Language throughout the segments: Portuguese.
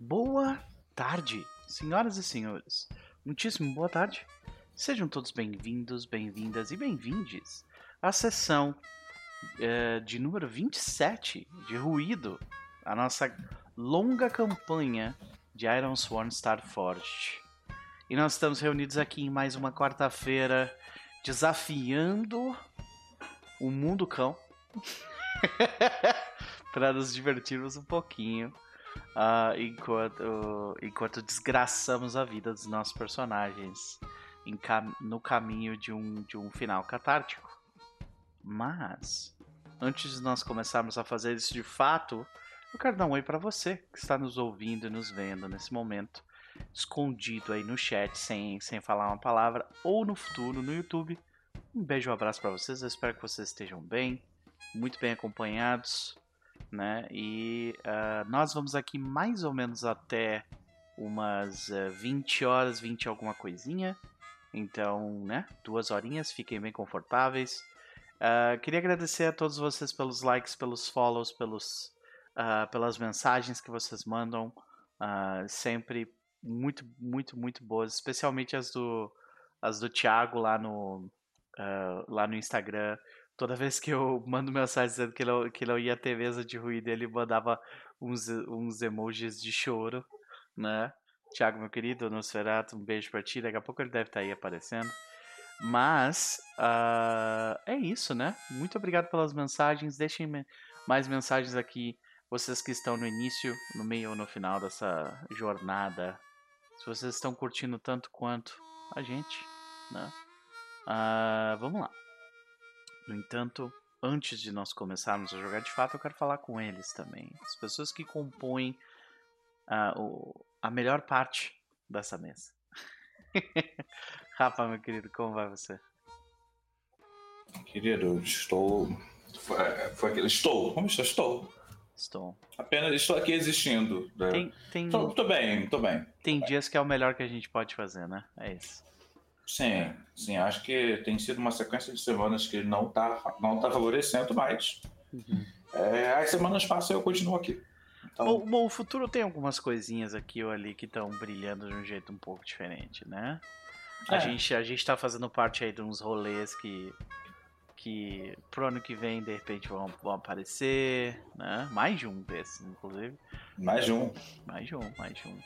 Boa tarde, senhoras e senhores. Muitíssimo boa tarde. Sejam todos bem-vindos, bem-vindas e bem-vindes à sessão eh, de número 27 de Ruído, a nossa longa campanha de Iron Sworn Starforged. E nós estamos reunidos aqui em mais uma quarta-feira desafiando o mundo cão para nos divertirmos um pouquinho ah, enquanto, enquanto desgraçamos a vida dos nossos personagens cam- no caminho de um, de um final catártico. Mas, antes de nós começarmos a fazer isso de fato, eu quero dar um oi para você que está nos ouvindo e nos vendo nesse momento, escondido aí no chat, sem, sem falar uma palavra, ou no futuro no YouTube. Um beijo um abraço para vocês, eu espero que vocês estejam bem, muito bem acompanhados, né? E ah, nós vamos aqui mais ou menos até umas ah, 20 horas, 20 e alguma coisinha. Então, né? Duas horinhas, fiquem bem confortáveis. Ah, queria agradecer a todos vocês pelos likes, pelos follows, pelos, pelas mensagens que vocês mandam. Sempre muito, muito, muito boas. Especialmente as do, as do Thiago lá no, lá no Instagram. Toda vez que eu mando mensagem dizendo que não, que não ia ter mesa de ruído, ele mandava uns, uns emojis de choro, né? Thiago, meu querido, Nosferatu, um beijo pra ti. Daqui a pouco ele deve estar aí aparecendo. Mas ah, é isso, né? Muito obrigado pelas mensagens. Deixem mais mensagens aqui. Vocês que estão no início, no meio ou no final dessa jornada. Se vocês estão curtindo tanto quanto a gente, né? Ah, vamos lá. No entanto, antes de nós começarmos a jogar de fato, eu quero falar com eles também. As pessoas que compõem ah, o- a melhor parte dessa mesa. Rafa, meu querido, como vai você? Querido, estou. Foi, foi aquele. Estou. Como estou? Estou. Estou. Apenas estou aqui existindo. né? Tem, tem, Tô, tô bem, tô bem. tem dias que é o melhor que a gente pode fazer, né? É isso. Sim, sim, acho que tem sido uma sequência de semanas que não tá, não tá favorecendo, mas é, as semanas passam e eu continuo aqui. Então, Bom, bom, o futuro tem algumas coisinhas aqui ou ali que estão brilhando de um jeito um pouco diferente, né? A, É. gente, a gente tá fazendo parte aí de uns rolês que, que pro ano que vem, de repente, vão, vão aparecer, né? Mais de um desses, inclusive. mais de um. Mais de um, mais de um.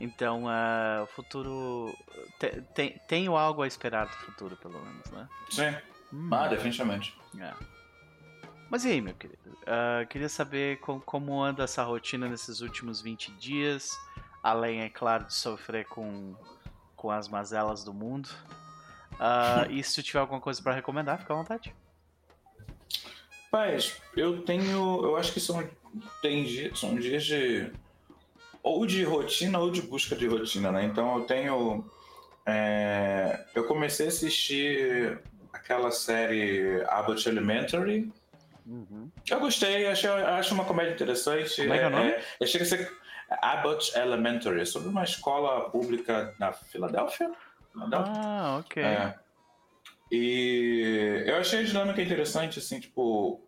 Então, ah, o futuro... te- tem, tenho algo a esperar do futuro, pelo menos, né? Sim, Hum, ah, definitivamente. é. Mas e aí, meu querido? Ah, queria saber com- como anda essa rotina nesses últimos 20 dias, além, é claro, de sofrer com, com as mazelas do mundo. Ah, e se tu tiver alguma coisa pra recomendar, fica à vontade. Mas eu tenho. Eu acho que são, tem são dias de. Ou de rotina ou de busca de rotina, né? Então eu tenho. é, eu comecei a assistir aquela série Abbott Elementary. Uhum. Eu gostei, achei, acho uma comédia interessante. Como é que é o nome? é, chega a ser Abbott Elementary, é sobre uma escola pública na Filadélfia. Filadélfia? Ah, ok. É. E eu achei a dinâmica interessante, assim, tipo,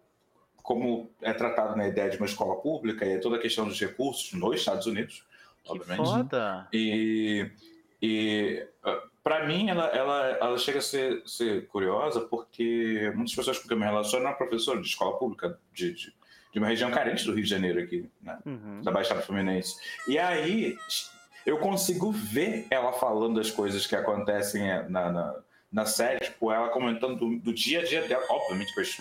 como é tratado na ideia de uma escola pública e toda a questão dos recursos nos Estados Unidos, que obviamente. foda. E, e para mim, ela, ela, ela chega a ser, ser curiosa porque muitas pessoas com quem eu me relaciono eram professores de escola pública de, de, de uma região carente do Rio de Janeiro aqui, né? Uhum. da Baixada Fluminense. E aí eu consigo ver ela falando das coisas que acontecem é, na, na, na série, tipo, ela comentando do, do dia a dia dela, obviamente com as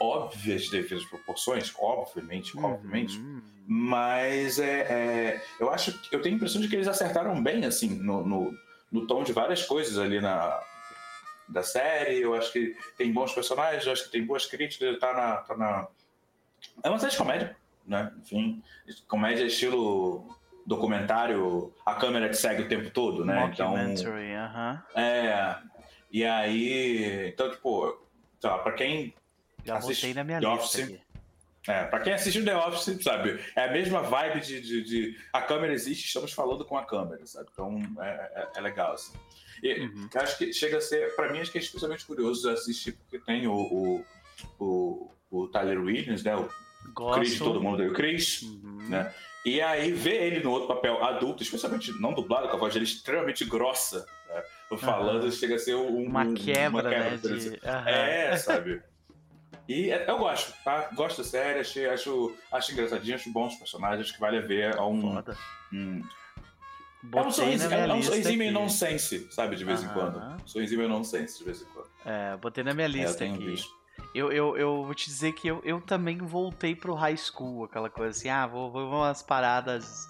óbvias devidas proporções, obviamente, obviamente. Uhum. Mas é, é, eu acho que eu tenho a impressão de que eles acertaram bem assim no, no, no tom de várias coisas ali na da série. Eu acho que tem bons personagens, eu acho que tem boas críticas. Tá na, tá na... É uma série de comédia, né? Enfim, comédia estilo documentário, a câmera te segue o tempo todo, né? Então, Mockumentary, aham. é. E aí, então tipo, lá, pra quem Já Assiste botei na minha The lista Office. aqui. é, pra quem assistiu The Office, sabe? É a mesma vibe de, de, de- a câmera existe, estamos falando com a câmera, sabe? Então é, é- é legal, assim. E Uhum. acho que chega a ser, pra mim, acho que é especialmente curioso assistir, porque tem o, o, o, o Tyler Williams, né? O Chris, Gosto. todo mundo aí, o Chris, Uhum. né? E aí ver ele no outro papel adulto, especialmente não dublado, com a voz dele extremamente grossa, né? falando, uhum. chega a ser um, uma quebra, uma quebra né? De... É, sabe? E é, eu gosto, tá? Gosto da série, acho, acho, acho engraçadinho, acho bons personagens, que vale a ver. É um. um é um sorriso, é, um sorrisinho meio nonsense, sabe, de vez em quando. Sorrisinho meio nonsense, de vez em quando. É, botei na minha é, lista é, aqui. Eu, eu, eu vou te dizer que eu, eu também voltei pro high school, aquela coisa assim, ah, vou, vou umas paradas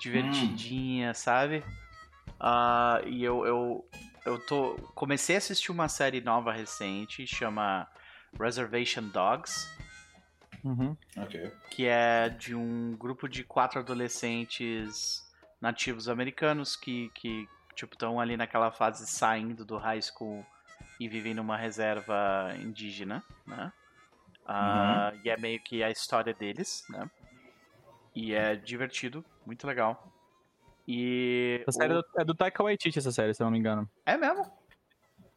divertidinhas, hum. sabe? Uh, e eu, eu, eu tô. Comecei a assistir uma série nova recente, chama Reservation Dogs. Uhum. Okay. Que é de um grupo de quatro adolescentes nativos americanos que, que tipo, estão ali naquela fase saindo do high school e vivem numa reserva indígena, né? Uh, E é meio que a história deles, né? E é divertido, muito legal. E. A série o... é do Taika Waititi, essa série, se eu não me engano. É mesmo?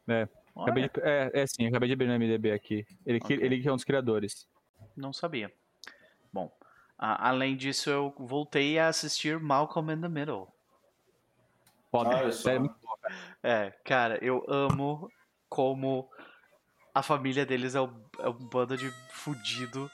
É. Acabei de, é, é sim, acabei de abrir no MDB aqui. Ele, okay. ele que é um dos criadores. Não sabia. Bom, uh, além disso, eu voltei a assistir Malcolm in the Middle. Foda, série muito cara. É, cara, eu amo como a família deles é, o, é um bando de fudido.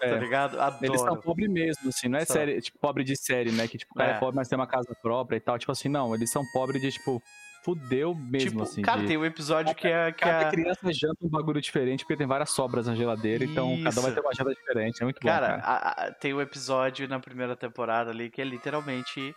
Tá é. Tá ligado? Adoro. Eles são pobres mesmo, assim, não é série, tipo, pobre de série, né? Que tipo, o cara é. é pobre, mas tem uma casa própria e tal. Tipo assim, não, eles são pobres de, tipo, fudeu mesmo, tipo, assim. Cara, de... tem um episódio que é. Que cada a... criança janta um bagulho diferente, porque tem várias sobras na geladeira, Isso. então cada um vai ter uma janta diferente. É muito cara, bom. Cara, a, a, tem um episódio na primeira temporada ali que é literalmente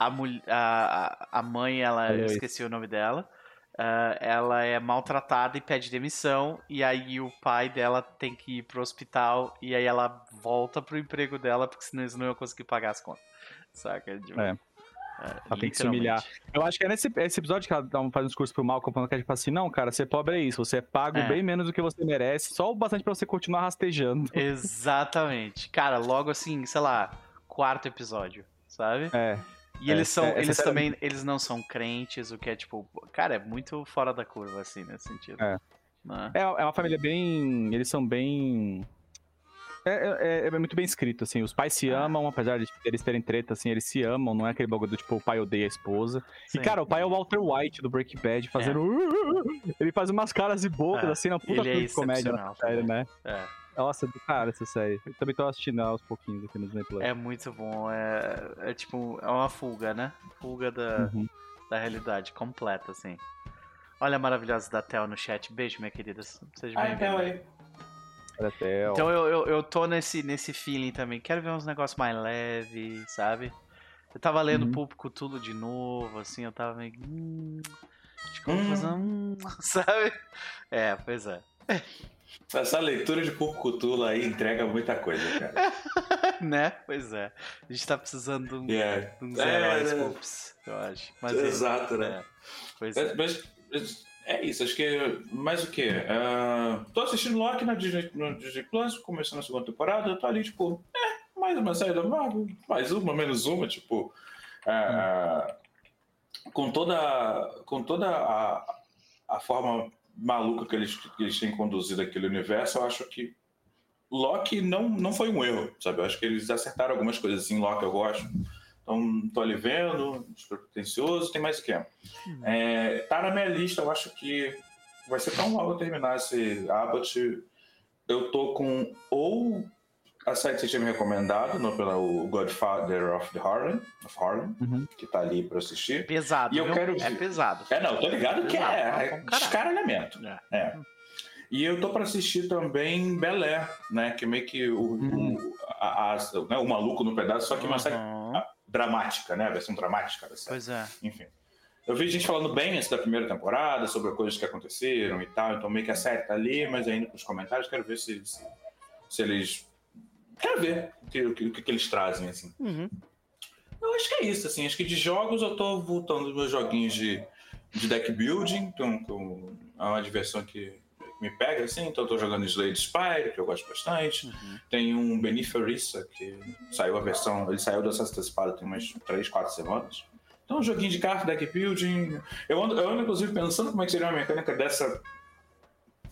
a, a, a mãe, ela. eu esqueci o nome dela. Uh, ela é maltratada e pede demissão, e aí o pai dela tem que ir pro hospital, e aí ela volta pro emprego dela, porque senão eles não iam conseguir pagar as contas. Saca? Tipo, é. É, ela tem que se humilhar. Eu acho que é nesse esse episódio que ela dá um, faz um discurso pro Malcolm, falando que ela fala assim, não, cara, ser pobre é isso, você é pago é. bem menos do que você merece, só o bastante pra você continuar rastejando. Exatamente. Cara, logo assim, sei lá, quarto episódio, sabe? É. E eles é, são, é, eles também, eles não são crentes, o que é tipo, cara, é muito fora da curva, assim, nesse sentido. É. Né? É, é uma família bem, eles são bem é, é, é, muito bem escrito, assim. Os pais se ah. amam, apesar de eles terem treta, assim, eles se amam, não é aquele bagulho do tipo, o pai odeia a esposa. Sim. E, cara, o pai é o Walter White do Breaking Bad, fazendo. É. Ele faz umas caras e bocas, é. assim, na puta ele é de comédia na série, né? É. Nossa, do cara essa série. Eu também tô assistindo aos pouquinhos aqui no Disney Plus. É muito bom. É, é tipo, é uma fuga, né? Fuga da, uhum. da realidade completa, assim. Olha a maravilhosa da Tel no chat. Beijo, minha querida. Seja bem-vinda. Então eu, eu, eu tô nesse, nesse feeling também. Quero ver uns negócios mais leves, sabe? Eu tava lendo uhum. Público tudo de novo, assim, eu tava meio. Hum, de confusão, hum. sabe? É, pois é. Essa leitura de Público aí entrega muita coisa, cara. né? Pois é. A gente tá precisando de, um, yeah. de uns heróis é, Poops, eu acho. Mas, Exato, é, né? É. Pois é. Mas, mas é isso, acho que. Mais o quê? Uh, tô assistindo Loki na Disney, no Disney Plus, começando a segunda temporada, tô ali, tipo, é, mais uma série da Marvel, mais uma, menos uma, tipo. Uh. Com toda, com toda a, a forma maluca que eles, que eles têm conduzido aquele universo, eu acho que Loki não, não foi um erro, sabe? Eu acho que eles acertaram algumas coisas assim, Loki eu gosto. Então, tô ali vendo, despretensioso, tem mais o que? Uhum. É, tá na minha lista, eu acho que vai ser tão logo terminar esse Abbott. Eu tô com ou a série que você tinha me recomendado, no, pelo Godfather of the Harlem, of Harlem uhum. que tá ali pra assistir. Pesado, e eu viu? quero É pesado. É, não, tô ligado que é, é descaralhamento. É. é. E eu tô para assistir também Bel Air, né? Que é meio que o, uhum. o, a, a, né, o maluco no pedaço, só que uma série dramática, né? A versão dramática da série. Pois é. Enfim. Eu vi gente falando bem antes da primeira temporada, sobre coisas que aconteceram e tal, então meio que a série tá ali, mas ainda pros comentários, quero ver se, se, se eles. Quero ver o que, que, que, eles trazem, assim. Uhum. Eu acho que é isso, assim. Acho que de jogos eu tô voltando aos meus joguinhos de, de deck building, então, é uma diversão que me pega, assim. Então eu tô jogando Slade Spire, que eu gosto bastante. Uhum. Tem um Beniferissa, que saiu a versão. Ele saiu dessa antecipada tem umas 3, 4 semanas. Então, um joguinho de carta, deck building. Eu ando, eu ando, inclusive, pensando como é que seria a mecânica dessa.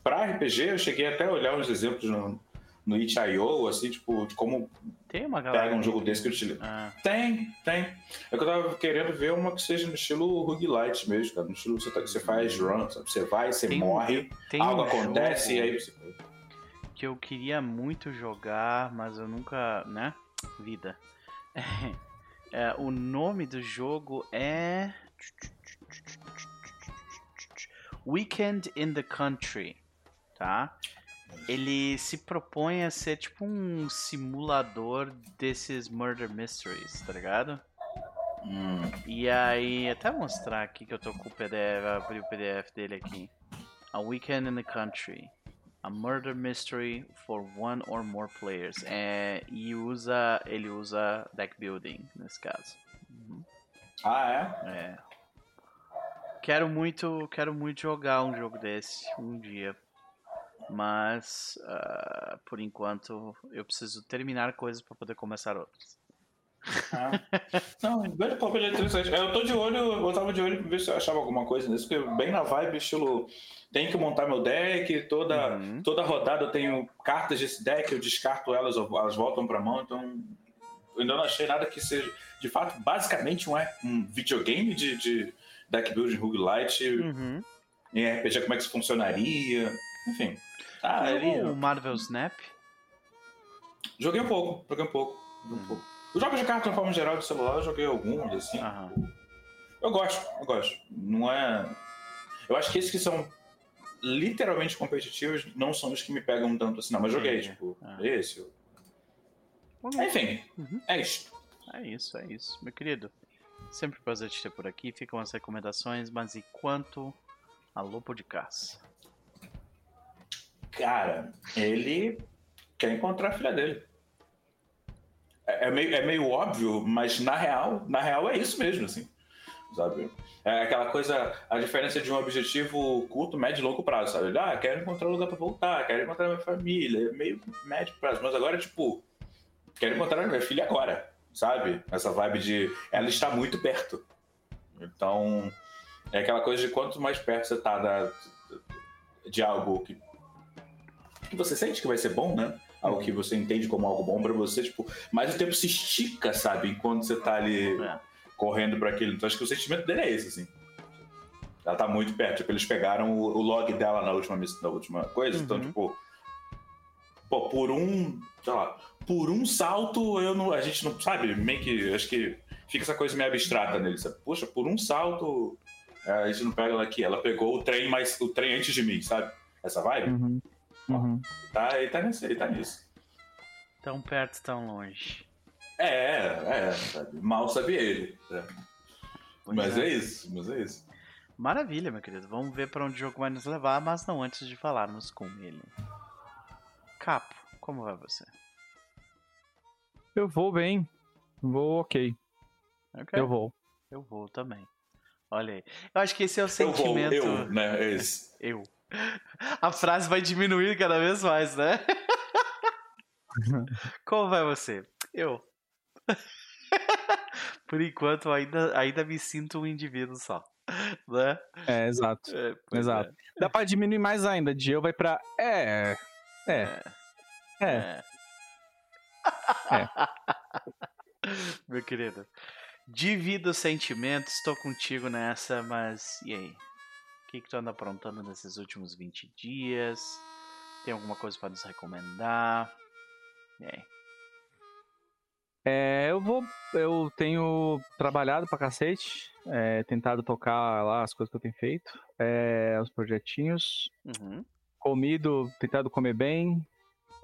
Pra RPG, eu cheguei até a olhar uns exemplos no, no itch.io, assim, tipo, de como Tem uma galera. pega um jogo que- desse que utiliza. Ah, Tem, tem. É que eu tava querendo ver uma que seja no estilo roguelite mesmo, cara. No estilo você, tá, você faz run, sabe? Você vai, você Tem morre, tem algo um acontece e aí você. que eu queria muito jogar, mas eu nunca, né? Vida. É, o nome do jogo é Weekend in the Country, tá? Ele se propõe a ser tipo um simulador desses murder mysteries, tá ligado? Hum, E aí, até mostrar aqui que eu tô com o PDF, abri o PDF dele aqui. A Weekend in the Country. A murder mystery for one or more players. É, e usa, ele usa deck building nesse caso. Ah, é? É. Quero muito, quero muito jogar um jogo desse um dia. Mas ah, por enquanto eu preciso terminar coisas para poder começar outras. Ah. Não, bem papo é interessante. Eu tô de olho, eu tava de olho pra ver se eu achava alguma coisa nisso, porque bem na vibe, estilo. Tem que montar meu deck, toda, Uhum. toda rodada eu tenho cartas desse deck, eu descarto elas, elas voltam pra mão, então. Eu ainda não achei nada que seja. De fato, basicamente um, um videogame de, de deck building roguelite, Uhum. em RPG, como é que isso funcionaria, enfim. Ah, E ele. o Marvel Snap. Joguei um pouco, joguei um pouco. Joguei um Hum. pouco. Os jogos de carta, de forma geral, de celular, eu joguei alguns, assim. Aham. Eu gosto, eu gosto. Não é. Eu acho que esses que são literalmente competitivos não são os que me pegam tanto assim, não. Mas joguei, tipo, Ah. esse. Enfim, Uhum. é isso. É isso, é isso. Meu querido, sempre prazer te ter por aqui. Ficam as recomendações, mas e quanto a Lobo de Caça? Cara, ele quer encontrar a filha dele. É, é meio, é meio óbvio, mas na real, na real é isso mesmo, assim. Sabe? É aquela coisa, a diferença de um objetivo curto, médio e longo prazo, sabe? Ah, quero encontrar um lugar pra voltar, quero encontrar minha família. É meio médio prazo, mas agora, tipo, quero encontrar minha filha agora, sabe? Essa vibe de ela está muito perto. Então, é aquela coisa de quanto mais perto você tá da, de algo que que você sente que vai ser bom, né? Algo que você entende como algo bom pra você, tipo, mas o tempo se estica, sabe? Enquanto você tá ali É. correndo pra aquilo. Então acho que o sentimento dele é esse, assim. Ela tá muito perto. Tipo, eles pegaram o, o log dela na última, na última coisa, então, Uhum. tipo. Pô, por um. Sei lá. Por um salto, eu não. A gente não. Sabe? Meio que. Acho que fica essa coisa meio abstrata nele, sabe? Poxa, por um salto. é, A gente não pega ela aqui. Ela pegou o trem, mas o trem antes de mim, sabe? Essa vibe? Uhum. Uhum. Tá, ele tá nisso, ele tá nisso. Tão perto, tão longe. É, é, sabe? Mal sabe ele. Pois Mas é. é isso, mas é isso. Maravilha, meu querido. Vamos ver pra onde o jogo vai nos levar, mas não antes de falarmos com ele. Capo, como vai você? Eu vou bem. Vou ok. Ok, Eu vou. Eu vou também. Olha aí. Eu acho que esse é o Eu vou, sentimento. eu, né? É esse. Eu. A frase vai diminuir cada vez mais, né? Como vai você? Eu. Por enquanto, ainda, ainda me sinto um indivíduo só. Né? É, exato. É, Exato. Dá pra diminuir mais ainda. De eu vai pra. É. É. É. É. É. Meu querido. Divido os sentimentos, estou contigo nessa, mas e aí? O que, que tu anda aprontando nesses últimos 20 dias? Tem alguma coisa para nos recomendar? Aí? É, eu vou. Eu tenho trabalhado pra cacete. é, tentado tocar lá as coisas que eu tenho feito. é, os projetinhos. Uhum. Comido, tentado comer bem.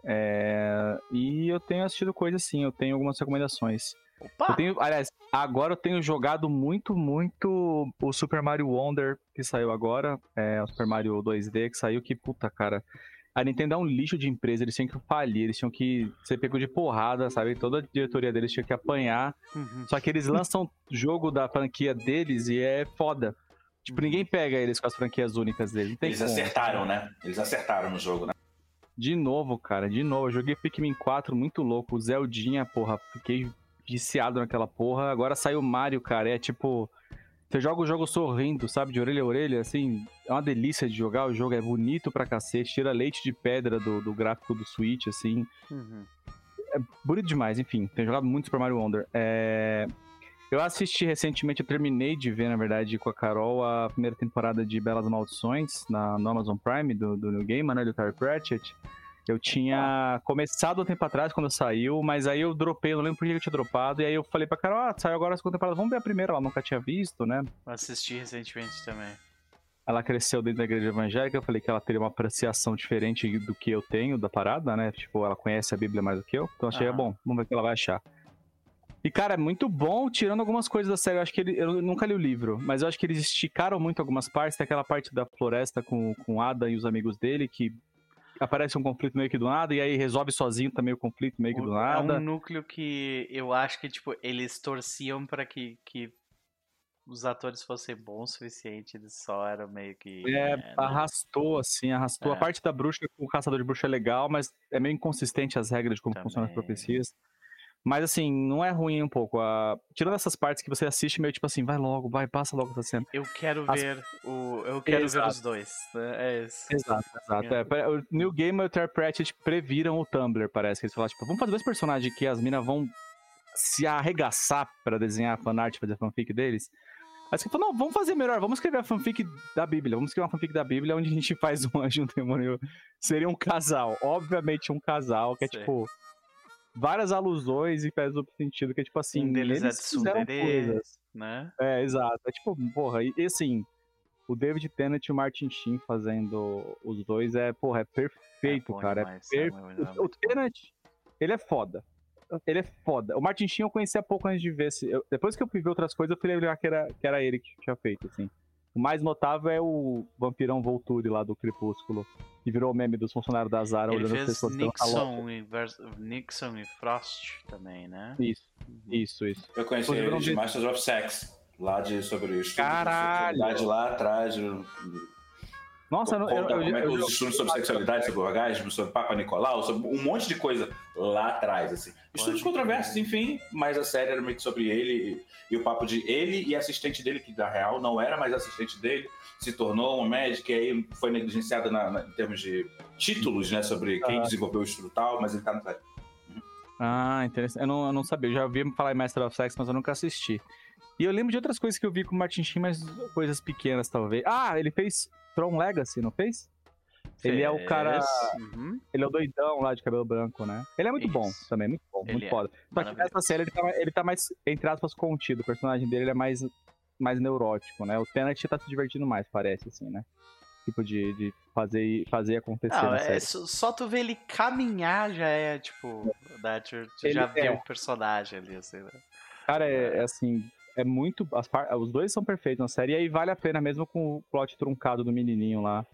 é, e eu tenho assistido coisas sim, eu tenho algumas recomendações. Eu Opa! tenho, aliás, agora eu tenho jogado muito, muito o Super Mario Wonder que saiu agora. É, o Super Mario 2D que saiu, que puta, cara. A Nintendo é um lixo de empresa, eles tinham que falir, eles tinham que ser pego de porrada, sabe? Toda a diretoria deles tinha que apanhar. Uhum. Só que eles lançam jogo da franquia deles e é foda. Tipo, ninguém pega eles com as franquias únicas deles. Eles como. acertaram, né? Eles acertaram no jogo, né? De novo, cara, de novo. Eu joguei Pikmin 4 muito louco. Zeldinha, porra. Fiquei viciado naquela porra. Agora saiu o Mario, cara. É tipo. Você joga o jogo sorrindo, sabe? De orelha a orelha, assim. É uma delícia de jogar. O jogo é bonito pra cacete. Tira leite de pedra do, do gráfico do Switch, assim. Uhum. É bonito demais, enfim. Tenho jogado muito Super Mario Wonder. É... Eu assisti recentemente, eu terminei de ver, na verdade, com a Carol, a primeira temporada de Belas Maldições na, no Amazon Prime, do, do New Game, né? Do Terry Pratchett. Eu tinha começado um tempo atrás, quando saiu, mas aí eu dropei, não lembro por que eu tinha dropado, e aí eu falei pra Carol, ah, saiu agora a segunda temporada, vamos ver a primeira, ela nunca tinha visto, né? Assisti recentemente também. Ela cresceu dentro da igreja evangélica, eu falei que ela teria uma apreciação diferente do que eu tenho da parada, né? Tipo, ela conhece a Bíblia mais do que eu, então achei, Aham. bom, vamos ver o que ela vai achar. E, cara, é muito bom, tirando algumas coisas da série. Eu acho que ele, eu nunca li o livro, mas eu acho que eles esticaram muito algumas partes. Tem aquela parte da floresta com, com Adam e os amigos dele, que aparece um conflito meio que do nada, e aí resolve sozinho também o conflito meio que do nada. É um núcleo que eu acho que, tipo, eles torciam pra que, que os atores fossem bons o suficiente, eles só eram meio que. É, né? arrastou, assim, arrastou. É. A parte da bruxa com o caçador de bruxa é legal, mas é meio inconsistente as regras de como funcionam as Também. profecias. Mas assim, não é ruim um pouco. A... Tirando essas partes que você assiste meio tipo assim, vai logo, vai, passa logo essa cena. Eu quero As- ver o. Eu quero ver Exato. os dois. né? É isso. Exato, exato. É, pare- o New Game e o Terry Pratchett previram o Tumblr, parece. Que eles falaram, tipo, vamos fazer dois personagens que as minas vão se arregaçar pra desenhar fanart, fazer fanfic deles. Aí você falou, não, vamos fazer melhor, vamos escrever a fanfic da Bíblia, vamos escrever uma fanfic da Bíblia onde a gente faz um anjo e um demônio. Seria um casal, obviamente um casal, que é Sim. tipo. Várias alusões e faz duplo sentido, que é tipo assim. um deles é eles fizeram tsundere, coisas. né? É, exato. É tipo, porra, e, e assim, o David Tennant e o Martin Sheen fazendo os dois é, porra, é perfeito, bom cara. demais, é é perfeito. O, o Tennant, ele é foda. Ele é foda. O Martin Sheen eu conhecia pouco antes de ver. esse- eu- depois que eu ver outras coisas, eu fui lembrar que era, que era ele que tinha feito, assim. O mais notável é o vampirão Volturi lá do Crepúsculo, que virou o meme dos funcionários da Zara Ele olhando as fez pessoas pela loja. Nixon e, vers- Nixon e Frost também, né? Isso, isso, isso. Eu conheci Inclusive, ele de Masters of Sex. Lá de, sobre o estudo Caralho! de sexualidade lá atrás. Nossa, eu, não- eu, conta eu, como é que eu- os eu- estudos sobre sexualidade, sobre orgasmo, sobre Papa Nicolau, sobre um monte de coisa lá atrás, assim. Estudos Pode controversos, enfim, mas a série era meio que sobre ele e, e o papo de ele e a assistente dele, que na real não era mais assistente dele, se tornou uma médica e aí foi negligenciada na- na- em termos de títulos, né, sobre quem Ah. desenvolveu o estudo tal, mas ele tá série. Ah, interessante. Eu não, eu não sabia. Eu já ouvi falar em Master of Sex, mas eu nunca assisti. E eu lembro de outras coisas que eu vi com o Martin Sheen, mas coisas pequenas, talvez. Ah, ele fez Tron Legacy, não fez? Ele é o cara- uhum, Ele é o doidão lá de cabelo branco, né? Ele é muito bom Isso. também, muito bom, Ele muito é foda. Só que nessa série ele tá, ele tá mais, entre aspas, contido. O personagem dele ele é mais, mais neurótico, né? O Tenet tá se divertindo mais, parece, assim, né? Tipo de, de fazer, fazer acontecer Não, é, só, tu ver ele caminhar já é, tipo, né, tu, tu já é. vê o personagem ali, assim, né? Cara, é, é assim, é muito. par- Os dois são perfeitos na série, e aí vale a pena mesmo com o plot truncado do menininho lá.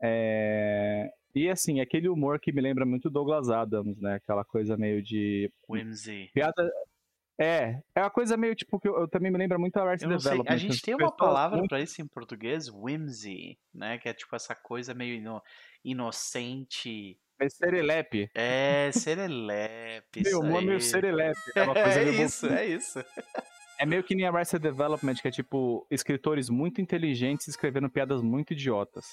É, E assim, aquele humor que me lembra muito Douglas Adams, né? Aquela coisa meio de. Whimsy. Piada. É, é uma coisa meio tipo que eu, eu também me lembra muito a Arrested Eu não sei, Development. a gente tem uma pessoas palavra muito- pra isso em português, whimsy, né? Que é tipo essa coisa meio ino- inocente. É serelepe. É, serelepe. Meu, humor meio aí. serelepe. É uma coisa É meio isso, é isso. É meio que nem Arrested Development, que é tipo escritores muito inteligentes escrevendo piadas muito idiotas.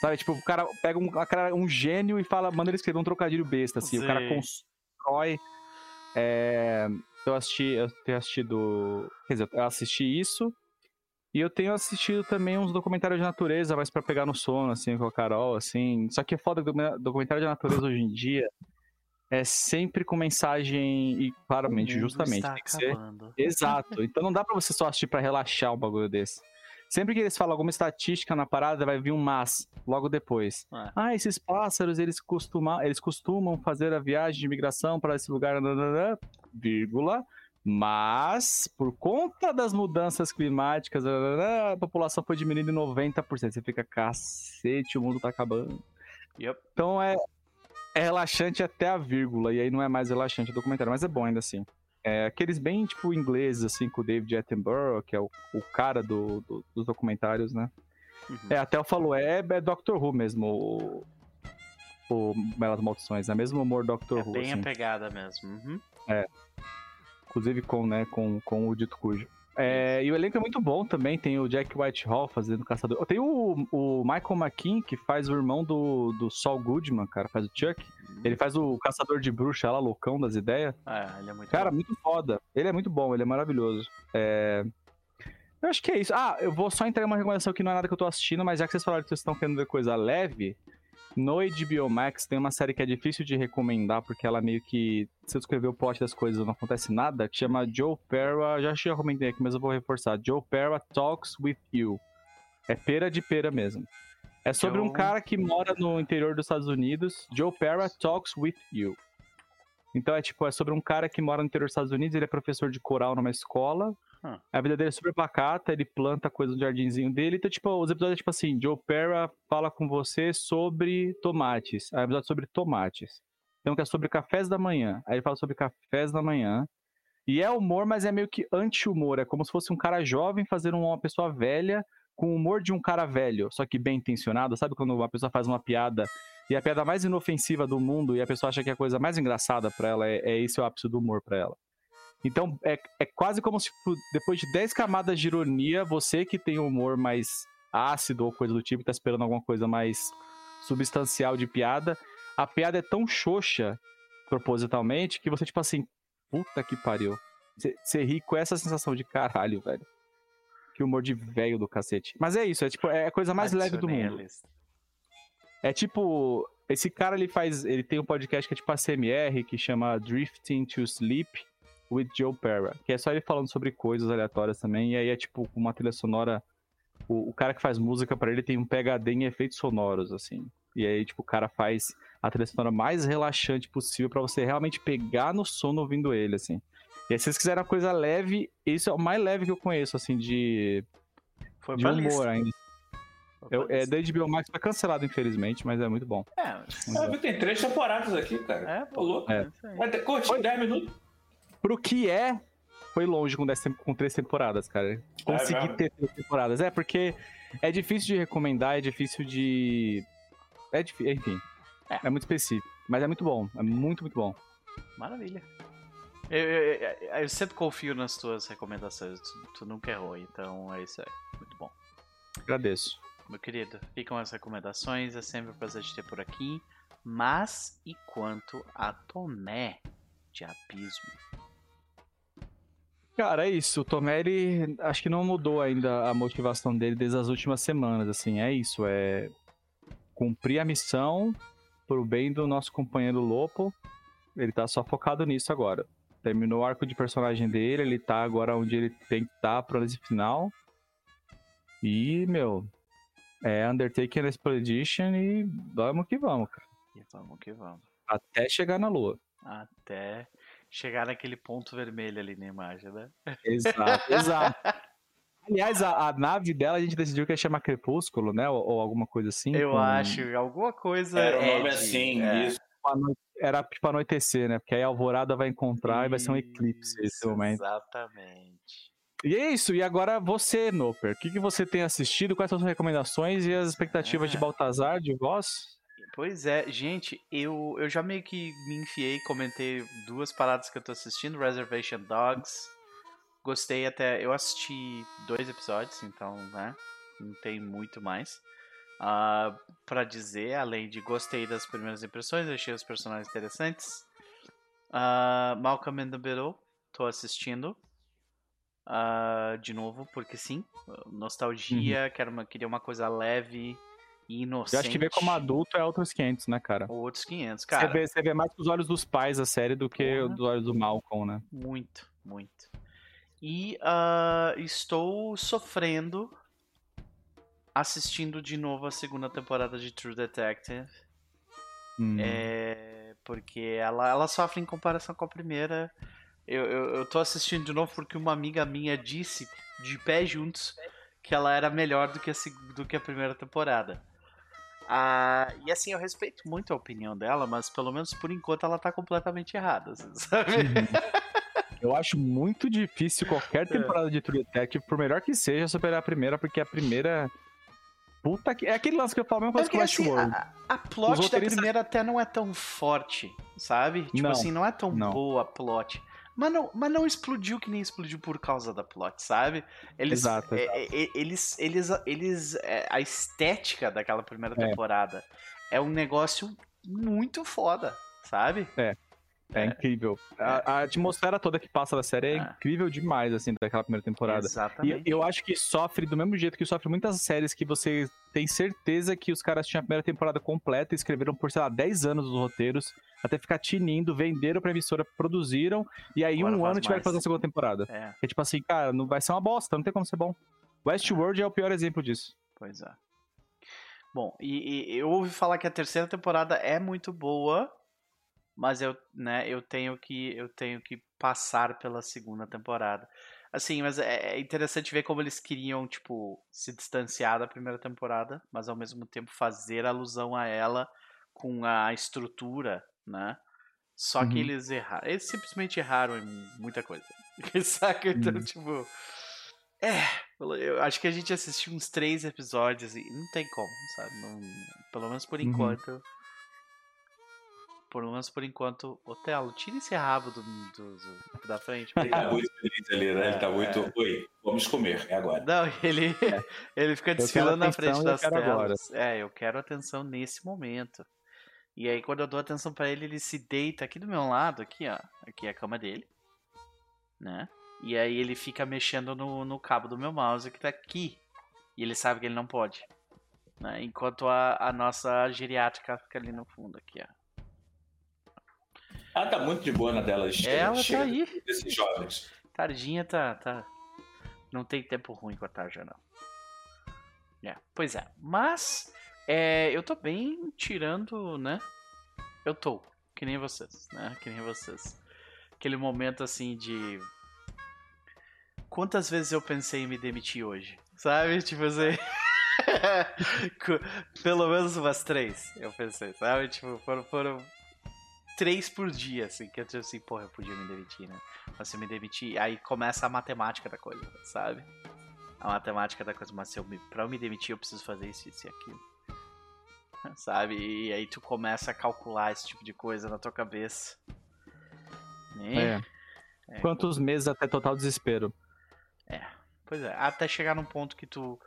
Sabe, tipo, o cara pega um, a cara- um gênio e fala, manda ele escrever um trocadilho besta, assim. O cara constrói. é, Eu assisti, eu tenho assistido. Quer dizer, eu assisti isso. E eu tenho assistido também uns documentários de natureza, mas pra pegar no sono, assim, com a Carol, assim. Só que é foda documentário de natureza hoje em dia é sempre com mensagem e claramente, justamente, tem que ser. Exato. Então não dá pra você só assistir pra relaxar um bagulho desse. Sempre que eles falam alguma estatística na parada, vai vir um mas logo depois. É. Ah, esses pássaros, eles costumam, eles costumam fazer a viagem de migração para esse lugar, nananã, vírgula, mas por conta das mudanças climáticas, nananã, a população foi diminuindo em 90%. Você fica, cacete, o mundo tá acabando. Yep. Então é, é relaxante até a vírgula, e aí não é mais relaxante o documentário, mas é bom ainda assim. É, aqueles bem, tipo, ingleses, assim, com o David Attenborough, que é o, o cara do, do- dos documentários, né? Uhum. É, até eu falou, é, é Doctor Who mesmo, o, o Belas Maldições, é mesmo humor Doctor É Who, bem assim. a pegada mesmo. Uhum. Inclusive com, né, com, com o Dito Cujo. É, e o elenco é muito bom também. Tem o Jack Whitehall fazendo Caçador. Tem o, o Michael McKean, que faz o irmão do, do Saul Goodman, cara. Faz o Chuck. Ele faz o Caçador de Bruxa lá, loucão das ideias. É, ele é muito Cara, bom. muito foda. Ele é muito bom, ele é maravilhoso. É... Eu acho que é isso. Ah, eu vou só entregar uma recomendação que não é nada que eu tô assistindo, mas já que vocês falaram que vocês estão querendo ver coisa leve, no HBO Max tem uma série que é difícil de recomendar, porque ela meio que. Se eu escrever o plot das coisas não acontece nada, que chama Joe Pera. Já eu recomendei aqui, mas eu vou reforçar. Joe Pera Talks with You. É pera de pera mesmo. É sobre um Joe- cara que mora no interior dos Estados Unidos. Joe Pera Talks with You. Então é tipo, é sobre um cara que mora no interior dos Estados Unidos, ele é professor de coral numa escola. Hum. A vida dele é super pacata, ele planta coisa no jardinzinho dele. Então, tipo, os episódios é tipo assim, Joe Pera fala com você sobre tomates. Aí episódio sobre tomates. Então que é sobre cafés da manhã. Aí ele fala sobre cafés da manhã. E é humor, mas é meio que anti-humor. É como se fosse um cara jovem fazendo uma pessoa velha com o humor de um cara velho, só que bem intencionado. Sabe quando uma pessoa faz uma piada e a piada mais inofensiva do mundo e a pessoa acha que a coisa mais engraçada pra ela é, é esse o ápice do humor pra ela. Então é, é quase como se tipo, depois de 10 camadas de ironia, você que tem um humor mais ácido ou coisa do tipo, tá esperando alguma coisa mais substancial de piada, a piada é tão xoxa propositalmente que você tipo assim, puta que pariu. Você- ri com essa sensação de caralho, velho. Que humor de velho do cacete. Mas é isso, é tipo, é a coisa mais leve do mundo. É tipo, esse cara ele faz, ele tem um podcast que é tipo a CMR, que chama Drifting to Sleep with Joe Pera, que é só ele falando sobre coisas aleatórias também, e aí é tipo uma trilha sonora, o, o cara que faz música pra ele tem um PhD em efeitos sonoros, assim. E aí, tipo, o cara faz a trilha sonora mais relaxante possível pra você realmente pegar no sono ouvindo ele, assim. E aí, se vocês quiserem uma coisa leve, isso é o mais leve que eu conheço, assim, de, Foi de humor lista. ainda. Eu, é da HBO Max, foi cancelado, infelizmente, mas é muito bom. É, mas- Ah, tem três temporadas aqui, cara. é, pô. louco. É. Vai ter curtinho, 10 minutos. Pro que é, foi longe com, dez com três temporadas, cara. Consegui mesmo? ter três temporadas. É, porque é difícil de recomendar, é difícil de. É difícil, enfim. É. É. muito específico. Mas é muito bom. É muito, muito bom. Maravilha. Eu, eu- eu- eu sempre confio nas tuas recomendações. Tu, tu nunca errou, então é isso aí. Muito bom. Agradeço. Meu querido, ficam as recomendações. É sempre um prazer te ter por aqui. Mas e quanto a Tomé de Abismo? Cara, é isso. O Tomé, ele acho que não mudou ainda a motivação dele desde as últimas semanas. Assim, é isso. É cumprir a missão pro bem do nosso companheiro Lopo. Ele tá só focado nisso agora. Terminou o arco de personagem dele, ele tá agora onde ele tem que estar pra esse final. E, meu, é Undertaker Expedition e vamos que vamos, cara. E vamos que vamos. Até chegar na lua. Até chegar naquele ponto vermelho ali na imagem, né? Exato, exato. Aliás, a, a nave dela a gente decidiu que ia chamar Crepúsculo, né? Ou, ou alguma coisa assim. Eu com- acho alguma coisa. Era um nome Ed, assim, é. isso. ano- Era tipo anoitecer, né? Porque aí a alvorada vai encontrar e vai ser um eclipse esse Isso, momento. Exatamente. E é isso. E agora você, Noper. O que, que você tem assistido? Quais são as suas recomendações e as expectativas de Ah. Baltazar, de voz? Pois é, gente, eu, eu já meio que me enfiei, comentei duas paradas que eu tô assistindo, Reservation Dogs. Gostei até. Eu assisti dois episódios, então, né? Não tem muito mais. Ah, pra dizer, além de gostei das primeiras impressões, achei os personagens interessantes. Ah, Malcolm in the Middle, tô assistindo. Ah, de novo, porque sim. Nostalgia, quero uma, queria uma coisa leve e inocente. Eu acho que ver como adulto é outros 500, né, cara? Ou outros 500, Você cara. vê, você vê mais com os olhos dos pais a série do que Porra. dos olhos do Malcolm, né? Muito, muito. E ah, estou sofrendo assistindo de novo a segunda temporada de True Detective. Hum. É, porque ela, ela sofre em comparação com a primeira. Eu, eu, eu tô assistindo de novo porque uma amiga minha disse, de pé juntos, que ela era melhor do que a, do que a primeira temporada. Ah, e assim, eu respeito muito a opinião dela, mas pelo menos por enquanto ela tá completamente errada, assim, sabe? Eu acho muito difícil É. qualquer temporada de True Detective, por melhor que seja, superar a primeira, porque a primeira. Puta que. É aquele lance que eu falo a mesma coisa É porque, com assim, a, a plot da primeira até não é tão forte, sabe? Tipo Não, assim, não é tão não. boa a plot. Mas não, mas não explodiu que nem explodiu por causa da plot, sabe? Eles, Exato, é, é, eles, eles, eles, é, a estética daquela primeira temporada é. um negócio muito foda, sabe? É. É, incrível. A, a, atmosfera toda que passa da série é, é, incrível demais, assim, daquela primeira temporada. Exatamente. E eu acho que sofre do mesmo jeito que sofre muitas séries que você tem certeza que os caras tinham a primeira temporada completa e escreveram por, sei lá, 10 anos os roteiros, até ficar tinindo, venderam pra emissora, produziram, e aí Agora um ano tiver que fazer a segunda temporada. É. é tipo assim, cara, não vai ser uma bosta, não tem como ser bom. Westworld é, é o pior exemplo disso. Pois é. Bom, e, e eu ouvi falar que a terceira temporada é muito boa, mas eu, né, eu tenho que eu tenho que passar pela segunda temporada. Assim, mas é, é interessante ver como eles queriam, tipo, se distanciar da primeira temporada, mas ao mesmo tempo fazer alusão a ela com a estrutura, né? Só uhum. que eles erraram. Eles simplesmente erraram em muita coisa. Saca? Então, uhum. tipo. É, eu acho que a gente assistiu uns três episódios e não tem como, sabe? Não, pelo menos por uhum. enquanto por menos por enquanto, Otelo, tira esse rabo do, do, do da frente. Ele tá muito feliz ali, né? Ele tá muito. É. Oi, vamos comer, é agora. Não, ele, é. ele fica desfilando na frente das telas. Agora. É, eu quero atenção nesse momento. E aí, quando eu dou atenção para ele, ele se deita aqui do meu lado, aqui, ó. Aqui é a cama dele. Né? E aí ele fica mexendo no, no cabo do meu mouse que tá aqui. E ele sabe que ele não pode. Né? Enquanto a, a nossa geriátrica fica ali no fundo, aqui, ó. Ela tá muito de boa na dela. Ela tá aí. Desses jovens. Tardinha tá, tá. Não tem tempo ruim com a Tarja, não. É, pois é. Mas é, eu tô bem tirando, né? Eu tô. Que nem vocês, né? Que nem vocês. Aquele momento assim de. Quantas vezes eu pensei em me demitir hoje? Sabe? Tipo assim. Pelo menos umas três, eu pensei, sabe? Tipo, foram, foram três por dia, assim, que eu tipo assim, porra, eu podia me demitir, né? Mas se eu me demitir, aí começa a matemática da coisa, sabe? A matemática da coisa, mas se eu me, pra eu me demitir eu preciso fazer isso, isso e aquilo. Sabe? E aí tu começa a calcular esse tipo de coisa na tua cabeça. E... É. é. Quantos meses até total desespero? É. Pois é, até chegar num ponto que tu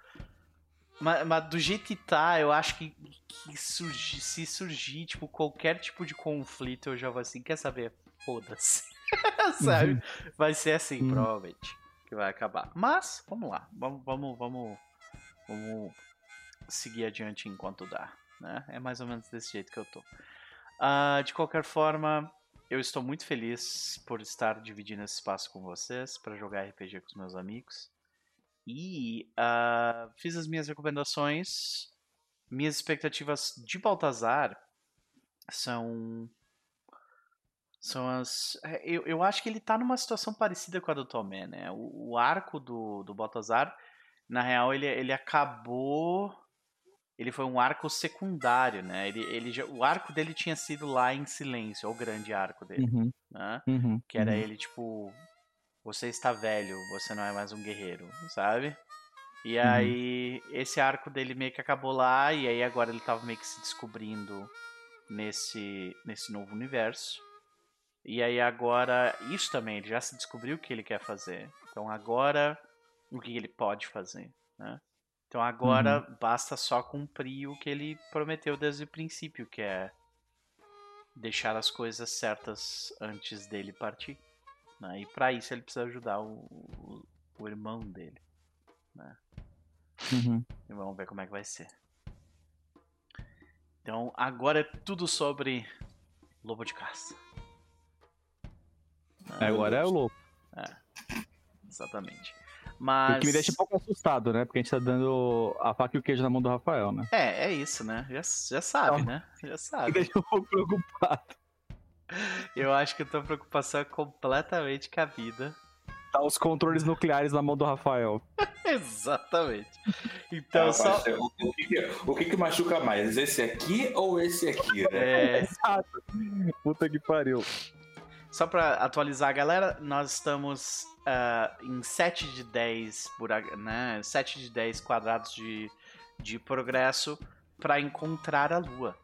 mas, mas, do jeito que tá, eu acho que, que surgir, se surgir, tipo, qualquer tipo de conflito, eu já vou assim, quer saber? Foda-se. Sabe? Uhum. Vai ser assim, uhum. provavelmente, que vai acabar. Mas, vamos lá. Vamos, vamos, vamos, vamos seguir adiante enquanto dá. Né? É mais ou menos desse jeito que eu tô. Uh, de qualquer forma, eu estou muito feliz por estar dividindo esse espaço com vocês para jogar RPG com os meus amigos. E uh, fiz as minhas recomendações. Minhas expectativas de Baltazar são. São as. É, eu, eu acho que ele tá numa situação parecida com a do Tomé, né? O, o arco do, do Baltazar, na real, ele, ele acabou. Ele foi um arco secundário, né? Ele, ele já, o arco dele tinha sido lá em silêncio, o grande arco dele. Uhum. Né? Uhum. Que era uhum. ele, tipo, você está velho, você não é mais um guerreiro, sabe? E uhum. aí esse arco dele meio que acabou lá e aí agora ele tava meio que se descobrindo nesse nesse novo universo. E aí agora isso também, ele já se descobriu o que ele quer fazer. Então agora o que ele pode fazer, né? Então agora uhum. basta só cumprir o que ele prometeu desde o princípio, que é deixar as coisas certas antes dele partir. Né? E para isso ele precisa ajudar o, o, o irmão dele. Né? Uhum. E vamos ver como é que vai ser. Então agora é tudo sobre lobo de caça. É, agora é o lobo. É, exatamente. Mas... O que me deixa um pouco assustado, né? Porque a gente tá dando a faca e o queijo na mão do Rafael, né? É, é isso, né? Já, já sabe, então, né? Já sabe. Me deixa um pouco preocupado. Eu acho que a tua preocupação é completamente cabida. Tá os controles nucleares na mão do Rafael. Exatamente. Então, é, só... o, o, que, o que, que, machuca mais? Esse aqui ou esse aqui, né? É... Exato. Puta que pariu. Só pra atualizar a galera, nós estamos uh, em 7 de 10 né? 7 de 10 quadrados de, de progresso para encontrar a Lua.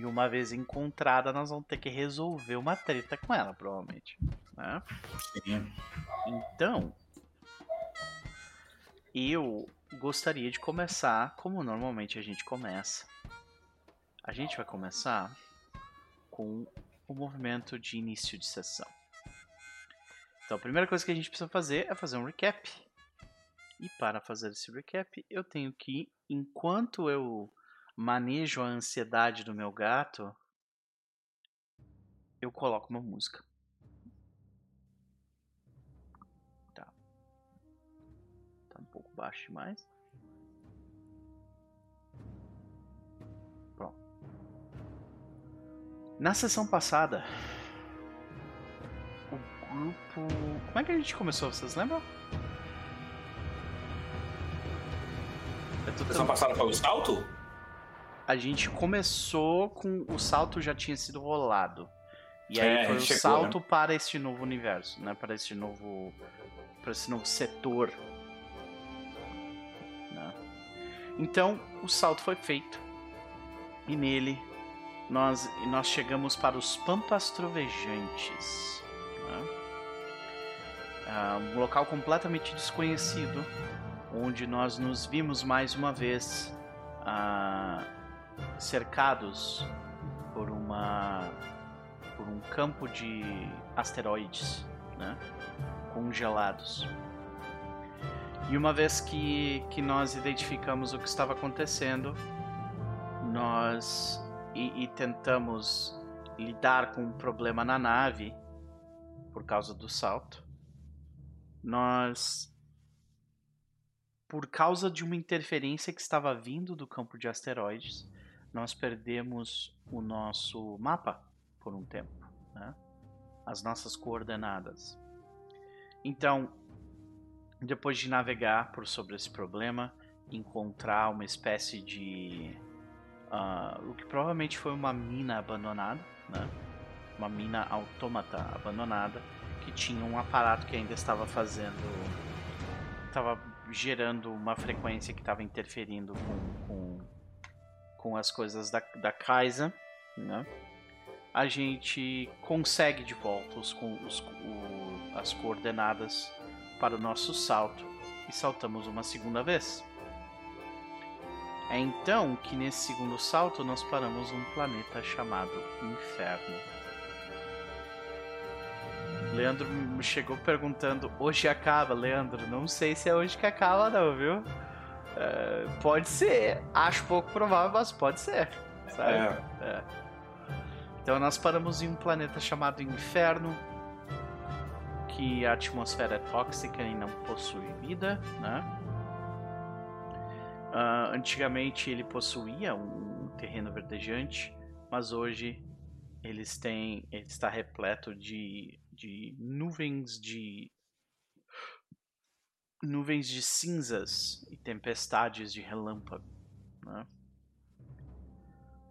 E uma vez encontrada, nós vamos ter que resolver uma treta com ela, provavelmente. Né? Sim. Então, eu gostaria de começar como normalmente a gente começa. A gente vai começar com o movimento de início de sessão. Então, a primeira coisa que a gente precisa fazer é fazer um recap. E para fazer esse recap, eu tenho que, enquanto eu manejo a ansiedade do meu gato, eu coloco uma música. Tá. Tá um pouco baixo demais. Pronto. Na sessão passada, o grupo. Como é que a gente começou? Vocês lembram? Eu tô Sessão passada foi o salto? A gente começou com o salto já tinha sido rolado. E aí É, foi o chegou, salto para este novo universo, né? Para este novo para esse novo setor. né? Então, o salto foi feito. E nele nós nós chegamos para os Pampas Trovejantes, né? Ah, um local completamente desconhecido, onde nós nos vimos mais uma vez ah, cercados por uma por um campo de asteroides, né? congelados. E uma vez que, que nós identificamos o que estava acontecendo, nós e, e tentamos lidar com o problema na nave por causa do salto, nós por causa de uma interferência que estava vindo do campo de asteroides, nós perdemos o nosso mapa por um tempo, né? as nossas coordenadas. Então, depois de navegar por sobre esse problema, encontrar uma espécie de ah, o que provavelmente foi uma mina abandonada, né? uma mina autômata abandonada que tinha um aparato que ainda estava fazendo, estava gerando uma frequência que estava interferindo com, com, com as coisas da, da Kaisa, né? A gente consegue de volta os, os- o- as coordenadas para o nosso salto e saltamos uma segunda vez. É então que nesse segundo salto nós paramos num planeta chamado Inferno. Leandro chegou perguntando: hoje acaba, Leandro? Não sei se é hoje que acaba, não, viu? É, pode ser, acho pouco provável, mas pode ser. Sabe? É. É. Então nós paramos em um planeta chamado Inferno, que a atmosfera é tóxica e não possui vida, né? Ah, antigamente ele possuía um terreno verdejante, mas hoje eles têm, ele está repleto de, de nuvens de nuvens de cinzas e tempestades de relâmpago. Né?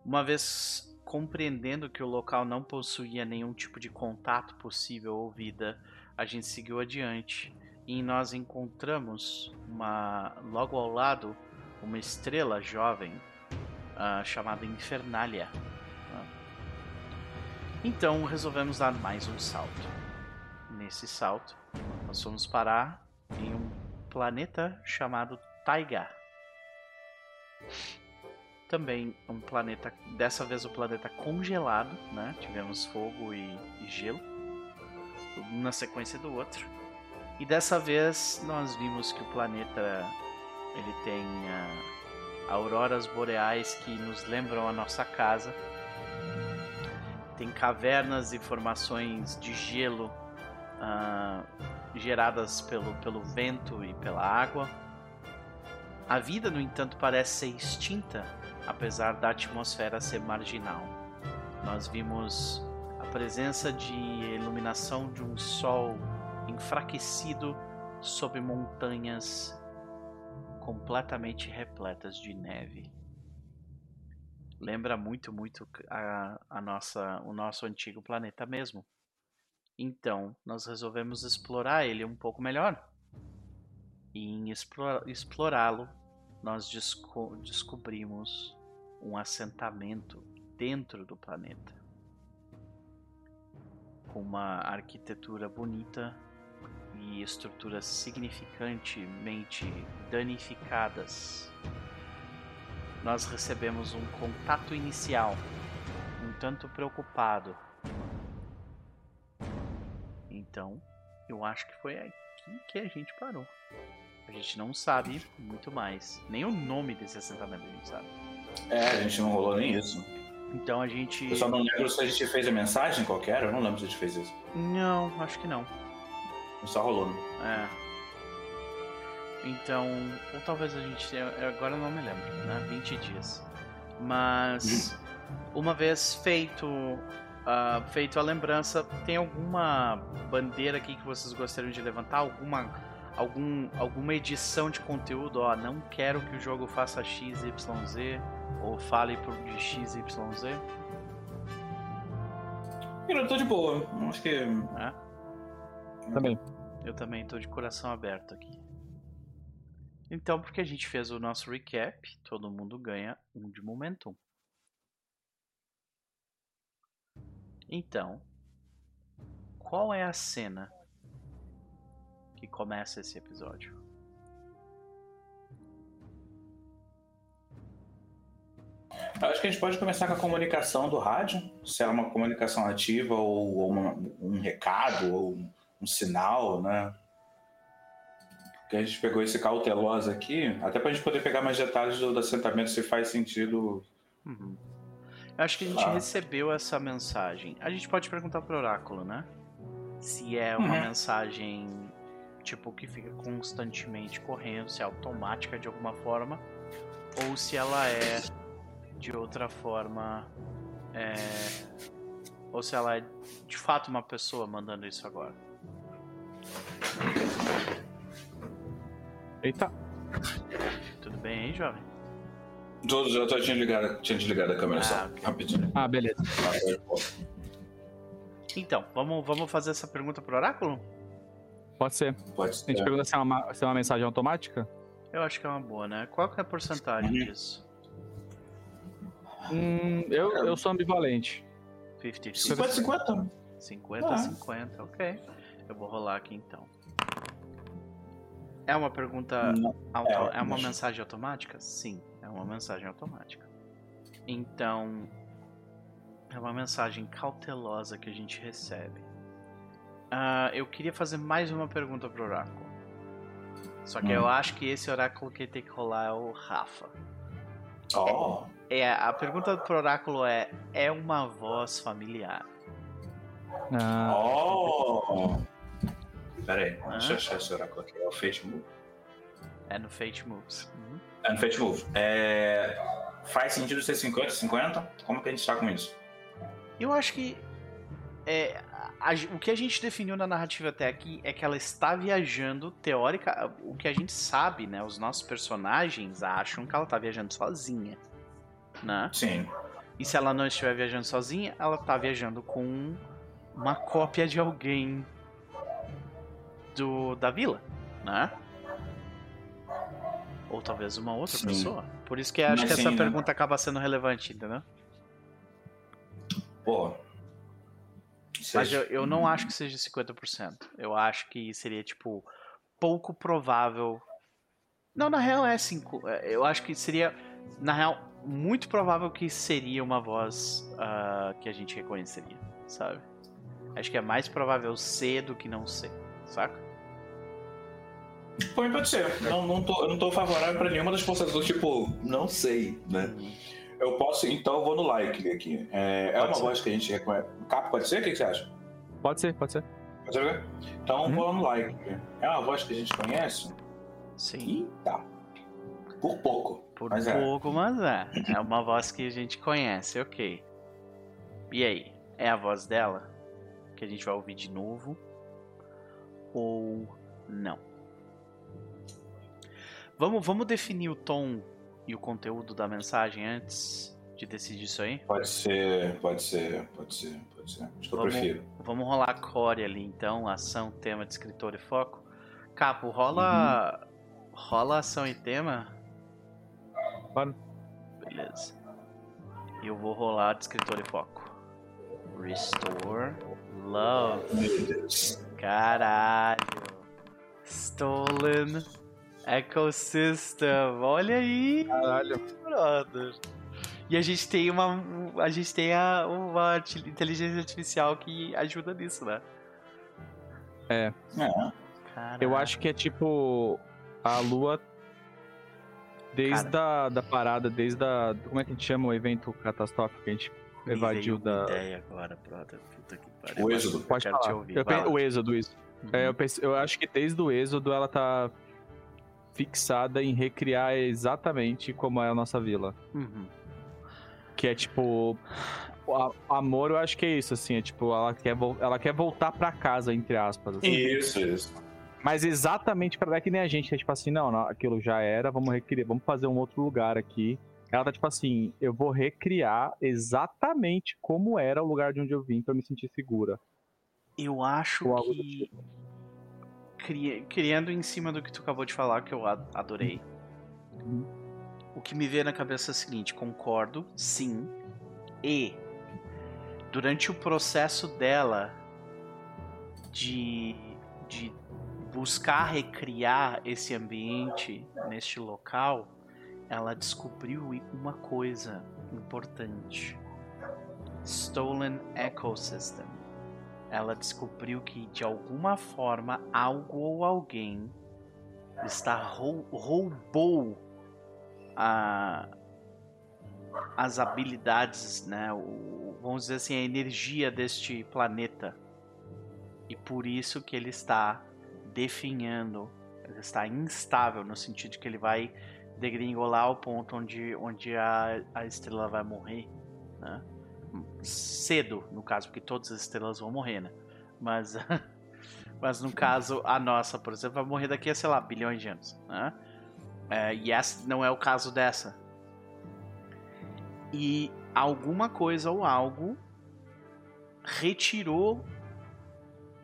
Uma vez compreendendo que o local não possuía nenhum tipo de contato possível ou vida, a gente seguiu adiante e nós encontramos uma logo ao lado uma estrela jovem ah, chamada Infernalia. né? Então resolvemos dar mais um salto. Nesse salto, nós fomos parar em um planeta chamado Taiga. Também um planeta, dessa vez o planeta congelado, né? Tivemos fogo e, e gelo, um na sequência do outro. E dessa vez nós vimos que o planeta ele tem ah, auroras boreais que nos lembram a nossa casa. Tem cavernas e formações de gelo ah, geradas pelo, pelo vento e pela água. A vida, no entanto, parece ser extinta, apesar da atmosfera ser marginal. Nós vimos a presença de iluminação de um sol enfraquecido sobre montanhas completamente repletas de neve. Lembra muito, muito a, a nossa, o nosso antigo planeta mesmo. Então, nós resolvemos explorar ele um pouco melhor. E em explorá-lo, nós desco- descobrimos um assentamento dentro do planeta. Com uma arquitetura bonita e estruturas significantemente danificadas. Nós recebemos um contato inicial, um tanto preocupado. Então, eu acho que foi aqui que a gente parou. A gente não sabe muito mais. Nem o nome desse assentamento a gente sabe. É, a gente não rolou nem isso. Então a gente. Eu só não lembro se a gente fez a mensagem qualquer, eu não lembro se a gente fez isso. Não, acho que não. Só rolou, né? É. Então, ou talvez a gente. Agora eu não me lembro, né? 20 dias. Mas, uma vez feito. Uh, feito a lembrança, tem alguma bandeira aqui que vocês gostariam de levantar? Alguma, algum, alguma edição de conteúdo? Ó, não quero que o jogo faça XYZ ou fale por de XYZ? Eu tô de boa, acho que. É? Também. Eu também tô de coração aberto aqui. Então, porque a gente fez o nosso recap, todo mundo ganha um de momentum. Então, qual é a cena que começa esse episódio? Eu acho que a gente pode começar com a comunicação do rádio, se é uma comunicação ativa ou, ou uma, um recado ou um, um sinal, né? Que a gente pegou esse cauteloso aqui, até para a gente poder pegar mais detalhes do, do assentamento, se faz sentido. Uhum. Acho que a gente ah. recebeu essa mensagem. A gente pode perguntar pro oráculo, né? Se é uma uhum. mensagem tipo que fica constantemente correndo, se é automática de alguma forma, ou se ela é de outra forma, é... ou se ela é de fato uma pessoa mandando isso agora. Eita. Tudo bem aí, jovem? Todos, eu tinha desligado, tinha desligado a câmera ah, só, okay. rapidinho. Ah, beleza. Então, vamos, vamos fazer essa pergunta pro oráculo? Pode ser. Pode ser. A gente pergunta se é, uma, se é uma mensagem automática? Eu acho que é uma boa, né? Qual que é a porcentagem uhum. disso? Hum, eu, eu sou ambivalente. 50-50. 50-50. 50-50, ok. Eu vou rolar aqui então. É uma pergunta. Auto... É, é uma mensagem automática? Sim, é uma mensagem automática. Então. É uma mensagem cautelosa que a gente recebe. Uh, eu queria fazer mais uma pergunta pro oráculo. Só que hum. eu acho que esse oráculo que tem que rolar é o Rafa. Oh. É, é, a pergunta pro oráculo é: é uma voz familiar? Ah. Oh! Pera aí, deixa eu achar esse oráculo aqui. É o Fate Move? É no Fate Moves. Uhum. É no Fate Move. É... Faz sentido ser 50-50? Como que a gente tá com isso? Eu acho que. É, a, o que a gente definiu na narrativa até aqui é que ela está viajando, teórica. O que a gente sabe, né? Os nossos personagens acham que ela está viajando sozinha. Né? Sim. E se ela não estiver viajando sozinha, ela está viajando com uma cópia de alguém do da vila, né? Ou talvez uma outra Sim. pessoa. Por isso que acho Mas que sim, essa né? pergunta acaba sendo relevante, entendeu? Pô. Mas eu, eu não acho que seja 50%. Eu acho que seria, tipo, pouco provável. Não, na real é 5. É, eu acho que seria, na real, muito provável que seria uma voz uh, que a gente reconheceria, sabe? Acho que é mais provável ser do que não ser, saca? Pode, pode ser. Não, não tô, eu não tô favorável pra nenhuma das possibilidades, tipo, não sei, né? Eu posso, então eu vou no like aqui. É, é uma ser. voz que a gente reconhece. Capo, pode ser? O que, que você acha? Pode ser, pode ser. Pode ser? Então uhum. vou no like. É uma voz que a gente conhece? Sim. Eita. Por pouco. Por mas é. pouco, é. mas é. É uma voz que a gente conhece, ok. E aí? É a voz dela? Que a gente vai ouvir de novo? Ou não? Vamos, vamos definir o tom e o conteúdo da mensagem antes de decidir isso aí? Pode ser, pode ser, pode ser, pode ser. Acho que vamos, eu prefiro. Vamos rolar core ali então, ação, tema de escritor e foco. Capo, rola. Uhum. Rola ação e tema? Claro. Beleza. E eu vou rolar descritor e foco. Restore Love. Meu Deus. Caralho. Stolen Ecosystem. Olha aí, Caralho. brother. E a gente tem uma. A gente tem a, uma inteligência artificial que ajuda nisso, né? É. Caralho. Eu acho que é tipo. A lua. Desde a da parada, desde a. Como é que a gente chama o evento catastrófico que a gente Me evadiu da. ideia agora, brother. Puta que pariu. O êxodo. Pode falar. ouvir. Eu o êxodo, isso. É, eu, pense- eu acho que desde o êxodo ela tá fixada em recriar exatamente como é a nossa vila. Uhum. Que é tipo. A- amor, eu acho que é isso, assim. É tipo, ela quer, ela quer voltar pra casa, entre aspas. assim. Isso, isso. Mas exatamente pra é que nem a gente, é tipo assim, não, não, aquilo já era, vamos recriar, vamos fazer um outro lugar aqui. Ela tá tipo assim, eu vou recriar exatamente como era o lugar de onde eu vim pra me sentir segura. Eu acho Ou algo do que. Cri- Criando em cima do que tu acabou de falar, que eu adorei. Uhum. O que me veio na cabeça é o seguinte: concordo, sim. E. Durante o processo dela de, de buscar recriar esse ambiente neste local, ela descobriu uma coisa importante: Stolen Ecosystem ela descobriu que de alguma forma algo ou alguém está rou- roubou a, as habilidades, né? O, vamos dizer assim, a energia deste planeta. E por isso que ele está definhando, ele está instável no sentido de que ele vai degringolar ao ponto onde, onde a, a estrela vai morrer, né? Cedo, no caso, porque todas as estrelas vão morrer, né? Mas, mas no caso, a nossa, por exemplo, vai morrer daqui a, sei lá, bilhões de anos, né? É, e essa não é o caso dessa. E alguma coisa ou algo retirou,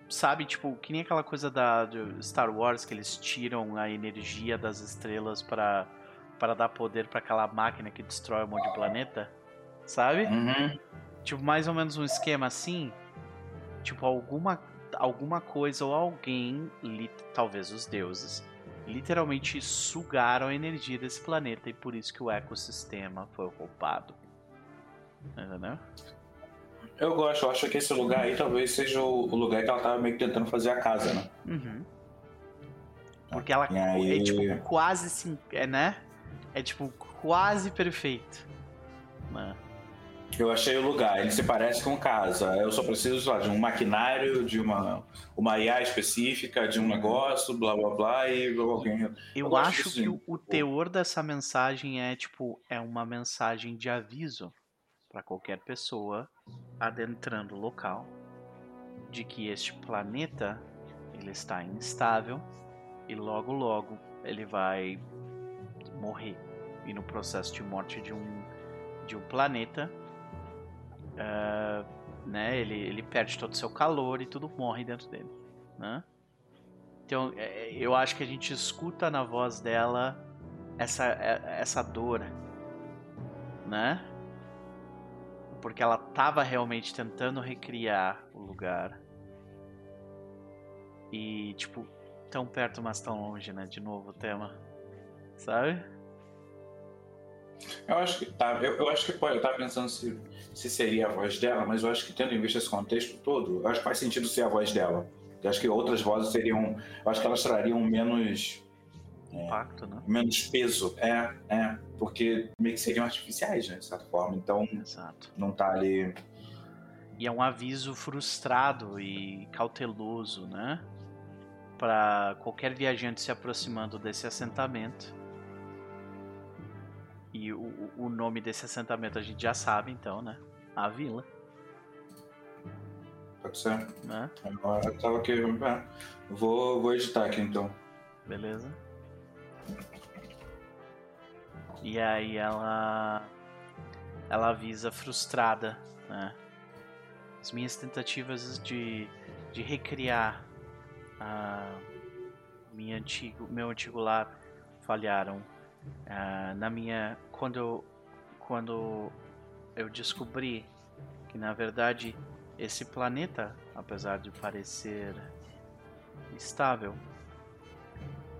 sabe, tipo, que nem aquela coisa da Star Wars que eles tiram a energia das estrelas para para dar poder para aquela máquina que destrói um monte de planeta, sabe? Uhum. Tipo, mais ou menos um esquema assim. Tipo, alguma, alguma coisa ou alguém, li- talvez os deuses, literalmente sugaram a energia desse planeta e por isso que o ecossistema foi roubado. Entendeu? Eu gosto, eu acho que esse lugar aí talvez seja o lugar que ela tava meio que tentando fazer a casa, né? Uhum. Porque ela aí- é tipo quase sim, é, né? É tipo quase perfeito. Né? Eu achei o lugar, ele se parece com casa. Eu só preciso sei lá, de um maquinário, de uma, uma IA específica, de um negócio, blá blá blá, e alguém. Eu, Eu acho que sim. o teor dessa mensagem é tipo é uma mensagem de aviso para qualquer pessoa adentrando o local de que este planeta ele está instável e logo logo ele vai morrer e no processo de morte de um de um planeta ah, né ele, ele perde todo o seu calor e tudo morre dentro dele né então, é, eu acho que a gente escuta na voz dela essa, é- essa dor, né? Porque ela tava realmente tentando recriar o lugar. E, tipo, tão perto, mas tão longe, né? De novo o tema. Sabe? Eu acho que tá, eu, eu acho que pode, eu tava pensando se, se seria a voz dela, mas eu acho que tendo em vista esse contexto todo, eu acho que faz sentido ser a voz dela. Eu acho que outras vozes seriam. Eu acho que elas trariam menos. Impacto, né? menos peso. É, é. Porque meio que seriam artificiais, né? De certa forma. Então Exato. não tá ali. E é um aviso frustrado e cauteloso, né? Para qualquer viajante se aproximando desse assentamento. E o, o- nome desse assentamento a gente já sabe, então, né? A vila, Pode ser. né? Agora tava aqui. é, vou, vou editar aqui então. Beleza? E aí ela. Ela avisa frustrada, né? As minhas tentativas de, de recriar a minha antigo, meu antigo lar falharam. Ah, na minha. Quando eu. Quando eu descobri que na verdade esse planeta, apesar de parecer estável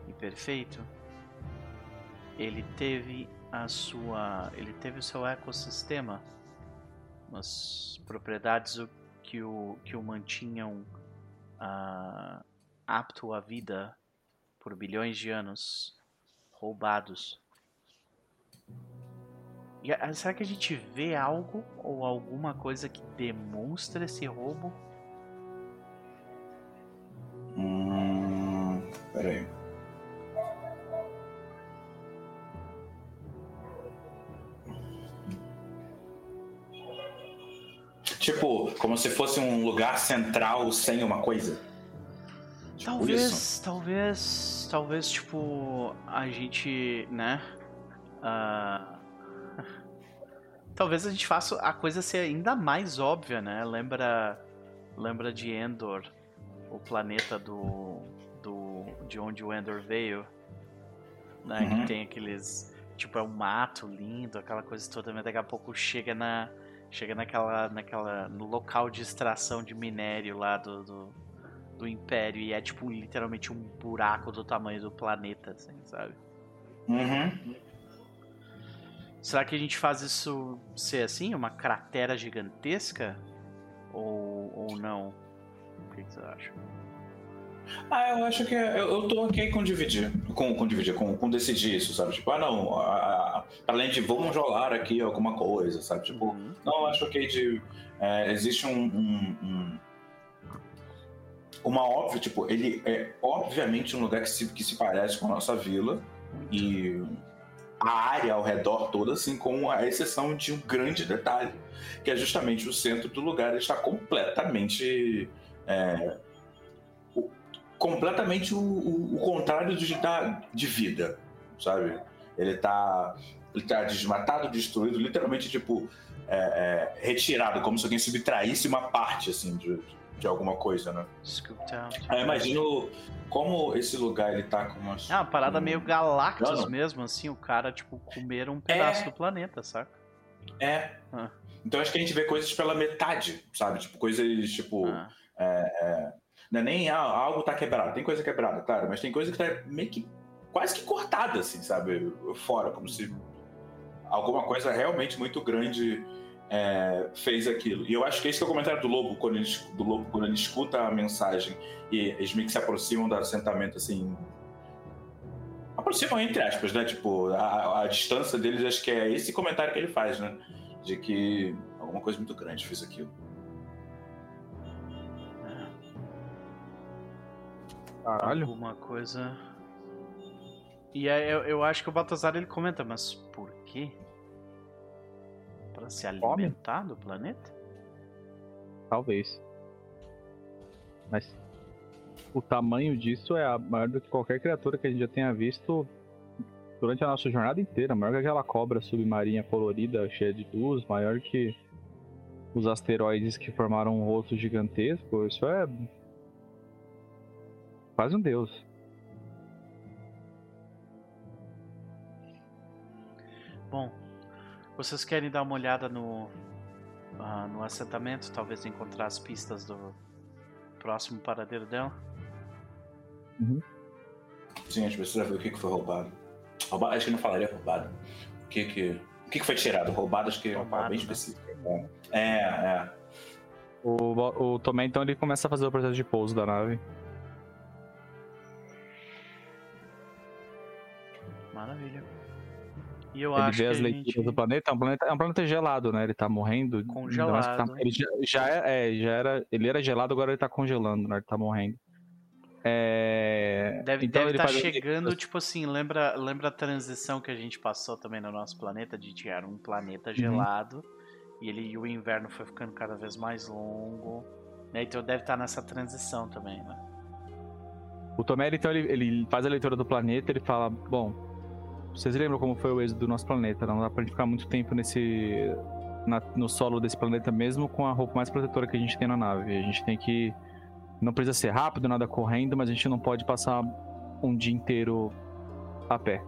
e perfeito, ele teve a sua, ele teve o seu ecossistema, as propriedades que o que o mantinham uh, apto à vida por bilhões de anos roubados. E, será que a gente vê algo ou alguma coisa que demonstra esse roubo? Hum, peraí. Tipo, como se fosse um lugar central sem uma coisa. Talvez, talvez, talvez, tipo, a gente, né? Uh... talvez a gente faça a coisa ser ainda mais óbvia, né? Lembra, lembra de Endor, o planeta do, do de onde o Endor veio, né? Uhum. Que tem aqueles, tipo, é um mato lindo, aquela coisa toda, mas daqui a pouco chega na Chega naquela, naquela, no local de extração de minério lá do, do, do Império e é tipo literalmente um buraco do tamanho do planeta, assim, sabe? Uhum. Será que a gente faz isso ser assim, uma cratera gigantesca? Ou, ou não? O que, que você acha? Ah, eu acho que é, eu, eu tô ok com dividir, com, com dividir, com, com decidir isso, sabe? Tipo, ah, não, a, a, além de vamos jogar aqui alguma coisa, sabe? Tipo, uhum. não, eu acho ok de. É, existe um, um, um, Uma óbvia, tipo, ele é obviamente um lugar que se, que se parece com a nossa vila e a área ao redor toda, assim, com a exceção de um grande detalhe, que é justamente o centro do lugar está completamente. É, completamente o, o, o contrário de, de vida, sabe? Ele tá, ele tá desmatado, destruído, literalmente, tipo, é, é, retirado, como se alguém subtraísse uma parte, assim, de, de alguma coisa, né? Aí eu imagino como esse lugar ele tá com uma. É uma parada um... meio Galactus mesmo, assim, o cara, tipo, comer um pedaço é... do planeta, saca? É. Ah. Então acho que a gente vê coisas pela metade, sabe? Tipo, coisas tipo. Ah. É, é não é nem ah, algo tá quebrado. Tem coisa quebrada, claro, mas tem coisa que tá meio que quase que cortada, assim, sabe? Fora, como se alguma coisa realmente muito grande é, fez aquilo. E eu acho que esse que é o comentário do Lobo quando ele, do Lobo, quando ele escuta a mensagem e eles meio que se aproximam do assentamento, assim. Aproximam entre aspas, né? Tipo, a, a distância deles, acho que é esse comentário que ele faz, né? De que alguma coisa muito grande fez aquilo. Caralho. Alguma coisa. E aí eu, eu acho que o Baltazar ele comenta, mas por quê? Para se alimentar do planeta? Talvez. Mas o tamanho disso é maior do que qualquer criatura que a gente já tenha visto durante a nossa jornada inteira. Maior que aquela cobra submarina colorida, cheia de luz, maior que os asteroides que formaram um rosto gigantesco. Isso é Quase um deus. Bom, vocês querem dar uma olhada no, uh, no assentamento? Talvez encontrar as pistas do próximo paradeiro dela? Uhum. Sim, a gente precisa ver o que, foi roubado. roubado. Acho que não falaria roubado. O que, que, o que, que foi tirado? Roubado, acho que é roubado, é bem né? específico. É, é. O, o Tomé, então, ele começa a fazer o processo de pouso da nave. Maravilha. E eu ele acho vê as leituras gente... do planeta, é um planeta, é um planeta gelado, né? Ele tá morrendo. Tá congelado. Tá, ele já, já, é, é, já era. Ele era gelado, agora ele tá congelando, né? Ele tá morrendo. É... Deve então estar tá chegando, tipo assim, lembra, lembra a transição que a gente passou também no nosso planeta, de tinha um planeta uhum. gelado, uhum. e ele e o inverno foi ficando cada vez mais longo. Né? Então deve estar tá nessa transição também, né? O Tomé, então, ele, ele faz a leitura do planeta, ele fala, bom, vocês lembram como foi o êxodo do nosso planeta? Não dá pra gente ficar muito tempo nesse. Na, no solo desse planeta mesmo com a roupa mais protetora que a gente tem na nave. A gente tem que. Não precisa ser rápido, nada correndo, mas a gente não pode passar um dia inteiro a pé.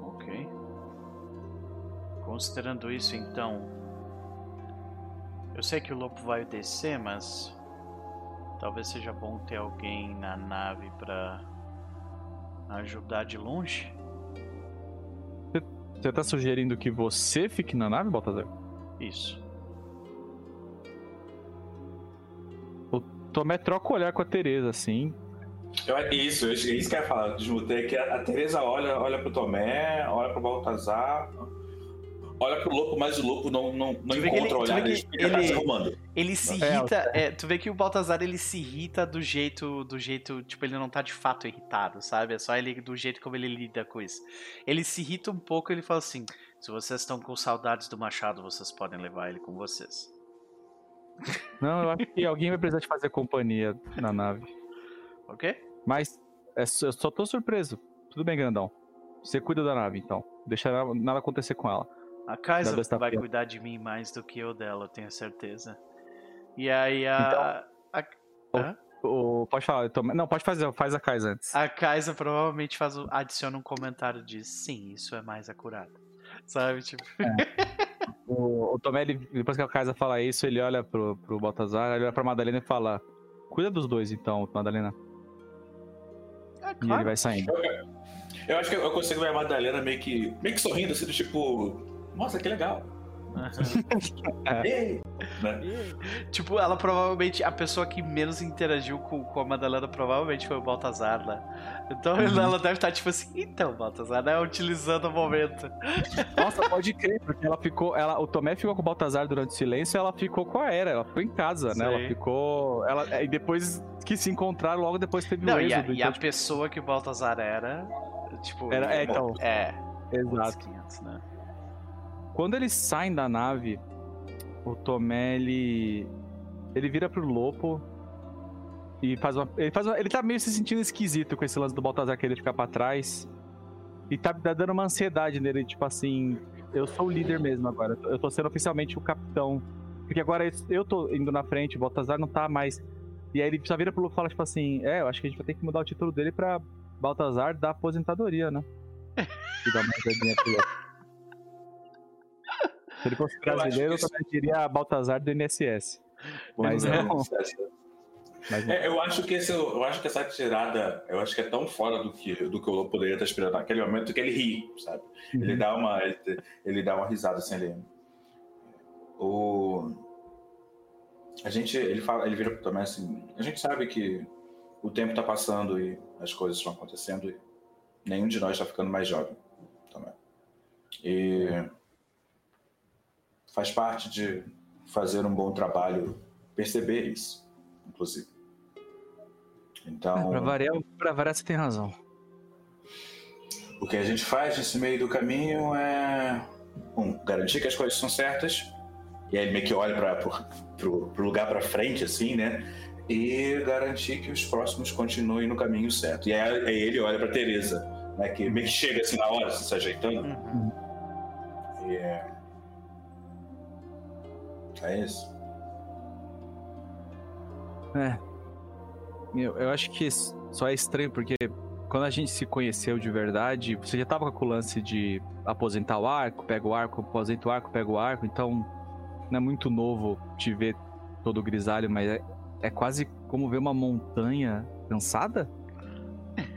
Ok. Considerando isso, então. Eu sei que o lobo vai descer, mas. Talvez seja bom ter alguém na nave pra ajudar de longe. Você tá sugerindo que você fique na nave, Baltazar? Isso. O Tomé troca o olhar com a Tereza, assim. Eu, isso, isso que eu ia falar, desmutei, que a, a Tereza olha, olha pro Tomé, olha pro Baltazar, olha pro louco, mas o louco não, não, não Tu vê que encontra o ele- olhar, ele, ele-. Ele se É, irrita. é, tu vê que o Baltazar ele se irrita do jeito. Do jeito. Tipo, ele não tá de fato irritado, sabe? É só ele do jeito como ele lida com isso. Ele se irrita um pouco e ele fala assim: se vocês estão com saudades do Machado, vocês podem levar ele com vocês. Não, eu acho que alguém vai precisar de fazer companhia na nave. Ok? Mas é só- eu só tô surpreso. Tudo bem, grandão. Você cuida da nave, então. Deixa nada acontecer com ela. A Kaisa vai cuidar de mim mais do que eu dela, eu tenho certeza. E aí a. a, Hã? O, pode falar, eu tô- não, pode fazer, faz a Kais antes. a Kaisa provavelmente faz, o- adiciona um comentário de sim, isso é mais acurado. Sabe? Tipo. O, o Tomé, ele- depois que a Kaisa fala isso, ele olha pro, pro Baltazar, ele olha pra Madalena e fala: Cuida dos dois, então, Madalena. É E ele vai saindo. Eu acho que eu consigo ver a Madalena meio que, meio que sorrindo, assim, do tipo, nossa, que legal. Ei! Né? Tipo, ela provavelmente, a pessoa que menos interagiu com, com a Madalena provavelmente foi o Baltazar, né? Então Uhum. ela deve estar tipo assim, então, Baltazar, né? Utilizando o momento. Nossa, pode crer, porque ela ficou. Ela, o Tomé ficou com o Baltazar durante o silêncio ela ficou com a Era, ela ficou em casa, né? Sim. Ela ficou. Ela, e depois que se encontraram, logo depois teve Não, o e a, êxodo. e então, a pessoa que o Baltazar era, tipo... Era- é, então. É, tipo, exato. 500, né? Quando eles saem da nave, o Tomé, ele. Ele vira pro Lopo e faz uma. Ele, faz uma- ele tá meio se sentindo esquisito com esse lance do Baltazar querer ficar pra trás. E tá, tá dando uma ansiedade nele, tipo assim. Eu sou o líder mesmo agora. Eu tô sendo oficialmente o capitão. Porque agora eu tô indo na frente, o Baltazar não tá mais. E aí ele só vira pro Lopo e fala, tipo assim, é, eu acho que a gente vai ter que mudar o título dele pra Baltazar da aposentadoria, né? E dar uma pro Lopo. Se ele fosse Eu brasileiro, eu isso- também diria Baltazar do INSS. Mas não. Mas não. É, eu acho que esse, eu acho que essa tirada, eu acho que é tão fora do que do que o Lobo poderia estar esperando naquele momento que ele ri, sabe? Ele Uhum. dá uma ele, ele dá uma risada assim, ele o a gente ele fala, ele vira Tomé assim, a gente sabe que o tempo tá passando e as coisas estão acontecendo e nenhum de nós tá ficando mais jovem, Tomé. E faz parte de fazer um bom trabalho perceber isso, inclusive. Então, Pra variar, pra variar, você tem razão. o que a gente faz nesse meio do caminho é um, garantir que as coisas são certas e aí meio que olha para pro lugar para frente assim, né? E garantir que os próximos continuem no caminho certo. E aí, aí ele olha para Teresa, né? Que meio que chega assim na hora, se ajeitando. Uhum. E é... é isso. É. Eu, eu acho que só é estranho porque quando a gente se conheceu de verdade, você já tava com o lance de aposentar o arco, pega o arco, aposenta o arco, pega o arco, então não é muito novo te ver todo grisalho, mas é, é quase como ver uma montanha cansada?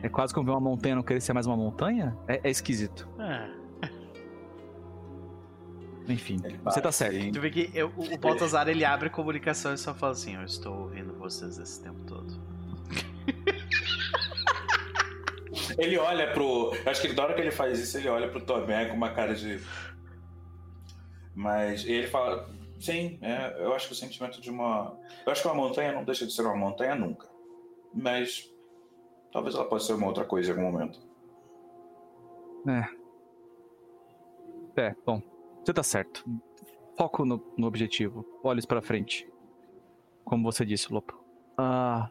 É quase como ver uma montanha não querer ser mais uma montanha? É, é esquisito. É. Enfim, Ele você tá certo. assim. Tu vê que eu- o o Baltazar ele abre a comunicação e só fala assim: Eu estou ouvindo vocês esse tempo todo. Ele olha pro. Acho que na hora que ele faz isso, ele olha pro Tomé com uma cara de. Mas ele fala. Sim, é, eu acho que o sentimento de uma. Eu acho que uma montanha não deixa de ser uma montanha nunca. Mas. Talvez ela possa ser uma outra coisa em algum momento. É, bom, você tá certo. Foco no, no objetivo. Olhos pra frente. Como você disse, Lopo. Ah.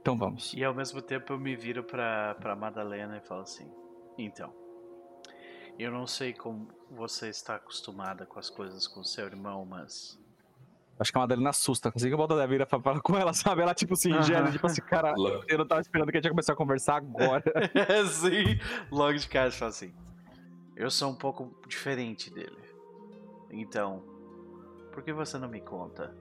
Então vamos. E ao mesmo tempo eu me viro pra, pra Madalena e falo assim: Então, eu não sei como você está acostumada com as coisas com seu irmão, mas. Acho que a Madalena assusta. Consegui a volta da vida pra falar com ela, sabe? Ela, tipo, se ingere, Aham. tipo assim, cara, eu não tava esperando que a gente ia começar a conversar agora. Sim, logo de cara fala assim: Eu sou um pouco diferente dele. Então, por que você não me conta?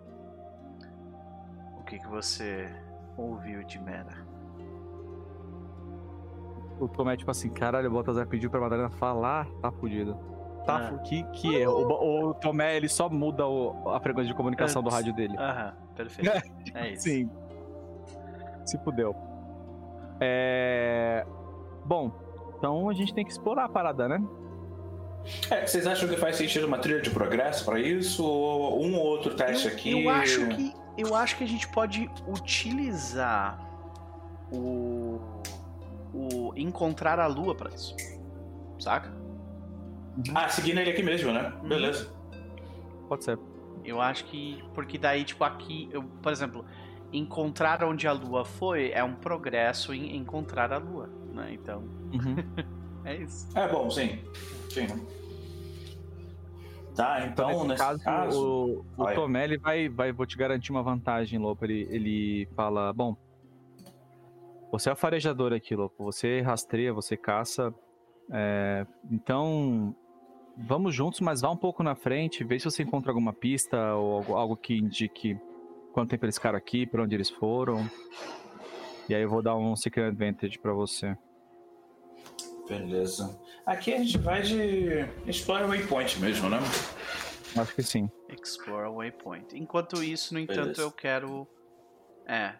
O que, que você ouviu de Mera? O Tomé é tipo assim, caralho, o Baltazar pediu pra Madalena falar, tá fudido. Tá, Ah. que, que erro. O, o Tomé, ele só muda o- a frequência de comunicação do Antes. rádio dele. Aham, perfeito. É isso. Sim. Se fudeu. É... Bom, então a gente tem que explorar a parada, né? É, vocês acham que faz sentido uma trilha de progresso pra isso? Ou um ou outro teste eu, aqui? eu acho que eu acho que a gente pode utilizar o o encontrar a lua pra isso. Saca? Ah, seguindo ele aqui mesmo, né? Uhum. Beleza. Pode ser. Eu acho que porque daí tipo aqui, eu, por exemplo, encontrar onde a lua foi é um progresso em encontrar a lua, né? Então, Uhum. é isso. É bom, sim. Sim. Tá, então, Nesse nesse caso, caso. o, o. Tomé, ele vai, vai, vou te garantir uma vantagem, Lopo. Ele, ele fala, bom, você é o farejador aqui, Lopo. Você rastreia, você caça. é, então, vamos juntos, mas vá um pouco na frente, vê se você encontra alguma pista ou algo, algo que indique quanto tempo eles ficaram aqui, pra onde eles foram. E aí eu vou dar um Secret Advantage pra você. Beleza. Aqui a gente vai de Explore Waypoint mesmo, né? Acho que sim. Explore waypoint. Enquanto isso, no entanto, Beleza. eu quero é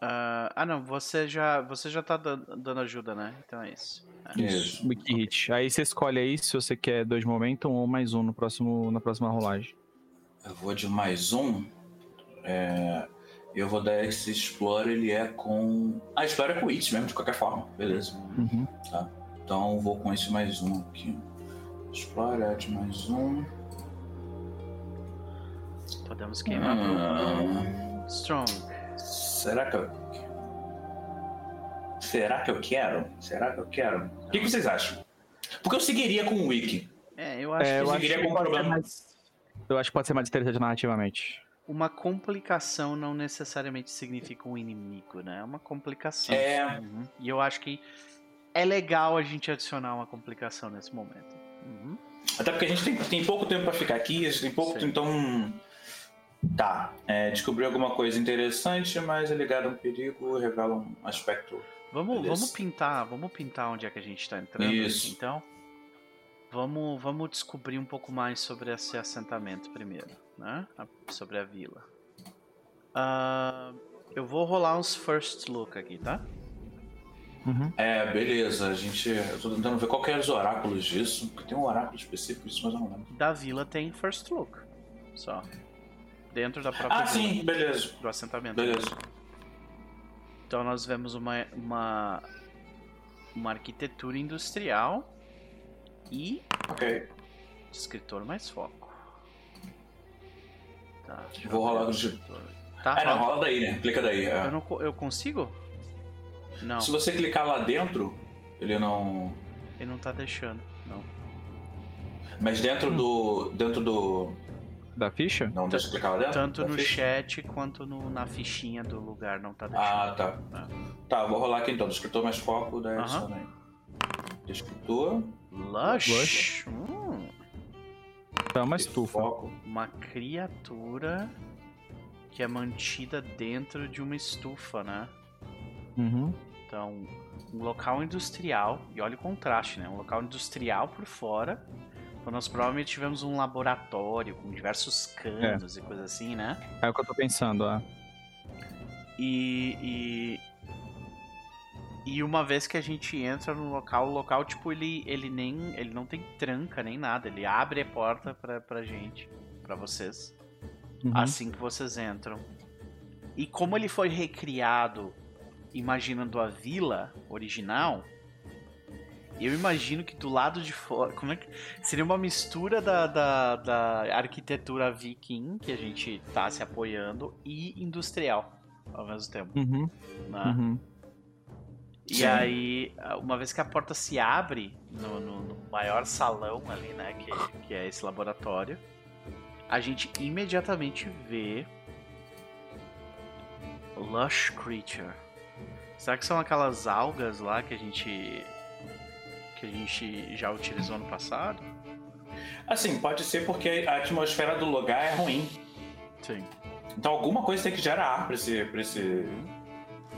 ah, ah, não, você já você já tá dan- dando ajuda, né? Então é isso. É. Isso. Wiki Hit. Aí você escolhe aí se você quer dois momentum ou mais um no próximo, na próxima rolagem. Eu vou de mais um. É, Eu vou dar esse Explore, ele é com. Ah, Explore é com It mesmo, de qualquer forma. Beleza. Uhum. Então eu vou com esse mais um aqui. Explore, add mais um. Podemos queimar Hum, pro Strong. será que eu. Será que eu quero? Será que eu quero? O que, que vocês acham? Porque eu seguiria com o Wiki. É, eu acho É, que eu acho seguiria que com pode ser problema. mais- Eu acho que pode ser mais interessante narrativamente. uma complicação não necessariamente significa um inimigo, né? É uma complicação. É. Uhum. E eu acho que é legal a gente adicionar uma complicação nesse momento. Uhum. Até porque a gente tem, tem pouco tempo pra ficar aqui, a gente tem pouco Sim. tempo, então. Tá. É, alguma coisa interessante, mas é ligado a um perigo, revela um aspecto. Vamos, vamos pintar, vamos pintar onde é que a gente tá entrando. Isso. aqui, então, vamos, vamos descobrir um pouco mais sobre esse assentamento primeiro, né? A- Sobre a vila. Ah, eu vou rolar uns first look aqui, tá? Uhum. É, beleza. A gente. Eu tô tentando ver qual que é os oráculos disso. Porque tem um oráculo específico disso, mas eu não lembro. Da vila tem first look, só. Dentro da própria Ah, vila, sim, beleza. do assentamento. Beleza. Então nós vemos uma, uma, uma arquitetura industrial e Ok. escritor mais foco. Tá, Vou rolar ver o do- escritor. Tá, Ah, não, rola. daí, né? Clica daí. é. Eu, não, eu consigo? Não, Se você clicar lá dentro, ele não. ele não tá deixando. Não. Mas dentro do. Dentro do. Da ficha? Não, deixa eu clicar lá dentro? Tanto Da no ficha? chat quanto no- na fichinha do lugar não tá deixando. Ah, tá. Ah. Tá, vou rolar aqui então. Do escritor mais foco da edição aí. Escritor. Lush. Lush. Hum, é uma estufa. Foco. uma criatura que é mantida dentro de uma estufa, né? Uhum. Então, um local industrial, e olha o contraste, né? Um local industrial por fora. Então nós provavelmente tivemos um laboratório com diversos canos e coisa assim, né? É o que eu tô pensando, é. E, e. E uma vez que a gente entra no local, o local, tipo, ele, ele nem. Ele não tem tranca nem nada. Ele abre a porta pra, pra gente, pra vocês. Uhum. assim que vocês entram. E como ele foi recriado imaginando a vila original, eu imagino que do lado de fora. Como é que. Seria uma mistura da, da, da arquitetura viking que a gente tá se apoiando e industrial ao mesmo tempo. Uhum. Né? Uhum. E Sim. aí, uma vez que a porta se abre no, no- no maior salão ali, né, que, que é esse laboratório, a gente imediatamente vê Lush Creature. Será que são aquelas algas lá que a gente que a gente já utilizou no passado? Assim, pode ser porque a atmosfera do lugar é ruim. Sim. Então alguma coisa tem que gerar ar pra esse. Pra esse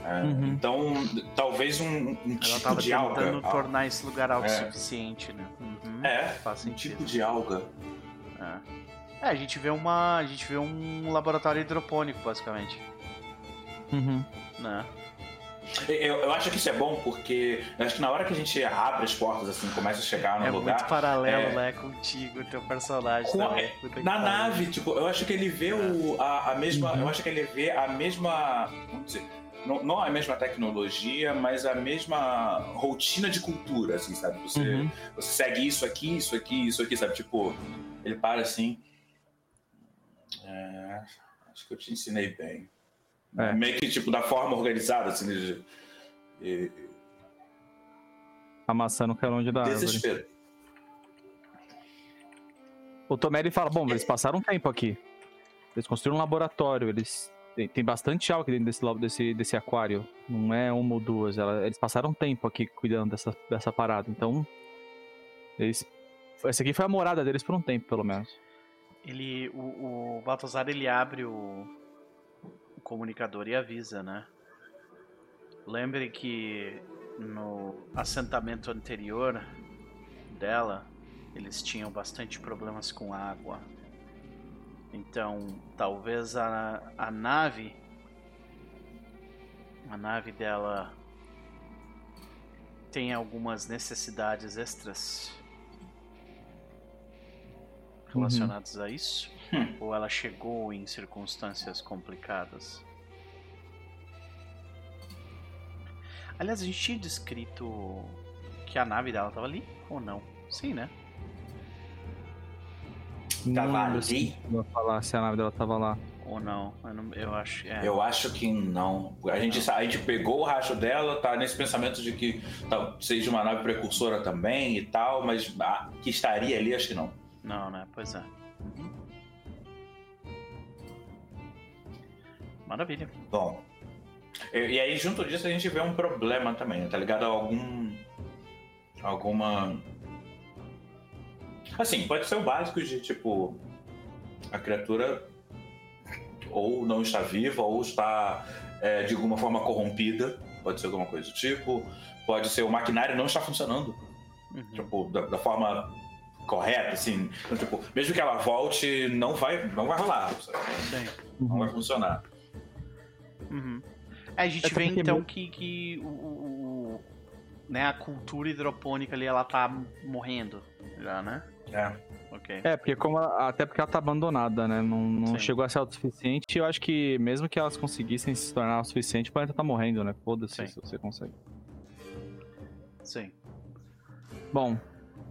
é, Uhum. Então, talvez um, um Ela tipo tava de alga. tentando tornar esse lugar autossuficiente, né? Uhum. É, Faz um sentido. tipo de alga. É. É, a gente vê uma. A gente vê um laboratório hidropônico, basicamente. Uhum. Né? Eu, eu acho que isso é bom porque eu acho que na hora que a gente abre as portas, assim, começa a chegar no é lugar. muito paralelo, é- né, contigo, teu personagem. Com-. Puta que Na pariu. nave, tipo, eu acho que ele vê o, a, a mesma. Uhum. Eu acho que ele vê a mesma. Vamos dizer, não, não a mesma tecnologia, mas a mesma rotina de cultura, assim, sabe? Você, Uhum. você segue isso aqui, isso aqui, isso aqui, sabe? Tipo, ele para assim. É, acho que eu te ensinei bem. É. Meio que, tipo, da forma organizada, assim, de. de- A maçã não caiu longe da árvore. desespero. O Tomé fala, bom, eles passaram um tempo aqui. Eles construíram um laboratório, eles tem, tem bastante aqui dentro desse, desse, desse aquário. Não é uma ou duas. ela- eles passaram um tempo aqui cuidando dessa, dessa parada. Então, eles. Essa aqui foi a morada deles por um tempo, pelo menos. Ele, o, o Baltazar ele abre o, o comunicador e avisa, né? Lembre que no assentamento anterior dela, eles tinham bastante problemas com água. Então, talvez a, a nave, a nave dela tenha algumas necessidades extras relacionadas a isso? Hum. Ou ela chegou em circunstâncias complicadas? Aliás, a gente tinha descrito que a nave dela tava ali ou não? Sim, né? Tava não lembro se ali? eu vou falar se a nave dela tava lá. Ou não? Eu, não- eu acho. É. Eu acho que não. A gente, a gente pegou o racho dela, tá nesse pensamento de que tal, seja uma nave precursora também e tal, mas ah, que estaria ali, acho que não. Não, né? Pois é. Uhum. Maravilha. Bom. E, aí, junto disso, a gente vê um problema também, tá ligado? A algum. Alguma. Assim, pode ser o básico de tipo. A criatura ou não está viva, ou está é, de alguma forma corrompida. Pode ser alguma coisa do tipo. Pode ser o maquinário não está funcionando. Uhum. tipo, da, da forma correta, assim. Então, tipo, mesmo que ela volte, não vai, não vai rolar, não vai funcionar. Uhum. É, a gente vê então meu- que, que o, o- o- né, a cultura hidropônica ali ela tá morrendo já, né? É. Ok. É, porque como ela- até porque ela tá abandonada, né? Não, não chegou a ser autossuficiente. E eu acho que mesmo que elas conseguissem se tornar autossuficiente, o planeta tá morrendo, né? Foda-se se você consegue. Sim. Bom,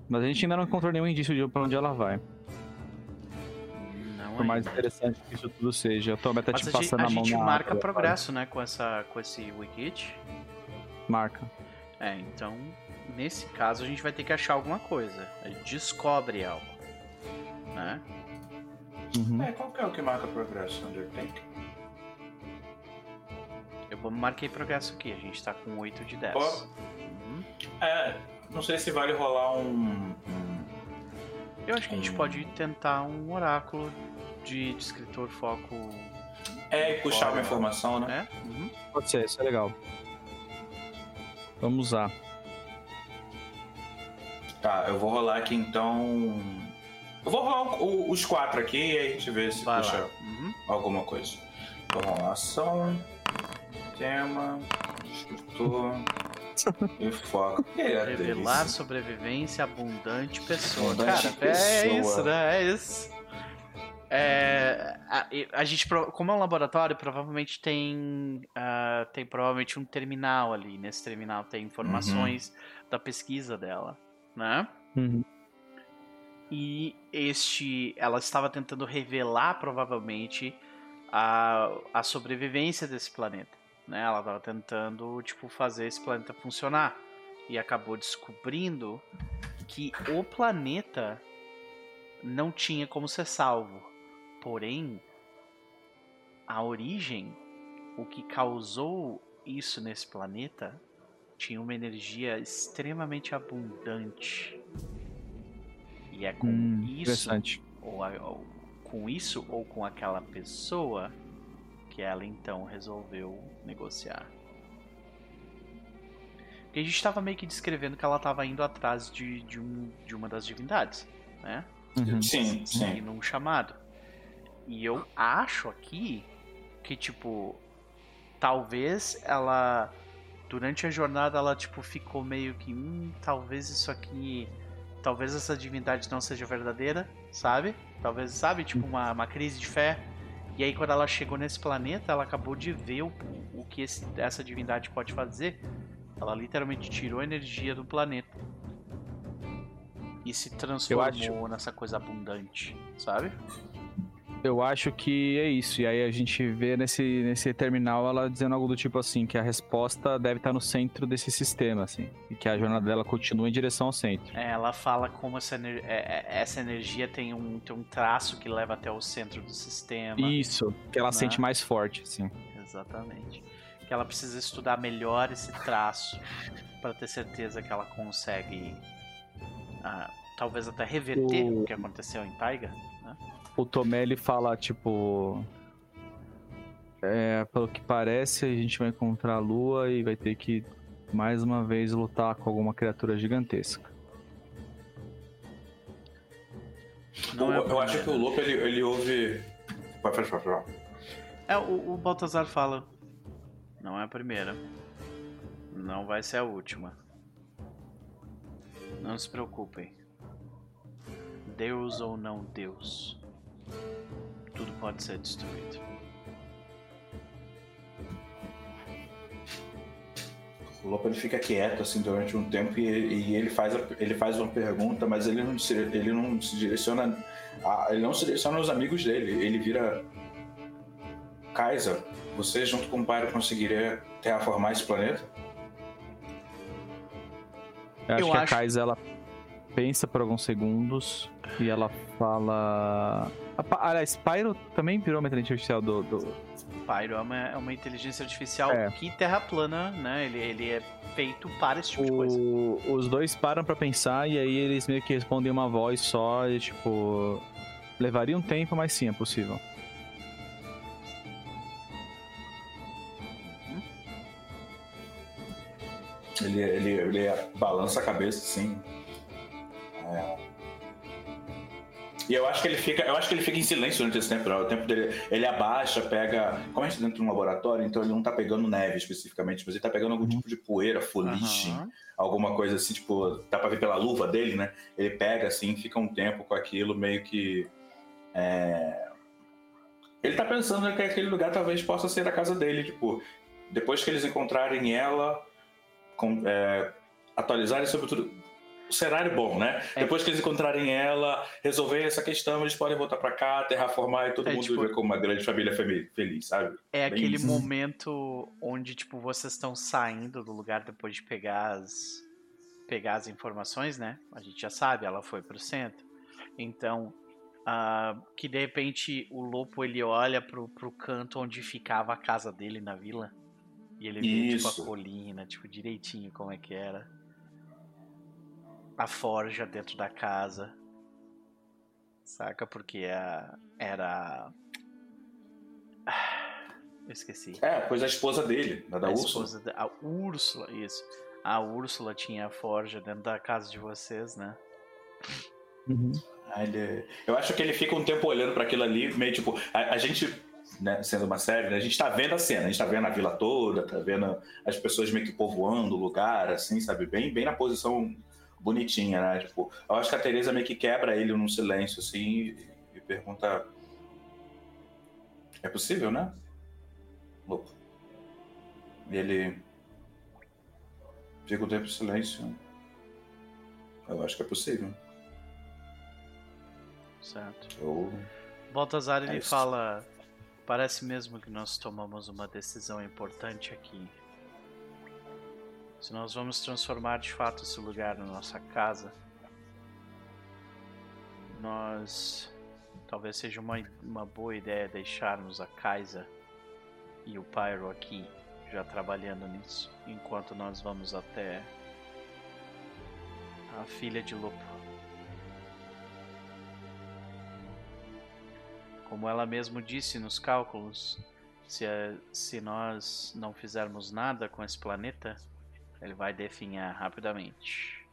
mas a gente ainda não encontrou nenhum indício de pra onde ela vai. Por mais interessante que isso tudo seja. Eu tô até Mas te a gente, passando a a mão gente marca água, progresso, né, com, essa, com esse wikit. Marca. É, então, nesse caso, a gente vai ter que achar alguma coisa. A gente descobre algo. Né? Uhum. É, qual que é o que marca progresso? Undertake? Eu marquei progresso aqui, a gente tá com 8 de 10. Ó. Uhum. É, não sei se vale rolar um. Eu acho que a gente pode tentar um oráculo de, de escritor foco. É, e puxar Fora. uma informação, né? né? Uhum. Pode ser, isso é legal. Vamos usar. Tá, eu vou rolar aqui então. Eu vou rolar o- os quatro aqui e aí a gente vê se Vai puxa lá. Uhum. alguma coisa. Vou rolar ação, tema, escritor e foco. É Revelar delícia. sobrevivência abundante pessoa. Abundante Cara, é pessoa. isso, né? É isso. É, a, a gente, como é um laboratório, provavelmente tem, ah, tem provavelmente um terminal ali. Nesse terminal tem informações da pesquisa dela, né? Uhum. E este, ela estava tentando revelar provavelmente a, a sobrevivência desse planeta, né? Ela estava tentando tipo fazer esse planeta funcionar e acabou descobrindo que o planeta não tinha como ser salvo. Porém, a origem, o que causou isso nesse planeta, tinha uma energia extremamente abundante. E é com Hum, isso, ou, ou com isso ou com aquela pessoa que ela então resolveu negociar. Porque a gente estava meio que descrevendo que ela estava indo atrás de, de, um, de uma das divindades, né? Uhum. Sim, E sim. num chamado. E eu acho aqui que, tipo, talvez ela. Durante a jornada ela, tipo, ficou meio que. Hum, talvez isso aqui. Talvez essa divindade não seja verdadeira, sabe? Talvez, sabe? Tipo, uma, uma crise de fé. E aí, quando ela chegou nesse planeta, ela acabou de ver o, o que esse- essa divindade pode fazer. Ela literalmente tirou a energia do planeta. E se transformou acho- nessa coisa abundante, sabe? Eu acho que é isso. E aí a gente vê nesse, nesse terminal ela dizendo algo do tipo assim, que a resposta deve estar no centro desse sistema, assim. E que a jornada dela continua em direção ao centro. É, ela fala como essa, ener- é, é, essa energia tem um, tem um traço que leva até o centro do sistema. Isso, que ela Né? sente mais forte, assim. Exatamente. Que ela precisa estudar melhor esse traço para ter certeza que ela consegue, ah, talvez até reverter O- o que aconteceu em Taiga. O Tomé ele fala, tipo. É, pelo que parece, a gente vai encontrar a lua e vai ter que mais uma vez lutar com alguma criatura gigantesca. Não é a eu, eu acho que o Lopo ele, ele ouve. Pode pode, pode. É, o, o Baltazar fala. Não é a primeira. Não vai ser a última. Não se preocupem. Deus ou não Deus. Tudo pode ser destruído. O Lopo ele fica quieto assim durante um tempo e, e ele, faz a- ele faz uma pergunta, mas ele não se, ele não se direciona. A, ele não se direciona aos amigos dele. Ele vira. Kaiser, você junto com o pai conseguiria terraformar esse planeta? Eu acho Eu que acho- a Kaiser ela pensa por alguns segundos e ela fala. A Aliás, Pyro também virou uma inteligência artificial do. do- Pyro é uma, é uma inteligência artificial É. que terraplana, né? Ele, ele é feito para esse tipo de coisa. O- Os dois param pra pensar e aí eles meio que respondem uma voz só e tipo. Levaria um tempo, mas sim, é possível. Ele, ele, ele balança a cabeça assim. É. E eu acho que ele fica, eu acho que ele fica em silêncio durante esse tempo. né? O tempo dele, ele abaixa, pega, como a gente tá dentro de um laboratório, então ele não tá pegando neve especificamente, mas ele tá pegando algum tipo de poeira, fuligem, Aham. alguma coisa assim, tipo, dá pra ver pela luva dele, né? Ele pega assim, fica um tempo com aquilo, meio que. é, Ele tá pensando que aquele lugar talvez possa ser a casa dele, tipo, depois que eles encontrarem ela, com- é, atualizarem sobre tudo. Cenário bom, né? É. Depois que eles encontrarem ela, resolver essa questão, eles podem voltar pra cá, terraformar e todo É, mundo tipo- viver como uma grande família feliz, sabe? É Bem aquele isso. momento onde, tipo, vocês estão saindo do lugar depois de pegar as, pegar as informações, né? A gente já sabe, ela foi pro centro. Então, ah, que de repente o Lopo ele olha pro, pro canto onde ficava a casa dele na vila. E ele vê, tipo, a colina, tipo, direitinho como é que era. A forja dentro da casa. Saca? Porque a, era. Eu esqueci. É, pois a esposa dele, a da a Úrsula. esposa da, a Úrsula, isso. A Úrsula tinha a forja dentro da casa de vocês, né? Ah, ele- Eu acho que ele fica um tempo olhando para aquilo ali, meio tipo. A, a gente, né, sendo uma série, né, a gente tá vendo a cena, a gente tá vendo a vila toda, tá vendo as pessoas meio que povoando o lugar, assim, sabe? Bem, bem na posição bonitinha, né? Tipo, eu acho que a Teresa meio que quebra ele num silêncio, assim, e, e pergunta. É possível, né? Louco. E ele. Fica um tempo em silêncio. Eu acho que é possível. Certo. Eu. Baltazar É ele isso. fala: Parece mesmo que nós tomamos uma decisão importante aqui. Se nós vamos transformar de fato esse lugar na nossa casa, nós. Talvez seja uma, uma boa ideia deixarmos a Kaisa e o Pyro aqui já trabalhando nisso, enquanto nós vamos até a filha de Lupo. Como ela mesmo disse nos cálculos, se, se nós não fizermos nada com esse planeta, ele vai definhar rapidamente.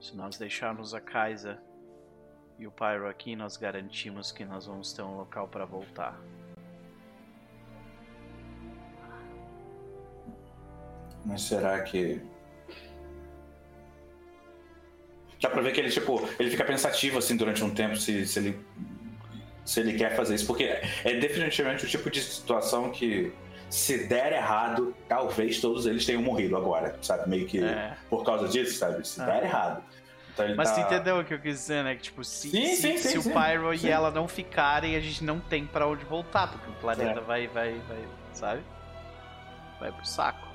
Se nós deixarmos a Kaisa e o Pyro aqui, nós garantimos que nós vamos ter um local para voltar. Mas será que. Dá pra ver que ele, tipo, ele fica pensativo assim durante um tempo se, se ele. Se ele quer fazer isso. Porque é definitivamente o tipo de situação que, se der errado, talvez todos eles tenham morrido agora, sabe? Meio que É. por causa disso, sabe? Se Ah. der errado. Então Mas tá... tu entendeu o que eu quis dizer, né? Que tipo, se, Sim, se, sim, se sim, o. Pyro Sim. e ela não ficarem, a gente não tem pra onde voltar, porque o planeta É. vai, vai, vai, sabe? Vai pro saco.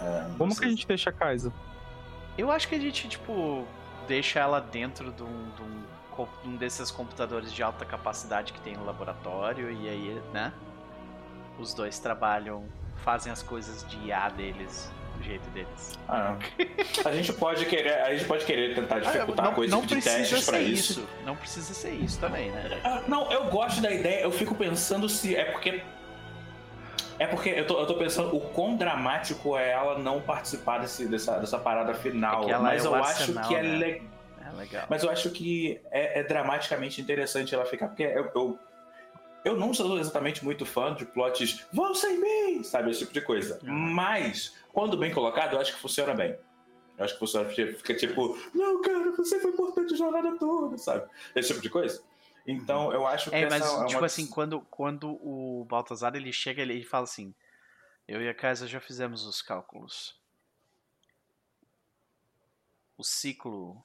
É, Como que a gente deixa a Kaisa? Eu acho que a gente, tipo, deixa ela dentro de um, de um co- um desses computadores de alta capacidade que tem no laboratório, e aí, né? Os dois trabalham, fazem as coisas de IA deles, do jeito deles. ah, a gente pode querer, a gente pode querer tentar dificultar não, coisas não de precisa testes ser pra isso. isso. Não precisa ser isso também, né? Ah, não, eu gosto da ideia, eu fico pensando se é porque. É porque eu tô, eu tô pensando o quão dramático é ela não participar desse, dessa, dessa parada final. É mas é o eu arsenal, acho que é né? legal. É legal. Mas eu acho que é, é dramaticamente interessante ela ficar, porque eu, eu, eu não sou exatamente muito fã de plots vão sem mim, sabe? Esse tipo de coisa. Uhum. Mas, quando bem colocado, eu acho que funciona bem. Eu acho que funciona, porque fica tipo, não, cara, você foi importante a jornada toda, sabe? Esse tipo de coisa. Então, eu acho que É, essa mas, é uma... tipo assim, quando, quando o Baltazar ele chega, ele, fala assim: Eu e a Kaisa já fizemos os cálculos. O ciclo,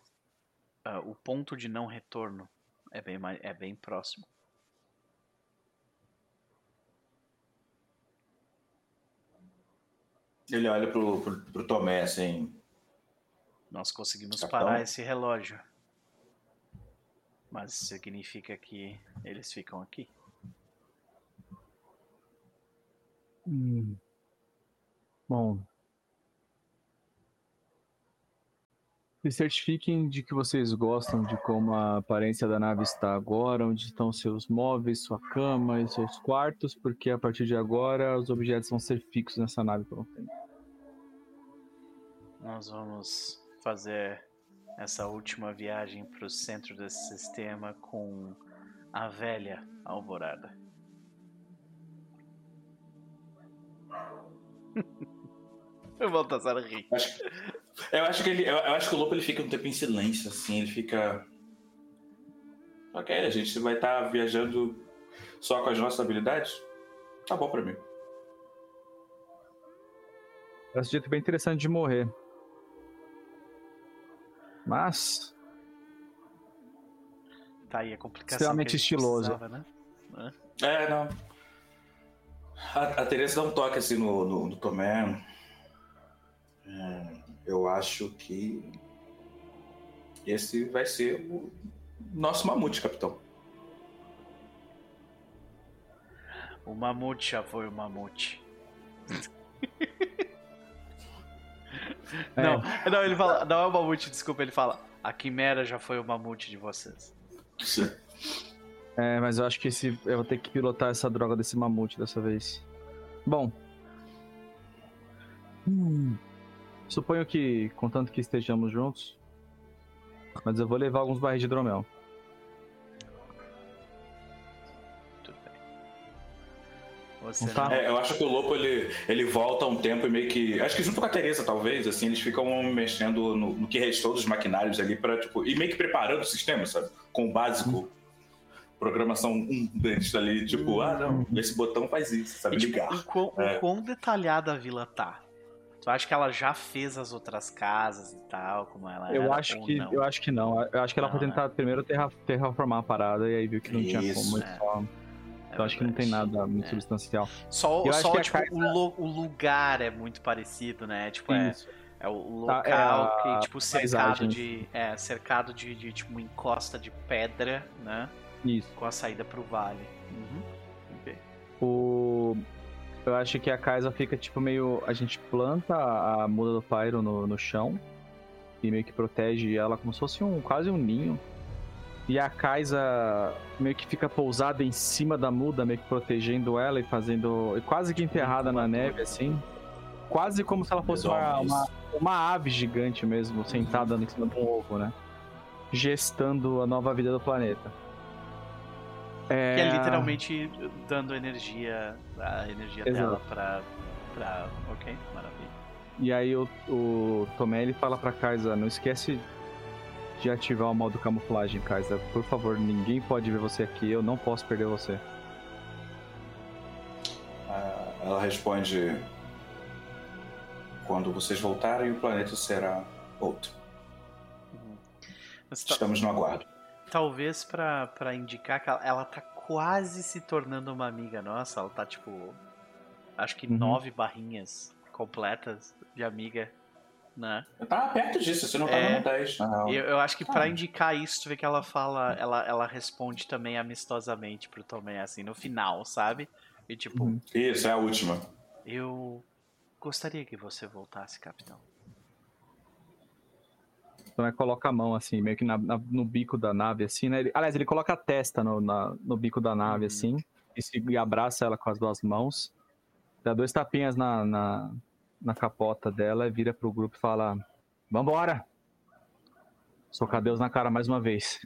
ah, o ponto de não retorno é bem, é bem próximo. Ele olha pro, pro, pro Tomé, assim, Nós conseguimos Capitão? parar esse relógio. Mas significa que eles ficam aqui. Hum. Bom. Se certifiquem de que vocês gostam de como a aparência da nave está agora, onde estão seus móveis, sua cama e seus quartos, porque a partir de agora os objetos vão ser fixos nessa nave por um tempo. Nós vamos fazer essa última viagem para o centro desse sistema com a velha Alvorada. Eu vou Baltazar rir. Acho eu acho que ele, eu, eu acho que o Lopo ele fica um tempo em silêncio, assim, ele fica. Ok, a gente vai estar viajando só com as nossas habilidades? Tá bom pra mim. Parece um jeito bem interessante de morrer. Mas, Tá aí a complicação. Extremamente estiloso. né? É, não. A, a Teresa dá um toque assim no, no, no Tomé. É, eu acho que esse vai ser o nosso mamute, capitão. O mamute já foi o mamute. É. Não, não, ele fala. Não é o mamute, desculpa, ele fala. A quimera já foi o mamute de vocês. É, mas eu acho que esse, eu vou ter que pilotar essa droga desse mamute dessa vez. Bom. Hum, suponho que, contanto que estejamos juntos. Mas eu vou levar alguns barris de hidromel. Tudo bem. Você tá? É, eu acho que o Lopo ele, ele volta um tempo e meio que. Acho que junto com a Teresa, talvez, assim, eles ficam mexendo no, no que restou dos maquinários ali para tipo. E meio que preparando o sistema, sabe? Com o básico. Programação 1 deles ali, tipo, ah não, esse botão faz isso, sabe? E, tipo, Ligar. o, quão, o É. quão detalhada a vila tá? Tu acha que ela já fez as outras casas e tal, como ela Eu era, acho que não? eu acho que não. Eu acho que ela Não, foi tentar primeiro terra, terraformar a parada e aí viu que não tinha Isso, como. é. Só, É eu acho que não tem nada muito É. substancial. Só, Eu só tipo, Kaisa- o, lo- o lugar é muito parecido, né? Tipo, é, é o Tá, local é a que, tipo, cercado de. É, cercado de, de, tipo, uma encosta de pedra, né? Isso. Com a saída pro vale. Uhum. O... Eu acho que a casa fica tipo meio. A gente planta a muda do Pyro no, no chão e meio que protege ela como se fosse um quase um ninho. E a Kaisa meio que fica pousada em cima da muda, meio que protegendo ela e fazendo. quase que enterrada na neve, assim. Quase como se ela fosse uma, uma, uma ave gigante mesmo, sentada em cima de um ovo, né? Gestando a nova vida do planeta. É... Que é literalmente dando energia, a energia Exato. dela pra, pra. Ok, maravilha. E aí o, o Tomé ele fala pra Kaisa, não esquece de ativar o modo camuflagem, Kaisa. Por favor, ninguém pode ver você aqui, eu não posso perder você. Ah, ela responde: Quando vocês voltarem, o planeta será outro. Uhum. Estamos no aguardo talvez para indicar que ela, ela tá quase se tornando uma amiga nossa. Ela tá tipo. Acho que uhum. nove barrinhas completas de amiga. Né? Eu tava perto disso, você não tava é, no 10. Não. Eu, eu acho que ah. para indicar isso, tu vê que ela fala, ela, ela responde também amistosamente pro Tomé, assim, no final, sabe? E tipo. Uhum. Isso, é a última. Eu gostaria que você voltasse, capitão. Então é coloca a mão assim, meio que na, na, no bico da nave, assim, né? Ele, aliás, ele coloca a testa no, na, no bico da nave, uhum. assim, e, se, e abraça ela com as duas mãos, dá dois tapinhas na, na, na capota dela e vira pro grupo e fala: Vambora! Socar Deus na cara mais uma vez.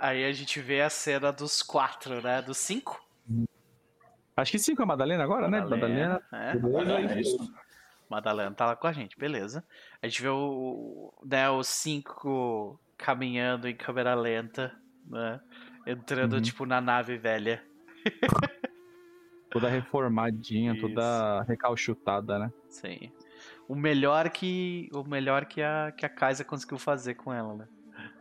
Aí a gente vê a cena dos quatro, né? Dos cinco? Acho que cinco é a Madalena agora, Madalena, né? Madalena. É, é isso. Madalena tá lá com a gente, beleza. A gente vê o, né, os cinco caminhando em câmera lenta, né? Entrando, uhum. tipo, na nave velha. toda reformadinha, Isso. toda recalchutada, né? Sim. O melhor que o melhor que a que a Kaisa conseguiu fazer com ela, né?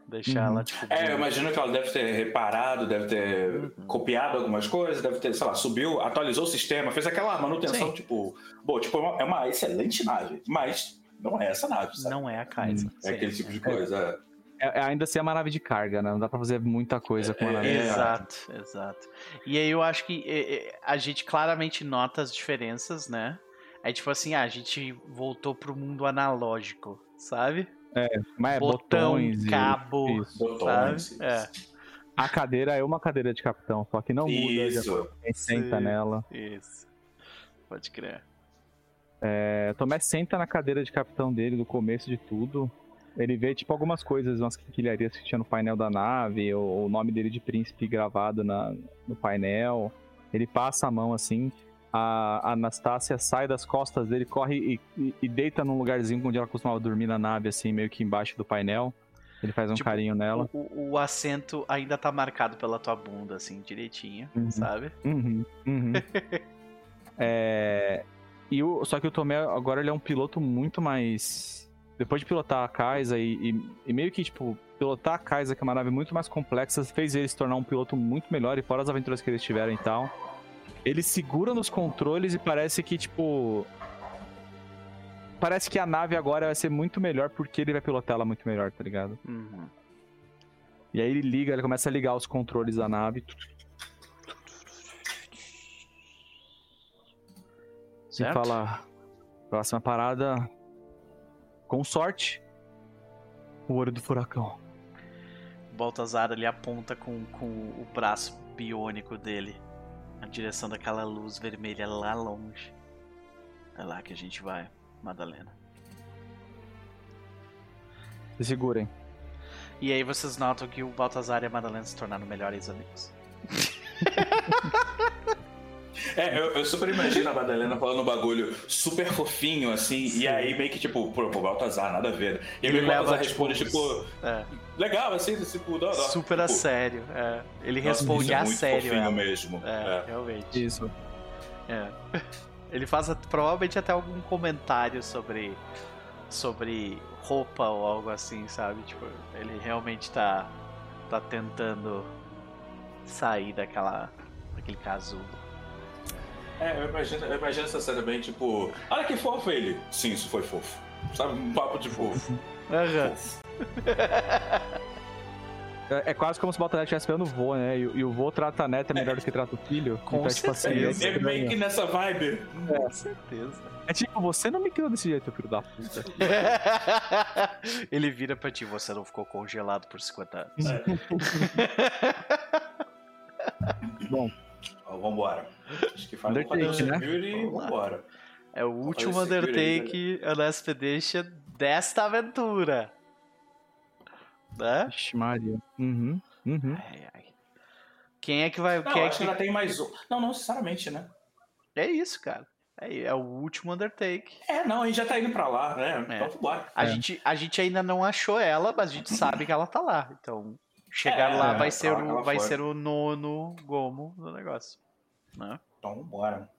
Deixar uhum. ela, tipo. É, eu imagino que ela deve ter reparado, deve ter uhum. copiado algumas coisas, deve ter, sei lá, subiu, atualizou o sistema, fez aquela manutenção, Sim. tipo. Bom, tipo, é uma, é uma, excelente nave, mas não é essa nave, sabe? Não é a Kaiser. É aquele tipo de coisa. É, é, ainda assim é uma nave de carga, né? Não dá pra fazer muita coisa com a nave. É, exato, exato. E aí eu acho que a gente claramente nota as diferenças, né? É tipo assim, ah, a gente voltou pro mundo analógico, sabe? É, mas é Botão, botões cabo, e... isso. Botões, É. A cadeira é uma cadeira de capitão, só que não muda. Isso. Quem senta nela. Isso. Pode crer. É, Tomé senta na cadeira de capitão dele do começo de tudo. Ele vê, tipo, algumas coisas, umas quinquilharias que tinha no painel da nave, ou o nome dele de príncipe gravado na, no painel. Ele passa a mão assim a Anastácia sai das costas dele, corre e, e, e, deita num lugarzinho onde ela costumava dormir na nave, assim, meio que embaixo do painel. Ele faz um tipo, carinho nela. O, o, assento ainda tá marcado pela tua bunda, assim, direitinho, uhum. sabe? Uhum, uhum. é... E o... Só que o Tomé agora ele é um piloto muito mais. Depois de pilotar a Kaisa e, e, e meio que, tipo, pilotar a Kaisa, que é uma nave muito mais complexa, fez ele se tornar um piloto muito melhor e fora as aventuras que eles tiveram e tal ele segura nos controles e parece que, tipo. Parece que a nave agora vai ser muito melhor porque ele vai pilotar ela muito melhor, tá ligado? Uhum. E aí ele liga, ele começa a ligar os controles da nave. Certo. E fala: próxima parada. Com sorte. O olho do furacão. Baltazar ele aponta com, com o braço biônico dele direção daquela luz vermelha lá longe. É lá que a gente vai, Madalena. Se segurem. E aí vocês notam que o Baltazar e a Madalena se tornaram melhores amigos. É, eu, eu, super imagino a Madalena falando um bagulho super fofinho, assim, Sim. e aí meio que tipo, pô, pô Baltazar, nada a ver. E aí o Baltazar tipo, responde, tipo, é. legal, assim, tipo, não, não, super tipo, a sério. É. Ele Nossa, responde é a sério. Fofinho mesmo. É, é, realmente. Isso. É. Ele faz provavelmente até algum comentário sobre sobre roupa ou algo assim, sabe? Tipo, ele realmente tá tá tentando sair daquela daquele casulo. É, eu imagino, eu imagino essa cena bem tipo. Olha que fofo ele! Sim, isso foi fofo. Sabe? Um papo de fofo. Uhum. fofo. É, é quase como se o Baltazar estivesse pegando o vô, né? E, e o vô trata a neta melhor do que trata o filho. Com então, tipo assim, certeza. é É meio que nessa vibe. Com certeza. É tipo, você não me criou desse jeito, filho da puta. Ele vira pra ti, você não ficou congelado por 50 anos. Bom, Ó, vambora. Acho que faz um Undertake, Fatal né? E vambora. É o último segura aí, Undertake Last Expedition desta aventura. Né? Vixe, Maria. Uhum, uhum. Ai, ai. Quem é que vai. Não, quem é, acho que que... ainda tem mais um. Não, não necessariamente, né? é isso, cara. É, é o último Undertake. É, não, a gente já tá indo pra lá, né? É. Então vambora. A, É. gente, a gente ainda não achou ela, mas a gente sabe que ela tá lá. Então, chegar É, lá é, vai, ser o, vai fora. ser o nono gomo do negócio. Né? Então vambora.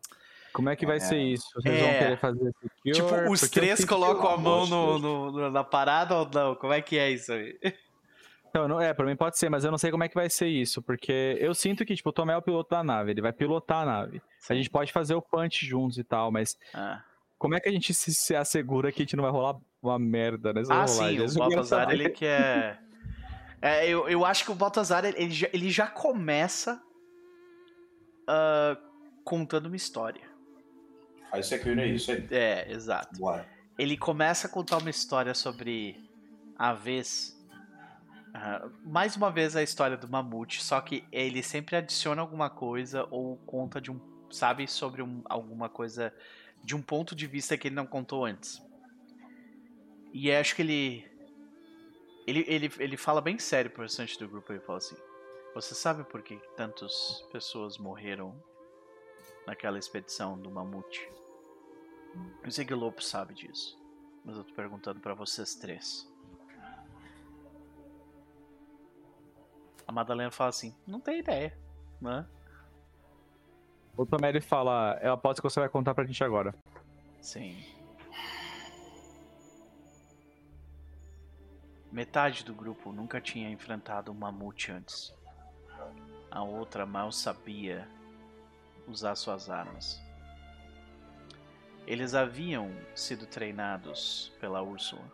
Como é que vai É. ser isso? Vocês vão É. querer fazer secure? tipo, os três colocam a mão no, no- no- na parada ou não? Como é que é isso aí? Então, não, é, pra mim pode ser, mas eu não sei como é que vai ser isso, porque eu sinto que, tipo, o Tomé é o piloto da nave, ele vai pilotar a nave. A gente pode fazer o punch juntos e tal, mas Ah, como é que a gente se, se assegura que a gente não vai rolar uma merda nessa ah rolagem? sim, o Isso Baltazar, ele quer... É, eu, eu acho que o Baltazar, ele, já, ele já começa ah, contando uma história. Faz Security é isso aí. É, exato. Bora. ele começa a contar uma história sobre a vez. ah, mais uma vez a história do mamute, só que ele sempre adiciona alguma coisa ou conta de um. Sabe, sobre um- alguma coisa de um ponto de vista que ele não contou antes. E acho que ele. Ele, ele, ele fala bem sério pro restante do grupo. Ele fala assim: Você sabe por que tantas pessoas morreram naquela expedição do mamute? Eu sei que o Lopo sabe disso. Mas eu tô perguntando pra vocês três. A Madalena fala assim, não tem ideia, né? O Tomé fala, eu aposto que você vai contar pra gente agora. Sim. Metade do grupo nunca tinha enfrentado um mamute antes. A outra mal sabia usar suas armas. Eles haviam sido treinados pela Úrsula.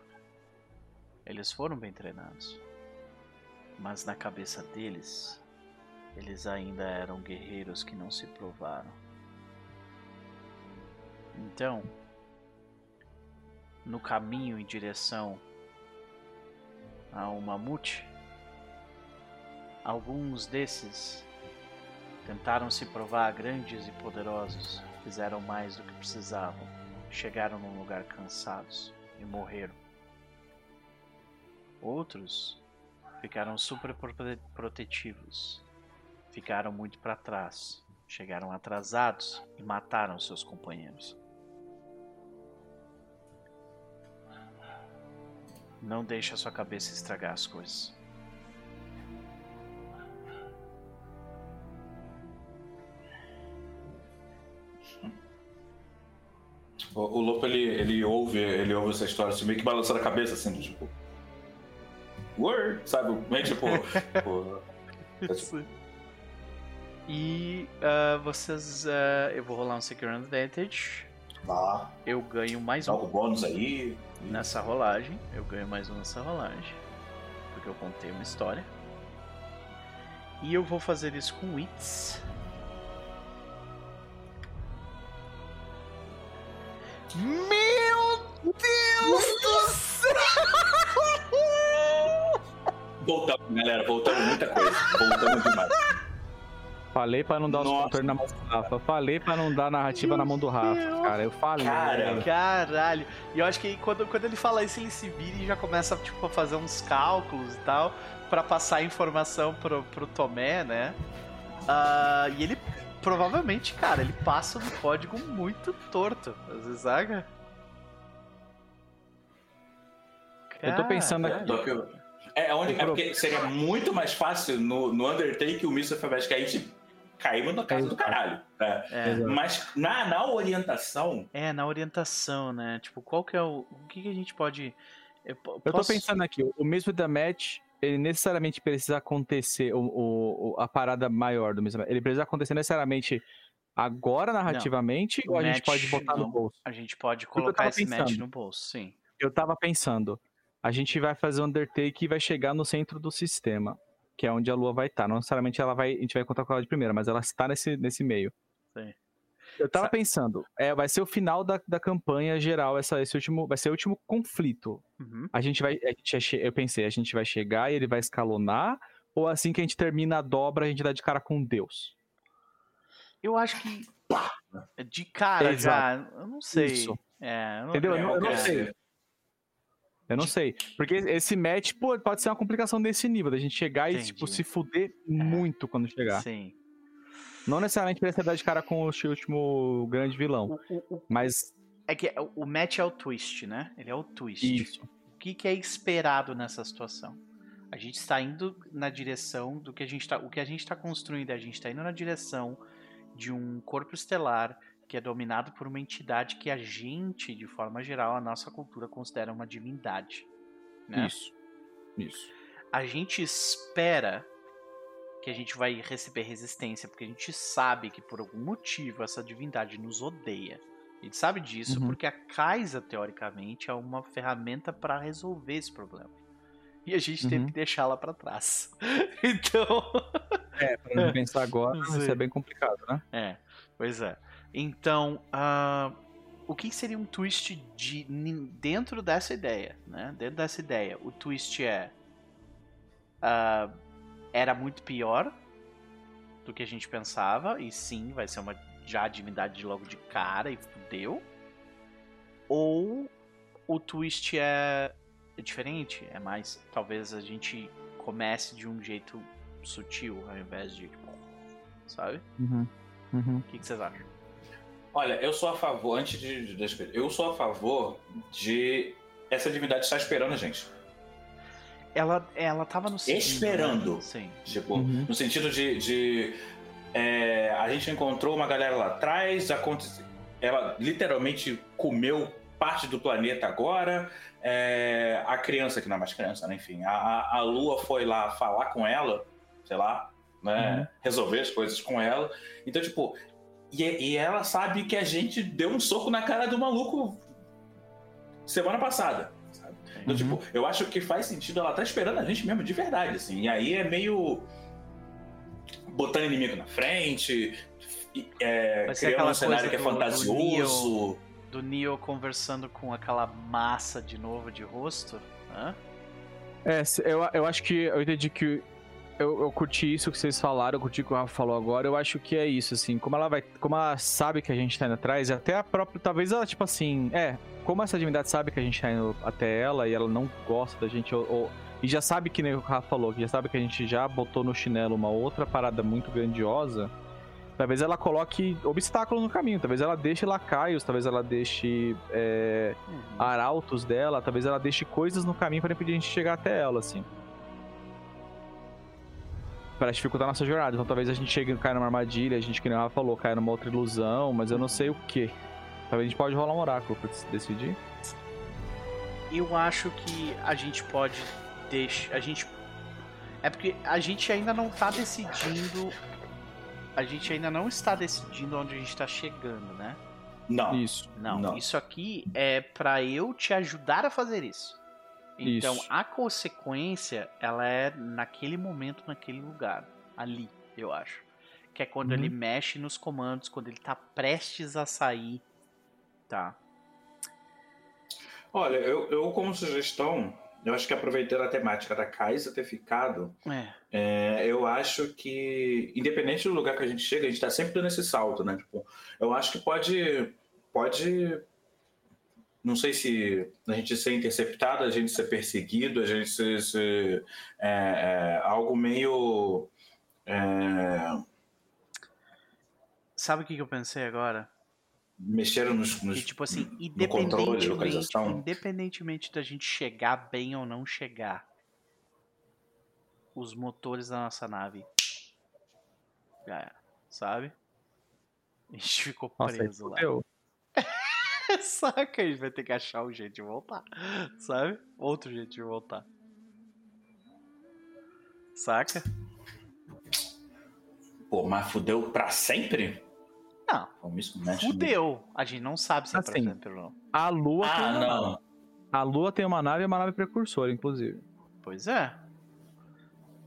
Eles foram bem treinados. Mas na cabeça deles, eles ainda eram guerreiros que não se provaram. Então, no caminho em direção ao mamute, alguns desses tentaram se provar grandes e poderosos, fizeram mais do que precisavam, chegaram num lugar cansados e morreram. Outros ficaram super prote- protetivos, ficaram muito para trás, chegaram atrasados e mataram seus companheiros. Não deixe a sua cabeça estragar as coisas. O, o Lopo, ele, ele ouve, ele ouve essa história assim, meio que balançando a cabeça, assim, tipo. Word, sabe? Meio tipo. tipo, é tipo, E ah, vocês. ah, eu vou rolar um Secure Advantage. Tá, Eu ganho mais dá um o bônus aí. nessa rolagem. Eu ganho mais um nessa rolagem. Porque eu contei uma história. E eu vou fazer isso com Wits. Meu Deus do céu! Voltamos, galera, voltamos muita coisa. Voltamos demais. Falei pra não dar os Nossa. contornos na mão do Rafa. Falei pra não dar narrativa na mão do Rafa, Deus. cara. Eu falei. Cara. Caralho. E eu acho que quando, quando ele fala isso, ele se vira e já começa tipo, a fazer uns cálculos e tal pra passar a informação pro, pro Tomé, né? Ah, e ele provavelmente, cara, ele passa um código muito torto. Vezes, saca? Eu tô pensando que eu- É, onde, é porque seria muito mais fácil no, no Undertake o Mr. Fabest que a gente caímos na casa do caralho. né? É, Exato. Mas na, na orientação, é, na orientação, né? Tipo, qual que é o. O que, que a gente pode. Eu, po- Eu tô posso- pensando aqui, o mesmo da match, ele necessariamente precisa acontecer, o, o- a parada maior do mesmo ele precisa acontecer necessariamente agora narrativamente, Não. ou a gente Match, pode botar não. no bolso? A gente pode colocar esse match pensando. no bolso, sim. Eu tava pensando, a gente vai fazer o Undertake e vai chegar no centro do sistema. Que é onde a lua vai estar. Não necessariamente ela vai, a gente vai encontrar com ela de primeira, mas ela está nesse, nesse meio. Sim. Eu tava Sa- pensando, é, vai ser o final da, da campanha geral, essa, esse último, vai ser o último conflito. Uhum. A gente vai, a gente eu pensei, a gente vai chegar e ele vai escalonar, ou assim que a gente termina a dobra, a gente dá de cara com Deus? Eu acho que de cara já, Exato. eu não sei. Isso. É, eu não, Entendeu? Eu não- eu não sei. Eu não sei. Porque esse match, pô, pode ser uma complicação desse nível, da gente chegar e, tipo, Entendi. se fuder muito quando chegar. Sim. Não necessariamente precisa dar de cara com o último grande vilão. Mas é que o- o match é o twist, né? Ele é o twist. isso. O que, que é esperado nessa situação? A gente está indo na direção do que a gente está. O que a gente está construindo, a gente está indo na direção de um corpo estelar que é dominado por uma entidade que a gente, de forma geral, a nossa cultura considera uma divindade. Né? Isso. Isso. A gente espera que a gente vai receber resistência, porque a gente sabe que por algum motivo essa divindade nos odeia. A gente sabe disso Uhum. porque a Kaisa, teoricamente, é uma ferramenta para resolver esse problema. E a gente teve Uhum. que deixá-la para trás. Então. É, pra pensar agora, sei. ser bem complicado, né? É, pois é. Então, ah, o que seria um twist de dentro dessa ideia, né? Dentro dessa ideia, o twist é ah, era muito pior do que a gente pensava e sim, vai ser uma já divindade logo de cara e fudeu. Ou o twist é diferente, é mais talvez a gente comece de um jeito sutil ao invés de sabe? Uhum. Uhum. O que, que vocês acham? Olha, eu sou a favor, antes de, de eu sou a favor de essa divindade estar esperando a gente. Ela, ela tava no segundo, Esperando. né? Sim. Tipo, Uhum. no sentido de. de, é, a gente encontrou uma galera lá atrás, aconte- ela literalmente comeu parte do planeta agora. é, a criança, que não é mais criança, né? enfim, a, a, a Lua foi lá falar com ela, sei lá, né? Uhum. resolver as coisas com ela. Então, tipo, e, e ela sabe que a gente deu um soco na cara do maluco semana passada. sabe? Então, Uhum. tipo, eu acho que faz sentido ela tá esperando a gente mesmo, de verdade, assim. E aí é meio. botando inimigo na frente, e, é, criando aquela um cenário que é do- do fantasioso. Do Neo conversando com aquela massa de novo de rosto. Hã? É, eu, eu acho que eu entendi que eu, eu curti isso que vocês falaram, eu curti o que o Rafa falou agora. Eu acho que é isso, assim, como ela vai, como ela sabe que a gente tá indo atrás, até a própria, talvez ela tipo assim, é, como essa divindade sabe que a gente tá indo até ela e ela não gosta da gente ou, ou- e já sabe que nem o Rafa falou, que já sabe que a gente já botou no chinelo uma outra parada muito grandiosa. Talvez ela coloque obstáculos no caminho, talvez ela deixe lacaios, talvez ela deixe é, Uhum. arautos dela, talvez ela deixe coisas no caminho para impedir a gente chegar até ela, assim. Pra dificultar a nossa jornada. Então talvez a gente chegue, caia numa armadilha, a gente, que nem ela falou, caia numa outra ilusão, mas eu não sei o que. Talvez a gente pode rolar um oráculo pra decidir. Eu acho que a gente pode deixar. A gente. É porque a gente ainda não tá decidindo. A gente ainda não está decidindo onde a gente tá chegando, né? Não. Isso. Não, Não. isso aqui é pra eu te ajudar a fazer isso. Então, Isso. a consequência, ela é naquele momento, naquele lugar. Ali, eu acho. Que é quando Uhum. ele mexe nos comandos, quando ele tá prestes a sair. Tá. Olha, eu, eu como sugestão, eu acho que aproveitando a temática da Kaisa ter ficado, É. É, eu acho que, independente do lugar que a gente chega, a gente está sempre dando esse salto, né? Tipo, eu acho que pode, pode, não sei se a gente ser interceptado, a gente ser perseguido, a gente ser, ser, é, é, algo meio, é, Sabe o que, eu pensei agora? mexeram nos, nos Que, tipo assim, controle, independentemente, localização. independentemente da gente chegar bem ou não chegar, os motores da nossa nave. Já era, sabe? A gente ficou Nossa, preso lá. fudeu. Saca, a gente vai ter que achar um jeito de voltar. Sabe? Outro jeito de voltar. Saca? Pô, mas fudeu pra sempre? Não. Mexe Fudeu. A gente não sabe se é pra Assim, sempre ou não. A Lua tem Ah, uma não. nave. A Lua tem uma nave e uma nave precursora, inclusive. Pois é.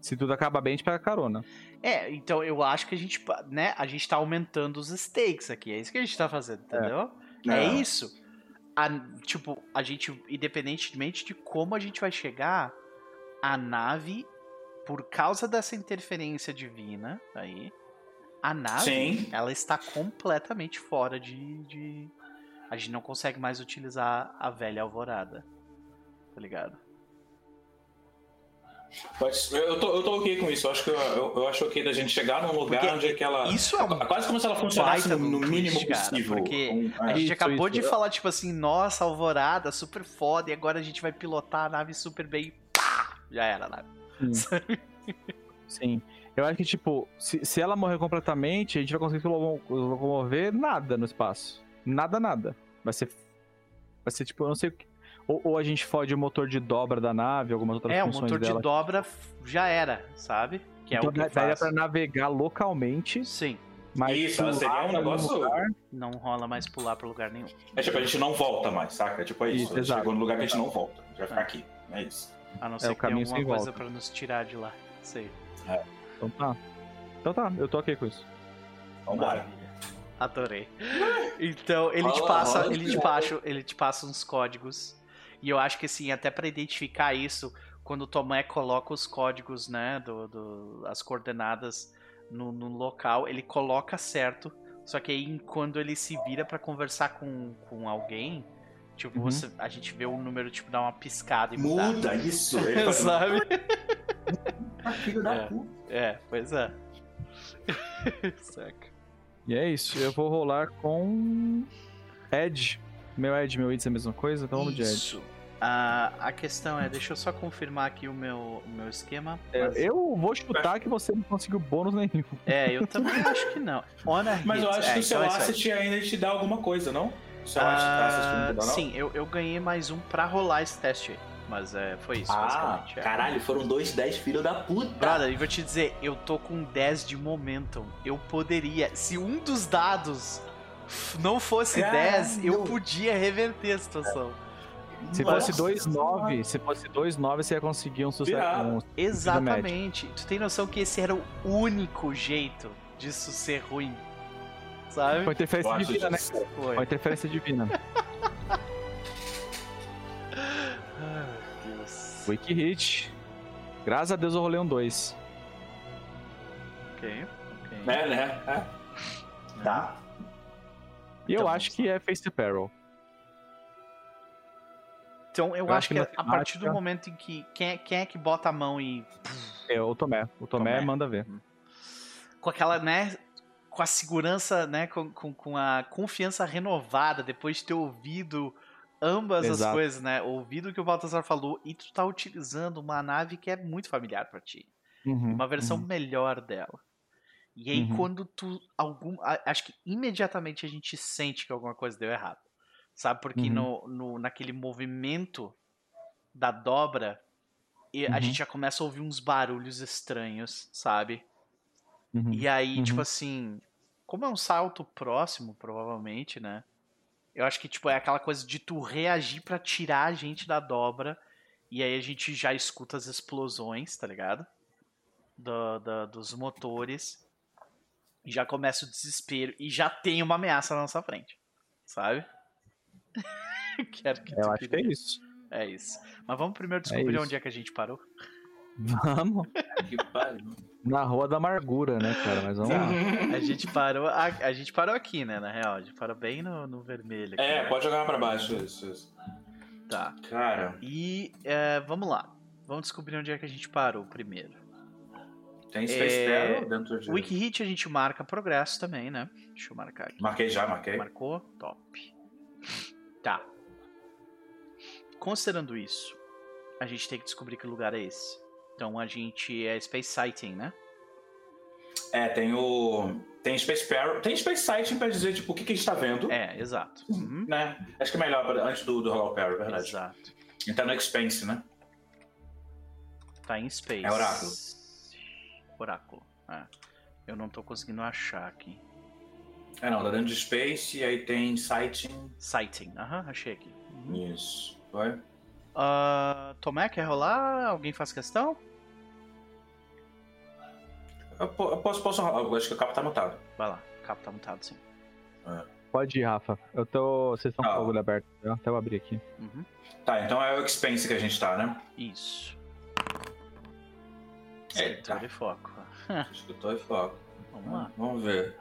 Se tudo acaba bem, a gente pega carona. É, então eu acho que a gente, né, a gente tá aumentando os stakes aqui. É isso que a gente tá fazendo, entendeu? É, É. isso. A- tipo, a gente, independentemente de como a gente vai chegar, a nave, por causa dessa interferência divina aí, a nave, Sim. ela está completamente fora de, de. A gente não consegue mais utilizar a velha alvorada. Tá ligado? Pode- eu, tô, eu tô ok com isso. Eu acho, que eu, eu, eu acho ok da gente chegar num lugar Porque onde é que ela. Isso é um Quase como se ela funcionasse no, no mínimo cara, possível. porque Um- A é. gente Isso, acabou isso. de falar, tipo assim, nossa, alvorada, super foda, e agora a gente vai pilotar a nave super bem. Pá! Já era a nave. Sim. Sim. Eu acho que, tipo, se, se ela morrer completamente, a gente vai conseguir loco- locomover nada no espaço. Nada, nada. Vai ser. Vai ser, tipo, eu não sei o que. Ou, ou a gente fode o motor de dobra da nave, algumas outras É, o funções motor dela. de dobra já era, sabe? Que é então o que daria faz. pra navegar localmente, Sim, mas Isso, seria um negócio- lugar- não rola mais pular pra lugar nenhum. É tipo, a gente não volta mais, saca? É tipo é isso. Isso, a gente exato. chegou no lugar que a gente não volta. A gente vai ficar aqui. É isso. A não É, ser o que tenha caminho alguma coisa volta. pra nos tirar de lá. Sei. Então tá. Então tá, eu tô ok com isso. Vambora. Maravilha. Adorei. Então, ele te Rola, passa, rola. ele te passa, ele te passa uns códigos. E eu acho que assim, até pra identificar isso, quando o Tomé coloca os códigos, né, do, do- as coordenadas no, no local, ele coloca certo. Só que aí quando ele se vira pra conversar com, com alguém, tipo, Uhum. você- a gente vê o número tipo dar uma piscada e mudar. Muda isso. Ele fala, Sabe? "Ah, Filho da É. puta. É, pois é. Saca. E é isso, eu vou rolar com. Ed. Meu Ed, meu Ed é a mesma coisa, então vamos de Ed. Isso. Ah, a questão é, deixa eu só confirmar aqui o meu, o meu esquema. É, mas- Eu vou chutar que você não conseguiu bônus nenhum. É, eu também acho que não. Honor Mas eu hits. acho é, que o seu então é asset ainda te dá alguma coisa, não? O seu asset Ah, asset não te dá, não? sim, eu, eu ganhei mais um pra rolar esse teste aí. Mas é, foi isso, Ah, basicamente. é. caralho, foram dois 10 filho da puta. Brother, e vou te dizer, eu tô com 10 de momentum. Eu poderia, se um dos dados não fosse Caralho. 10, eu podia reverter a situação. Se Nossa fosse 2-9, Senhora. se fosse 2-9, você ia conseguir um sucesso. Um... Exatamente. Tu tem noção que esse era o único jeito disso ser ruim. Sabe? Com interferência Eu divina, né? Foi. Com interferência divina. Ai, meu Deus. Wiki Hit. Graças a Deus eu rolei um 2. Ok, ok. É, né? É. Tá. E eu Então, acho que é Face Peril. Então eu, Eu acho acho que, que a partir do matemática- momento em que. Quem é, quem é que bota a mão e. É o Tomé. O Tomé, Tomé. manda ver. Com aquela, né? Com a segurança, né? Com, com, com a confiança renovada, depois de ter ouvido ambas as Exato. coisas, né? Ouvido o que o Baltazar falou, e tu tá utilizando uma nave que é muito familiar pra ti. Uhum, uma versão uhum. melhor dela. E aí, Uhum. quando tu. Algum, acho que imediatamente a gente sente que alguma coisa deu errado. Sabe? Porque Uhum. no, no, naquele movimento da dobra, e a Uhum. gente já começa a ouvir uns barulhos estranhos, sabe? Uhum. E aí, Uhum. tipo assim, como é um salto próximo, provavelmente, né? Eu acho que, tipo, é aquela coisa de tu reagir pra tirar a gente da dobra. E aí a gente já escuta as explosões, tá ligado? Do, do- dos motores. E já começa o desespero. E já tem uma ameaça na nossa frente. Sabe? Quero que Eu tu acho que é isso. É isso. Mas vamos primeiro descobrir isso. onde é que a gente parou. Vamos. Que pariu. Na Rua da Amargura, né, cara? Mas vamos lá. A gente parou, a, a gente parou aqui, né? Na real, a gente parou bem no, no vermelho. Aqui, É, pode jogar pra baixo isso, isso. Tá. Cara, E é, vamos lá. Vamos descobrir onde é que a gente parou primeiro. tem Space É, dentro de. Wiki Hit a gente marca progresso também, né? Deixa eu marcar aqui. Marquei já, marquei. Marcou? Top. Tá. Considerando isso, a gente tem que descobrir que lugar é esse. Então a gente é Space Sighting, né? É, tem o. Tem Space Barrel. Tem Space Sighting pra dizer, tipo, o que, que a gente tá vendo. É, exato. Uhum. Né? Acho que é melhor antes do, do Roll Parry, verdade. Exato. Então no Expense, né? Tá em Space. É oráculo. Oráculo. É. Eu não tô conseguindo achar aqui. É não, tá dentro de Space e aí tem Sighting. Sighting. Aham, achei aqui. Uhum. Isso. Foi? Ah, Tomé, quer rolar? Alguém faz questão? Eu, po- eu posso, posso. Eu acho que o capo tá mutado. Vai lá, o capo tá mutado sim. Pode ir, Rafa. Eu tô. Vocês estão com Ah. o bagulho aberto. né? Até eu abrir aqui. Uhum. Tá, então é o Expense que a gente tá, né? Isso. Eita. Escritor e foco. Escritor e foco. Vamos lá. Vamos ver.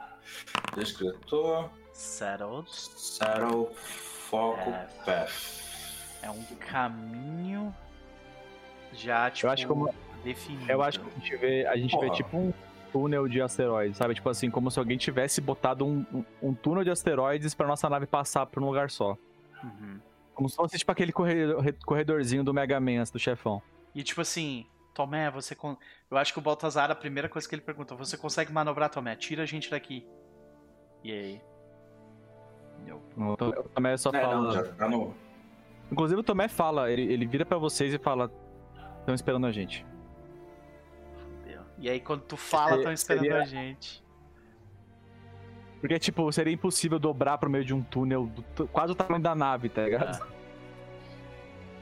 Descritor, Settled. Settle, Foco, É. Path. É um caminho já, tipo, acho como- definido. Eu acho que a gente vê, a gente vê tipo um túnel de asteroides, sabe? Tipo assim, como se alguém tivesse botado um, um, um túnel de asteroides pra nossa nave passar por um lugar só. Uhum. Como se fosse tipo aquele corredor- corredorzinho do Mega Man do chefão. E tipo assim, Tomé, você. Con... Eu acho que o Baltazar, a primeira coisa que ele pergunta, você consegue manobrar, Tomé? Tira a gente daqui. E aí? Eu... O Tomé- só É, fala. não. Inclusive o Tomé fala, ele, ele vira pra vocês e fala: estão esperando a gente. fudeu. E aí quando tu fala, estão esperando seria- a gente. Porque, tipo, seria impossível dobrar pro meio de um túnel do quase o tamanho da nave, tá ligado? Ah.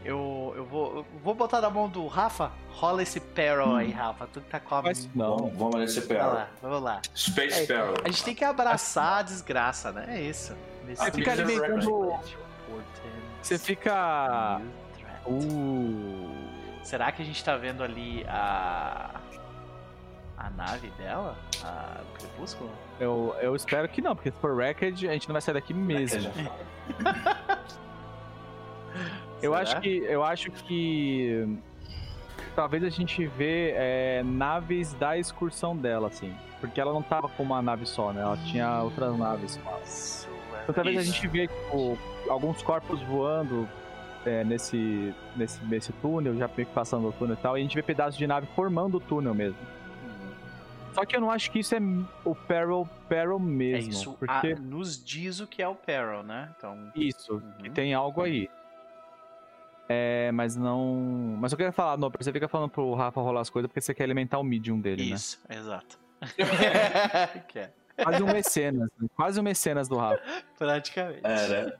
Eu, eu, vou, eu vou botar na mão do Rafa. Rola esse Peril aí, Rafa. Tu que tá com a. Mas não. Vamos, vamos nesse Peril. lá, vamos lá. Space É, Peril. A gente tem que abraçar a desgraça, né? É isso. Nesse Você fica nível- alimentando- Portents, Você fica. Uh. Será que a gente tá vendo ali a. a nave dela? A do Crepúsculo? Eu, eu espero que não, porque se for Wrecked, a gente não vai sair daqui mesmo. Eu acho que. Eu acho que. Talvez a gente vê é, naves da excursão dela, assim. Porque ela não tava com uma nave só, né? Ela tinha outras naves é Então talvez a Isso. gente vê, tipo, alguns corpos voando é, nesse, nesse, nesse túnel, já meio que passando o túnel e tal, e a gente vê pedaços de nave formando o túnel mesmo. Só que eu não acho que isso é o Peril, Peril É mesmo. isso. porque ah, nos diz o que é o Peril, né? Então. isso, Uhum. que tem algo aí. É, mas não. Mas eu quero falar, não, você fica falando pro Rafa rolar as coisas porque você quer alimentar o medium dele, Isso, exato. que é, né? Quase um mecenas, né? quase um mecenas do Rafa. praticamente. Era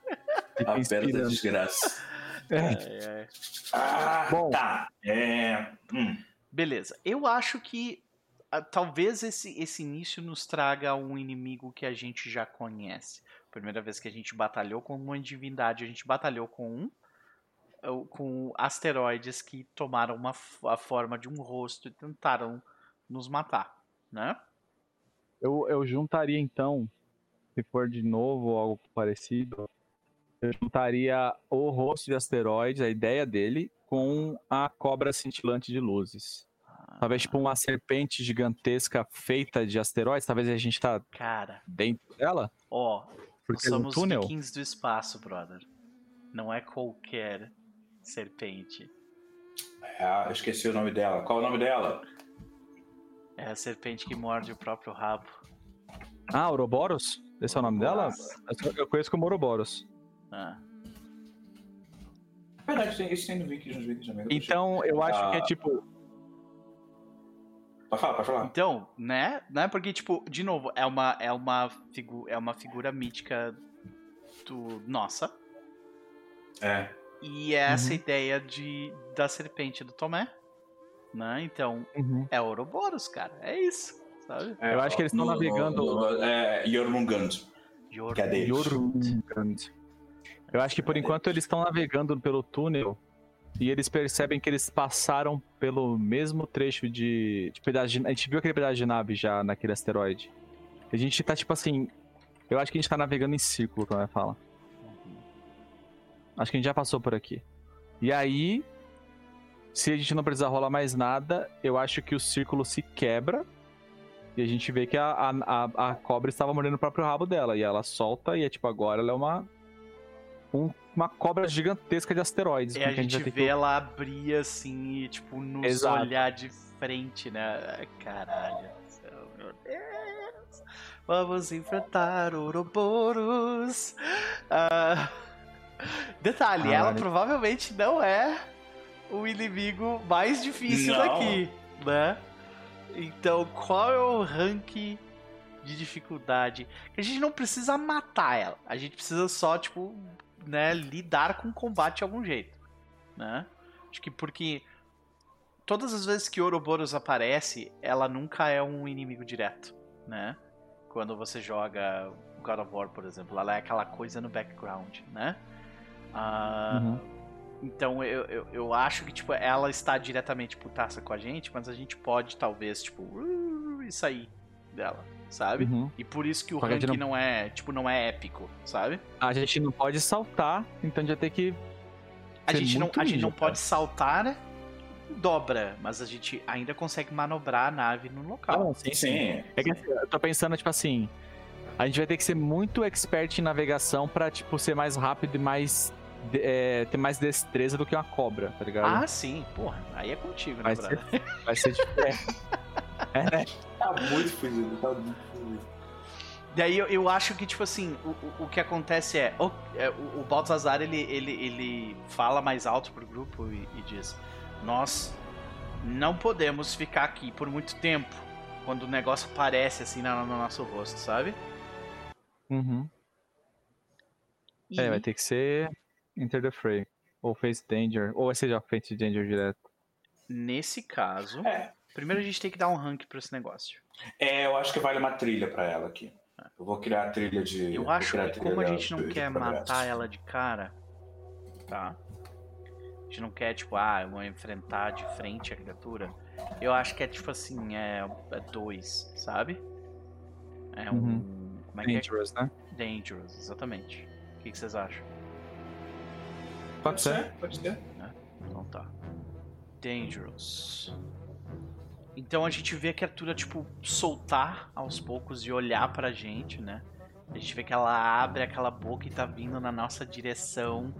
Fica a perda da desgraça. É. É, é. Ah, Bom. tá. É. Hum. Beleza. Eu acho que ah, talvez esse, esse início nos traga um inimigo que a gente já conhece. Primeira vez que a gente batalhou com uma divindade, a gente batalhou com um com asteroides que tomaram uma, a forma de um rosto e tentaram nos matar, né? Eu, eu juntaria então, se for de novo algo parecido, eu juntaria o rosto de asteroides, a ideia dele, com a cobra cintilante de luzes. Talvez tipo uma serpente gigantesca feita de asteroides, talvez a gente tá Cara, dentro dela, ó, porque somos túnel. vikings do espaço, brother. Não é qualquer serpente. É, eu esqueci o nome dela. Qual é o nome dela? É a serpente que morde o próprio rabo. Ah, Ouroboros? Esse é o nome dela? Eu- Eu conheço como Ouroboros. Ah. É verdade, isso tem no Vikings, nos Vikings também. Então, eu acho que é Ah. tipo. Pode falar, pode falar. Então, né? né? Porque, tipo, de novo, é uma, é uma, figu é uma figura mítica do. Nossa. É. E é essa Uhum. ideia de, da serpente do Tomé. Né? Então, Uhum. é Ouroboros, cara. É isso. Sabe? É, Eu acho que eles estão navegando- no- no- é, Jormungand. Yor- Que é deles. Jormungand. Eu acho que por enquanto eles estão navegando pelo túnel e eles percebem que eles passaram pelo mesmo trecho de, de pedaço de, A gente viu aquele pedaço de nave já naquele asteroide. A gente tá tipo assim. Eu acho que a gente tá navegando em círculo, como vai falar. Acho que a gente já passou por aqui. E aí, se a gente não precisar rolar mais nada, eu acho que o círculo se quebra. E a gente vê que a, a, a, a cobra estava mordendo o próprio rabo dela. E ela solta e é tipo, agora ela é uma. um- uma cobra gigantesca de asteroides. E com a gente vai ter vê que- ela abrir assim e, tipo, nos Exato. olhar de frente, né? Caralho. Meu Deus. Vamos enfrentar Ouroboros. Ah, Detalhe, ela Caralho. provavelmente não é o inimigo mais difícil Não. daqui, né? Então, qual é o rank de dificuldade? A gente não precisa matar ela. A gente precisa só, tipo, né, lidar com o combate de algum jeito, né? Acho que porque todas as vezes que Ouroboros aparece, ela nunca é um inimigo direto, né? Quando você joga God of War, por exemplo, ela é aquela coisa no background, né? Ah, Uhum. Então eu, eu, eu acho que tipo, ela está diretamente putaça com a gente, mas a gente pode talvez, tipo, uh, e sair dela, sabe? Uhum. E por isso que o Só que a gente rank não... é, tipo, não é épico, sabe? A gente não pode saltar, então a gente vai ter que. A gente, não, a gente não pode saltar dobra, mas a gente ainda consegue manobrar a nave no local. sim, Sim. É que assim, eu tô pensando, tipo assim. A gente vai ter que ser muito expert em navegação pra, tipo, ser mais rápido e mais. É, ter mais destreza do que uma cobra, tá ligado? Ah, sim, porra, aí é contigo, né, vai, brother? ser, vai ser diferente. É, né? Tá muito fudido, tá muito. Daí eu, eu acho que, tipo assim, o, o, o que acontece é, o, é, o Baltazar, ele, ele, ele fala mais alto pro grupo e, e diz, nós não podemos ficar aqui por muito tempo, quando o negócio aparece assim no, no nosso rosto, sabe? Uhum. E É, vai ter que ser Enter the Fray. Ou Face Danger. Ou ser já Face Danger direto. nesse caso, É, primeiro a gente tem que dar um rank pra esse negócio. é, eu acho que vale uma trilha pra ela aqui. Eu vou criar a trilha de. Eu acho que como a gente não quer matar ela de cara, tá? A gente não quer, tipo, ah, eu vou enfrentar de frente a criatura. Eu acho que é tipo assim, é, é dois, sabe? É um. Uhum. Como é que Dangerous, né? é? Dangerous, exatamente. O que, que vocês acham? Pode ser. Pode ser. Então tá. Dangerous. Então a gente vê a criatura, tipo, soltar aos poucos e olhar pra gente, né? A gente vê que ela abre aquela boca e tá vindo na nossa direção.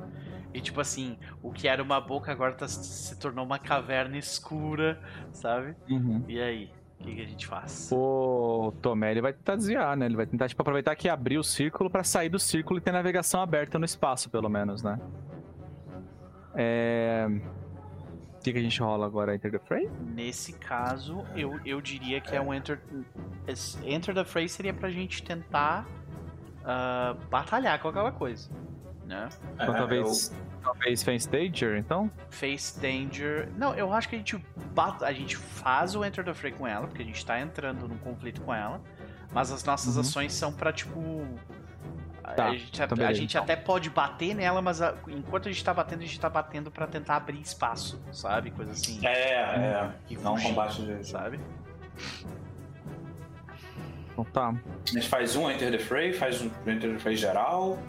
E tipo assim, o que era uma boca agora tá- se tornou uma caverna escura, sabe? Uhum. E aí? O que, que a gente faz? O Tomé ele vai tentar desviar, né? Ele vai tentar tipo, aproveitar que abriu o círculo pra sair do círculo e ter navegação aberta no espaço, pelo menos, né? É... O que, que a gente rola agora? Enter the Fray? Nesse caso, eu, eu diria que é um Enter. Enter the Fray seria pra gente tentar ah, batalhar com aquela coisa. Né? Então É, talvez, talvez Face Danger, então? Face Danger. Não, eu acho que a gente bata, a gente faz o Enter the Fray com ela, porque a gente tá entrando num conflito com ela. Mas as nossas Uhum. ações são pra, tipo. A- Tá, a gente, a- então a beleza, gente então. até pode bater nela, mas a- enquanto a gente tá batendo, a gente tá batendo pra tentar abrir espaço, sabe? Coisa assim. É, é. E Não fugir, combate de. Sabe? Então tá. A gente faz um Enter the Fray, faz um Enter the Fray geral.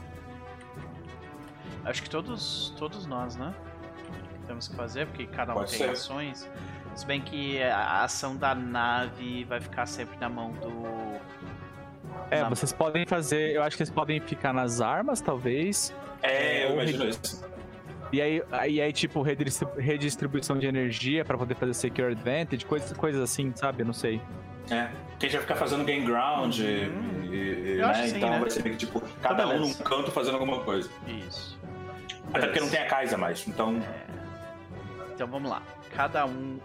Acho que todos, todos nós, né? Temos que fazer, porque cada um Pode tem ser. ações. Se bem que a ação da nave vai ficar sempre na mão do. É, na- vocês podem fazer. Eu acho que vocês podem ficar nas armas, talvez. É, eu imagino isso. E aí, aí, aí tipo, redistribu- redistribuição de energia pra poder fazer Secure Advantage, coisas, coisas assim, sabe? Eu não sei. É. Porque a gente vai ficar fazendo game ground e, Hum. e- e, né? que sim, então né? vai ser meio que tipo, cada um num beleza. canto fazendo alguma coisa. Isso. Até porque não tem a Kaisa mais. Então, Então vamos lá. Cada um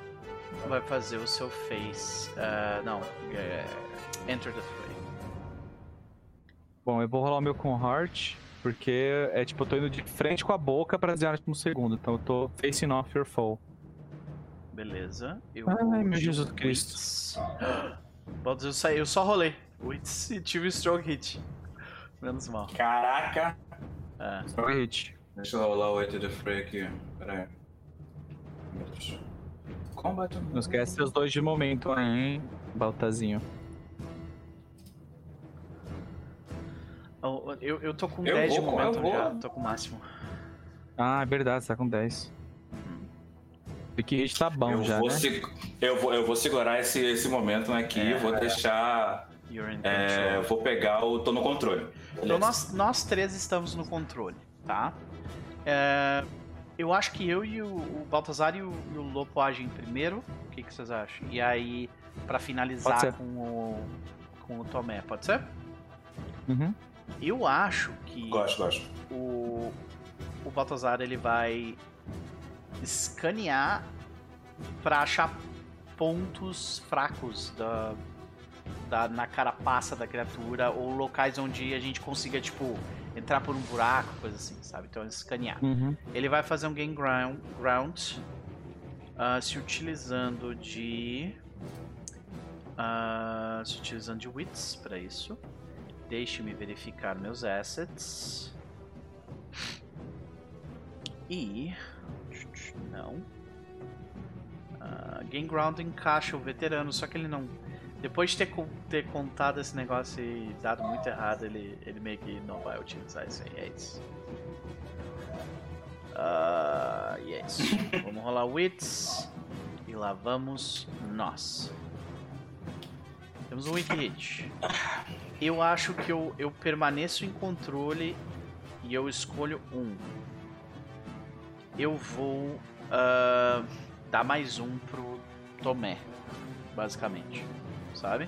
vai fazer o seu face. ah, não. é, enter the. Bom, eu vou rolar o meu com Heart, porque é tipo, eu tô indo de frente com a boca pra desviar no último segundo. Então eu tô facing off your foe. Beleza. Eu Ai, meu de Jesus Wits. Pode eu, saí, eu só rolei. Wits e tive strong hit. Menos mal. caraca. É. Só hit. Deixa eu rolar o Enter the Fray aqui. Pera aí. Combate. Não esquece seus dois de momento aí, hein, Baltazinho. Eu, eu, tô com Eu 10 de momento vou. já. Tô com o máximo. Ah, é verdade, você tá com 10. Pique hit tá bom eu, já, vou né? se- eu, vou, eu vou segurar esse, esse momento aqui, É. vou deixar. É, vou pegar o. tô no controle. Então nós, nós três estamos no controle, tá? É, eu acho que eu e o, o Baltazar e o, e o Lopo agem primeiro. O que, que vocês acham? E aí, pra Pode finalizar com o, com o Tomé, pode ser? Uhum. Eu acho que Gosto, gosto. o, o Baltazar ele vai escanear pra achar pontos fracos da, da, na carapaça da criatura ou locais onde a gente consiga, tipo, entrar por um buraco, coisa assim, sabe? Então escanear. Uhum. Ele vai fazer um game ground, ground ah, se utilizando de. ah, se utilizando de wits para isso. Deixe-me verificar meus assets. E. Não. Uh, Game Ground encaixa o veterano, só que ele não. Depois de ter, ter contado esse negócio e dado muito errado, ele, ele meio que não vai utilizar isso aí. É isso. Ah, e é isso. vamos rolar Wits. E lá vamos nós. Temos um Weak Hit. Eu acho que eu, eu permaneço em controle e eu escolho um. Eu vou ah, dar mais um pro Tomé, basicamente. Sabe?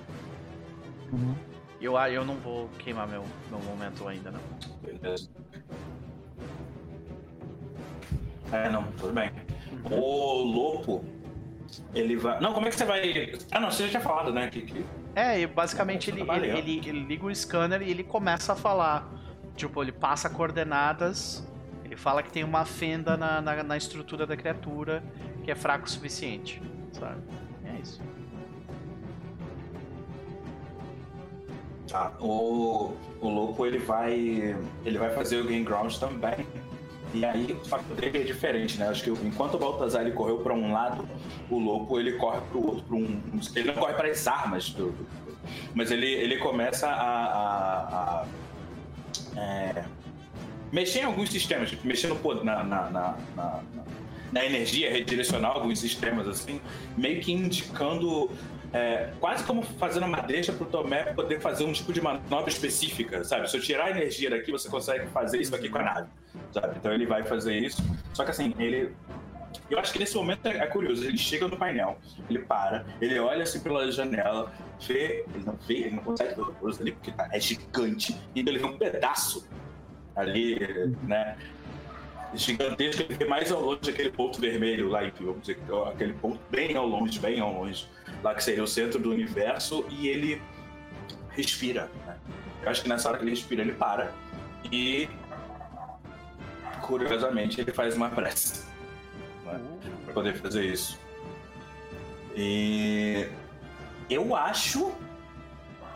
Uhum. Eu, a- eu não vou queimar meu, meu momento ainda, não. Beleza. É, não, tudo bem. O Lopo, ele vai. Não, como é que você vai. Ah, não, você já tinha falado, né? Que, que... É, e basicamente ele, ele, ele, ele liga o scanner e ele começa a falar. Tipo, ele passa coordenadas, ele fala que tem uma fenda na, na, na estrutura da criatura que é fraco o suficiente, sabe? É isso. Tá. O, o Lopo, ele vai. Ele vai fazer o Game Ground também. E aí o fato dele é diferente, né? Acho que enquanto o Baltazar ele correu para um lado, o Lopo ele corre para o outro, para um. Ele não corre para as armas mas ele, ele começa a. a- a, é, mexer em alguns sistemas, tipo, mexer no, na, na, na, na, na energia, redirecionar alguns sistemas, assim, meio que indicando. é, quase como fazendo uma deixa pro Tomé poder fazer um tipo de manobra específica, sabe? Se eu tirar a energia daqui, você consegue fazer isso aqui com a nave, sabe? Então ele vai fazer isso. Só que assim, ele. Eu acho que nesse momento é é curioso. Ele chega no painel, ele para, ele olha assim pela janela, vê, ele não vê, ele não consegue ver o Ouroboros ali, porque tá, é gigante, e ele vê um pedaço ali, né? Gigantesco, ele vê mais ao longe aquele ponto vermelho lá, enfim, vamos dizer, aquele ponto bem ao longe, bem ao longe, lá que seria o centro do universo, e ele respira. Né? Eu acho que nessa hora que ele respira, ele para. E curiosamente ele faz uma prece né? para poder fazer isso. E eu acho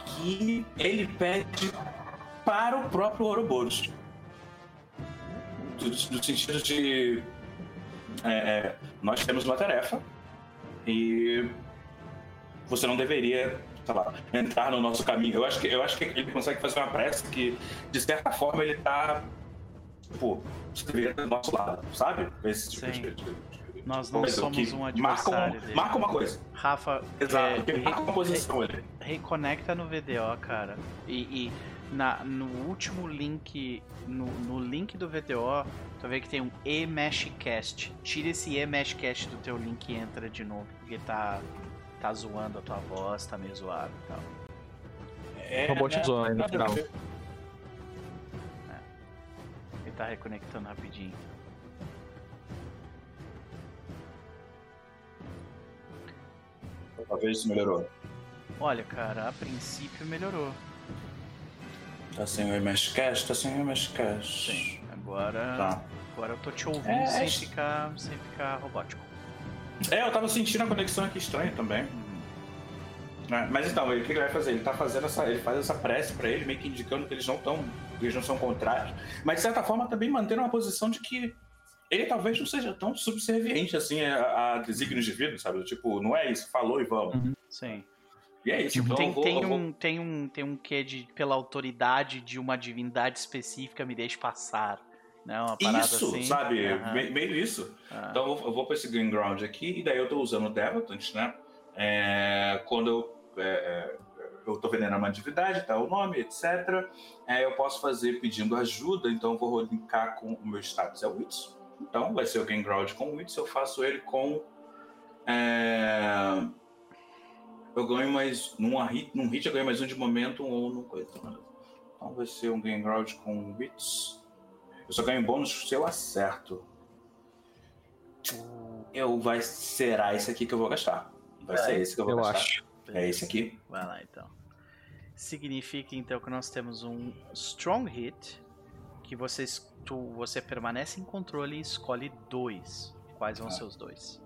que ele pede para o próprio Ouroboros. Do sentido de. é, é, nós temos uma tarefa e você não deveria, sei lá, entrar no nosso caminho. Eu acho que, eu acho que ele consegue fazer uma prece que, de certa forma, ele tá. Pô, você deveria estar do nosso lado, sabe? Esse tipo Sim. de. de- Nós não coisa somos um marca, adversário um- dele. marca uma coisa. Rafa, Exato, é, marca uma posição ali. reconecta no VDO, cara. E, e na, no último link, no, no link do VDO, tu vê que tem um eMeshCast. Tira esse eMeshCast do teu link e entra de novo, porque tá, tá zoando a tua voz, tá meio zoado e tal. É, Robotizou aí no a final. Tá reconectando rapidinho. Talvez isso melhorou. Olha, cara, a princípio melhorou. Tá sem o MSCast, tá sem o MSCast. Sim. Agora, Tá. agora eu tô te ouvindo É, sem, acho- ficar, sem ficar robótico. É, eu tava sentindo a conexão aqui estranha também. Uhum. Né? Mas então, ele, o que ele vai fazer? Ele tá fazendo essa. Ele faz essa prece pra ele, meio que indicando que eles não estão. eles não são contrários. Mas de certa forma também mantendo uma posição de que ele talvez não seja tão subserviente assim a, a desígnios divinos, sabe? Tipo, não é isso, falou e vamos. Sim. E é isso. Tipo, então tem, eu vou- tem, vou- um, tem, um, tem um quê de, pela autoridade de uma divindade específica, me deixe passar. Né? Uma parada Isso, assim. sabe? Me- Meio isso. Ah. Então eu vou, eu vou pra esse Green Ground aqui, e daí eu tô usando o Devotant, né? É, quando eu, é, é, eu tô vendendo uma atividade, tá o nome, etc. É, eu posso fazer pedindo ajuda, então eu vou linkar com o meu status é o Wits. Então vai ser o Green Ground com o Wits, eu faço ele com. é, eu ganho mais. Num hit, num hit eu ganho mais um de momento ou num coisa. Então vai ser um Green Ground com Wits. Eu só ganho bônus se eu acerto. Eu vai será esse aqui que eu vou gastar. Vai ser esse que eu vou Eu gastar. acho. É esse aqui. Vai lá então. Significa então que nós temos um Strong Hit, que você, tu, você permanece em controle e escolhe dois. Quais vão Ah. ser os dois?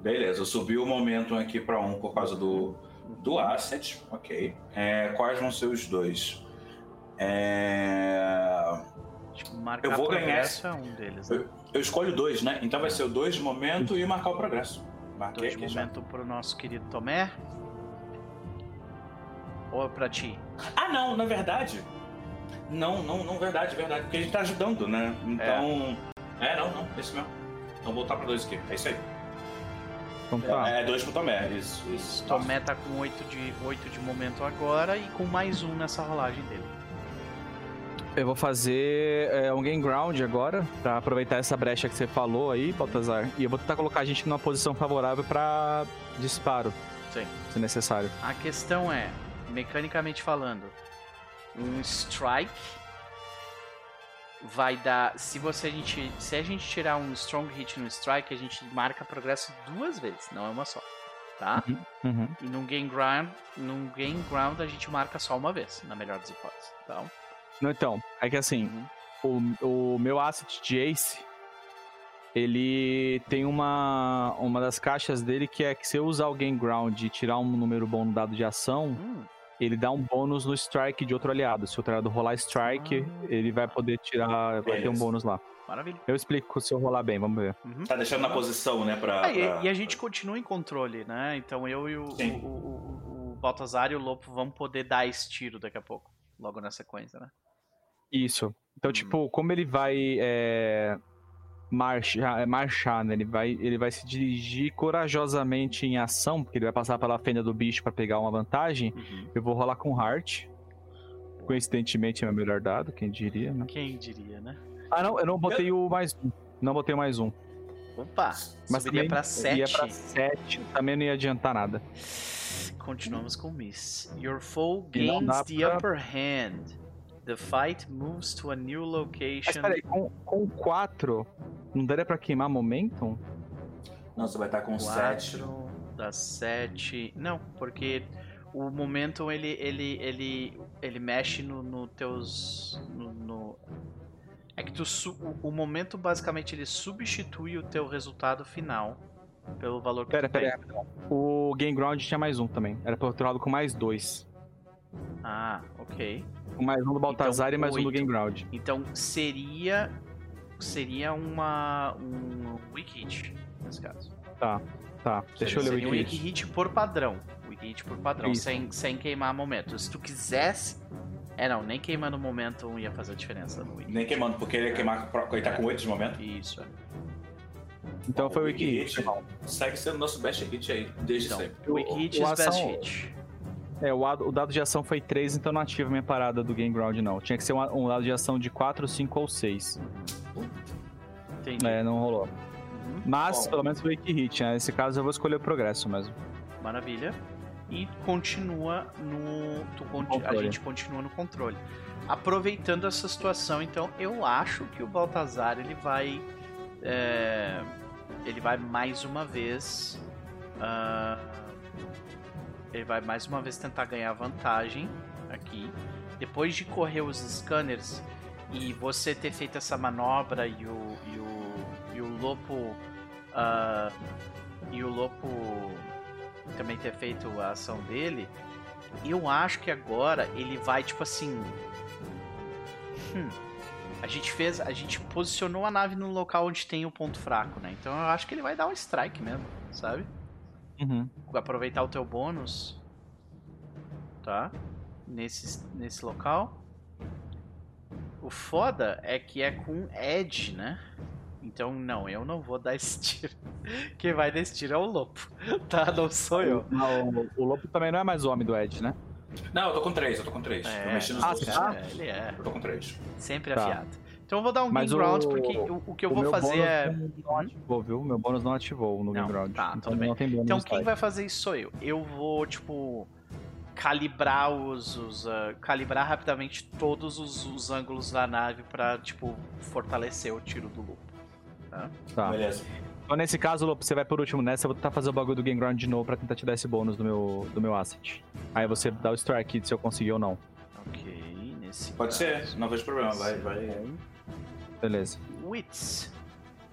Beleza, eu subi o momento aqui para um por causa do, do asset. Ok. É, quais vão ser os dois? É... Marcar Eu vou ganhar progresso é um deles, né? Eu, eu escolho dois, né? Então vai ser o dois de momento e marcar o progresso. Marquei Dois de aqui já. momento pro nosso querido Tomé. Ou pra ti? Ah, não, na verdade. Não, não, não, verdade, verdade. Porque a gente tá ajudando, né? Então. É, não, não, esse mesmo. Então voltar pra dois aqui. É isso aí. Então tá. É, é dois pro Tomé, isso, isso. Tomé tá com 8 de, 8 de momento agora e com mais um nessa rolagem dele. Eu vou fazer é, um game ground agora, pra aproveitar essa brecha que você falou aí, Baltazar. E eu vou tentar colocar a gente numa posição favorável pra disparo, Sim. se necessário. A questão é, mecanicamente falando, um strike vai dar. Se você a gente, se a gente tirar um strong hit no strike, a gente marca progresso duas vezes, não é uma só, tá? Uhum. E num game ground, num game ground a gente marca só uma vez, na melhor das hipóteses. Então, Não, então, é que assim, o, o meu asset de Ace, ele tem uma, uma das caixas dele que é que se eu usar o game ground e tirar um número bom no dado de ação, hum, ele dá um bônus no strike de outro aliado. Se o outro aliado rolar strike, Ah. ele vai poder tirar, vai ter um bônus lá. maravilha. Eu explico se eu rolar bem, vamos ver. Uhum. Tá deixando na posição, né? Pra, Ah, e, pra- e a gente continua em controle, né? Então eu e o, o, o, o Baltazar e o Lopo vamos poder dar esse tiro daqui a pouco. Logo na sequência, né? Isso. Então, Hum. tipo, como ele vai é, marchar, é, marchar né? Ele vai, ele vai se dirigir corajosamente em ação, porque ele vai passar pela fenda do bicho pra pegar uma vantagem. Uhum. Eu vou rolar com Heart. Coincidentemente é meu melhor dado, quem diria, né? Quem diria, né? Ah, não, eu não botei o mais um. Não botei o mais um. Opa! Mas também pra ia 7. pra 7, também não ia adiantar nada. Continuamos com Miss. Your foe gains the pra- upper hand. The fight moves to a new Mas location. peraí, com, com 4, não daria pra queimar momentum? Não, você vai estar com 7. 4 das 7. Não, porque o momentum ele ele ele ele mexe no, no teus no, no- é que tu su- o, momento basicamente ele substitui o teu resultado final pelo valor que Pera, tu tem. pera. O Game Ground tinha mais um também. Era pra eu ter rolado com mais dois. Ah, ok. Mais um do Baltazar Então, e mais um do. Game Ground. Então seria seria uma um weak hit nesse caso. Tá, tá. Deixa eu ler o Seria um wiki. weak hit por padrão. Weak hit por padrão, Isso. sem, sem queimar momento. Se tu quisesse. É não, nem queimando momento ia fazer a diferença no. Nem queimando, porque ele ia queimar. Ele tá com 8 de momento. Isso, é. Então foi o wiki Wiki hit. Segue sendo nosso best hit aí, desde Então, sempre. O- weak hit o is best ação- hit. É, o, o dado de ação foi 3, então não ativa minha parada do Game Ground, não. Tinha que ser uma- um dado de ação de 4, 5 ou 6. Entendi. É, não rolou. Uhum, Mas, Bom. pelo menos foi wiki hit, né? Nesse caso eu vou escolher o progresso mesmo. Maravilha. E continua no. tu conti- a gente continua no controle. Aproveitando essa situação, então, eu acho que o Baltazar ele vai. é, ele vai mais uma vez. ah, ele vai mais uma vez tentar ganhar vantagem aqui. Depois de correr os scanners e você ter feito essa manobra e o, e o, e o Lopo. ah, e o Lopo também ter feito a ação dele, eu acho que agora ele vai tipo assim. Hum, a gente fez, a gente posicionou a nave no local onde tem o ponto fraco, né? Então eu acho que ele vai dar um strike mesmo, sabe? Uhum. Aproveitar o teu bônus, tá? Nesse, nesse local. O foda é que é com Edge, né? Então, não, eu não vou dar esse tiro. Quem vai dar esse tiro é o Lopo, tá? Não sou eu. Não, o, Lopo também não é mais o homem do Ed, né? Não, eu tô com 3, eu tô com 3. É, eu mexi nos ah, dois. você tá? É, ele é. Eu tô com 3. Sempre Tá. afiado. Então eu vou dar um Mas game ground, o- porque o, o que eu O vou meu fazer bônus é. Não ativou, viu? Meu bônus não ativou no Não, Game Ground. tá, então tudo bem. não tem bônus Então quem strike. vai fazer isso sou eu. Eu vou, tipo, calibrar os. os, ah, calibrar rapidamente todos os, os ângulos da nave pra, tipo, fortalecer o tiro do Lupo. Tá. Beleza. Então, nesse caso, Lopo, você vai por último nessa. Eu vou tentar fazer o bagulho do Game Ground de novo pra tentar te dar esse bônus do meu, do meu asset. Aí você dá o strike se eu conseguir ou não. Ok, nesse Pode caso. ser, não vejo problema. Vai, vai. Beleza. Wits.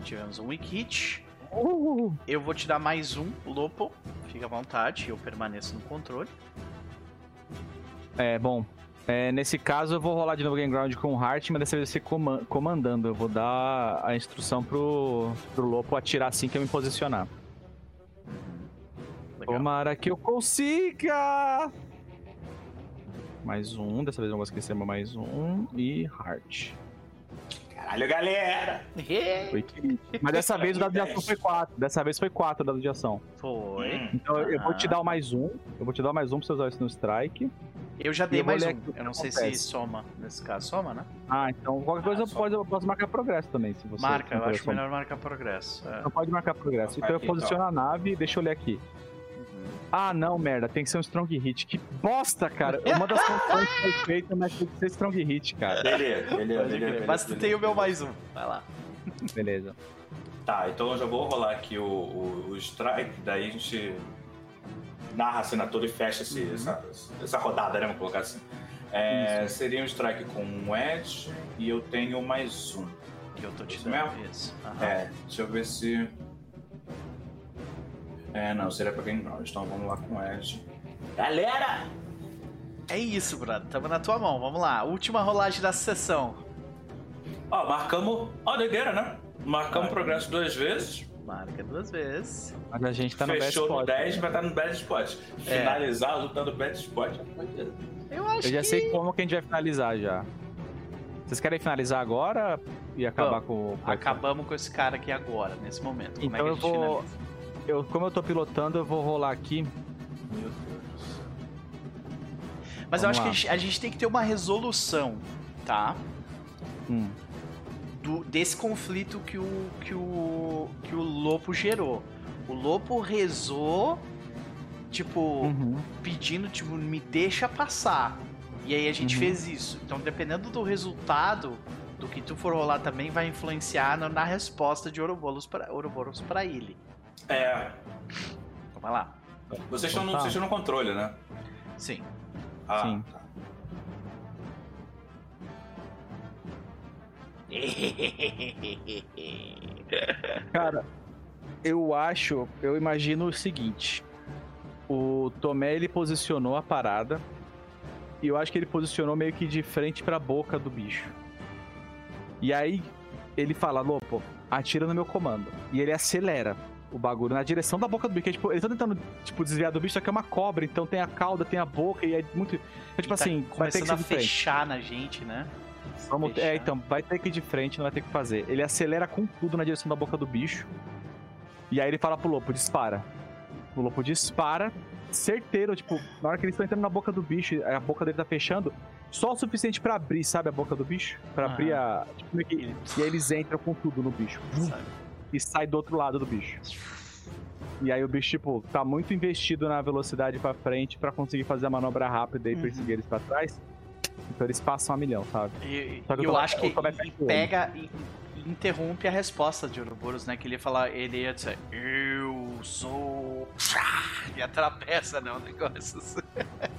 Tivemos um weak hit. Uh, Eu vou te dar mais um, Lopo. Fica à vontade, eu permaneço no controle. É, bom. é, nesse caso, eu vou rolar de novo Game Ground com o Heart, mas dessa vez você coman- comandando. Eu vou dar a instrução pro, pro Lopo atirar assim que eu me posicionar. Legal. Tomara que eu consiga! Mais um, dessa vez eu não vou esquecer, mais um. E Heart. Caralho, galera! Foi que- Mas dessa vez o dado de ação foi 4. Dessa vez foi 4 o dado de ação. Foi. Hum. Então eu vou te Aham. dar o mais um. Eu vou te dar o mais um pra você usar isso no strike. Eu já dei eu mais um. Eu não sei acontece. se soma. Nesse caso, soma, né? Ah, então qualquer coisa Ah, eu, só- posso, eu posso marcar progresso também, se você. Marca, eu acho melhor marcar progresso. É. Não pode marcar progresso. Marca Então eu aqui, posiciono a nave, deixa eu ler aqui. Uhum. Ah, não, merda, tem que ser um strong hit. Que bosta, cara. Uma das funções que foi feita, mas tem que ser strong hit, cara. Beleza, beleza, beleza. Mas tu beleza, tem o meu mais um. Vai lá. Beleza. Tá, então eu já vou rolar aqui o, o, o strike, daí a gente narra a cena toda e fecha esse- Uhum. essa, essa rodada, né? Vamos colocar assim. É, seria um strike com um edge e eu tenho mais um. Que eu tô te Isso dando mesmo? isso. Aham. É, deixa eu ver se. É, não, seria pra quem não. Então vamos lá com o edge. Galera! É isso, brother. Tamo na tua mão. Vamos lá. Última rolagem da sessão. Ó, marcamos. Ó, doideira, né? Marcamos Vai. progresso duas vezes. Marca duas vezes. Mas a gente tá no best fechou no spot. 10, vai estar no bad spot. É. Finalizar lutando bad spot. Eu acho Eu já que... sei como que a gente vai finalizar já. Vocês querem finalizar agora e acabar com o. Acabamos com esse cara aqui agora, nesse momento. Como Então é eu que a gente vou. finaliza? Eu, como eu tô pilotando, eu vou rolar aqui. Meu Deus. Mas eu Vamos acho que lá. a gente, a gente tem que ter uma resolução, tá? Hum. Do, desse conflito que o, que, o, que o Lopo gerou. O Lopo rezou, tipo, Uhum. pedindo, tipo, me deixa passar. E aí a gente Uhum. fez isso. Então, dependendo do resultado do que tu for rolar também, vai influenciar na, na resposta de Ouroboros pra, Ouroboros pra ele. É, Então, vai lá. vocês estão no, vocês estão no controle, né? Sim. Ah, Sim. tá. Cara, eu acho, eu imagino o seguinte. O Tomé ele posicionou a parada e eu acho que ele posicionou meio que de frente pra boca do bicho. E aí ele fala, Lopo, atira no meu comando. E ele acelera o bagulho na direção da boca do bicho. que é, tipo, eles estão tentando tipo, desviar do bicho, só que é uma cobra, então tem a cauda, tem a boca e é muito. É tipo tá assim, vai ter que a fechar na gente, né? Vamos, Fechar. é, então, vai ter que ir de frente, não vai ter que fazer. Ele acelera com tudo na direção da boca do bicho. E aí ele fala pro Lopo, dispara. O Lopo dispara, certeiro, tipo, na hora que eles estão entrando na boca do bicho, a boca dele tá fechando, só o suficiente pra abrir, sabe, a boca do bicho? Pra Aham. abrir a. Tipo, E aí eles entram com tudo no bicho. sabe? E sai do outro lado do bicho. E aí o bicho, tipo, tá muito investido na velocidade pra frente pra conseguir fazer a manobra rápida e Uhum. perseguir eles pra trás. Então eles passam a milhão, sabe? E, Só que eu eu tô- acho que do pega e, e interrompe a resposta de Ouroboros, né? Que ele ia falar, ele ia dizer, eu sou. E atravessa, né? O negócio.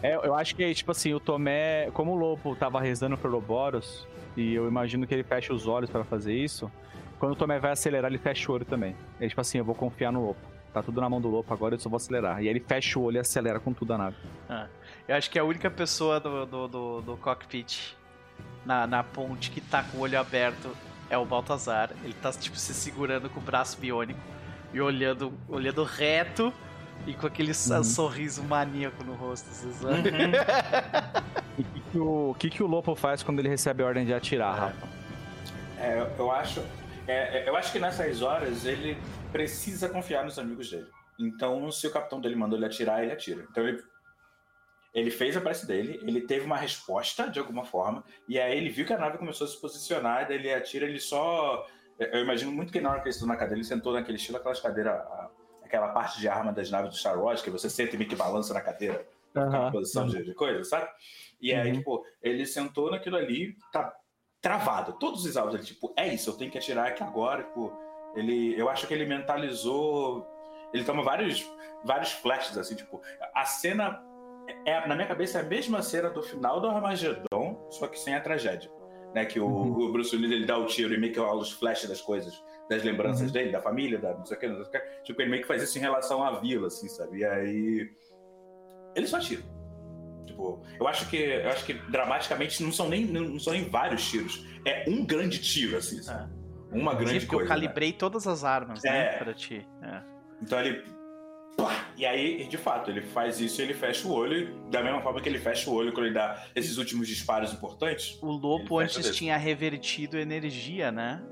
É, eu acho que, tipo assim, o Tomé, como o Lobo tava rezando pro Ouroboros, e eu imagino que ele fecha os olhos pra fazer isso, quando o Tomé vai acelerar, ele fecha o olho também. É tipo assim, eu vou confiar no Lobo. Tá tudo na mão do Lobo, agora eu só vou acelerar. E aí ele fecha o olho e acelera com tudo a nave. Eu acho que a única pessoa do, do, do, do cockpit na, na ponte que tá com o olho aberto é o Baltazar. Ele tá, tipo, se segurando com o braço biônico e olhando, olhando reto e com aquele Uhum. sorriso maníaco no rosto, você sabe? E o que, que o, o que, que o Lopo faz quando ele recebe a ordem de atirar, É. Rafa? É, eu- eu acho. É, é, eu acho que nessas horas ele precisa confiar nos amigos dele. Então, se o capitão dele mandou ele atirar, ele atira. Então ele. Ele fez a prece dele, ele teve uma resposta de alguma forma, e aí ele viu que a nave começou a se posicionar, daí ele atira, ele só. Eu imagino muito que na hora que ele sentou na cadeira, ele sentou naquele estilo, aquelas cadeiras, aquela parte de arma das naves do Star Wars, que você senta e meio que balança na cadeira, Aham. uma posição de, de coisa, sabe? E aí, Uhum. tipo, ele sentou naquilo ali, tá travado. Todos os áudios, ele, tipo, é isso, eu tenho que atirar aqui agora, tipo, ele, eu acho que ele mentalizou, ele toma vários, vários flashes, assim, tipo, a cena, é, na minha cabeça, é a mesma cena do final do Armagedon, só que sem a tragédia. né? Que o, Uhum. o Bruce Willis ele dá o tiro e meio que rola os flashes das coisas, das lembranças Uhum. dele, da família, da não sei o que, não sei o que. Tipo, ele meio que faz isso em relação à vila, assim, sabe? E aí. Ele só tira. Tipo, eu acho que. Eu acho que dramaticamente não são nem, não são nem vários tiros. É um grande tiro, assim, sabe? Uma grande coisa. eu né? calibrei todas as armas, né? É. Pra ti. É. Então ele. E aí, de fato, ele faz isso e ele fecha o olho, da mesma forma que ele fecha o olho quando ele dá esses últimos disparos importantes. O lobo antes desse. tinha revertido energia, né?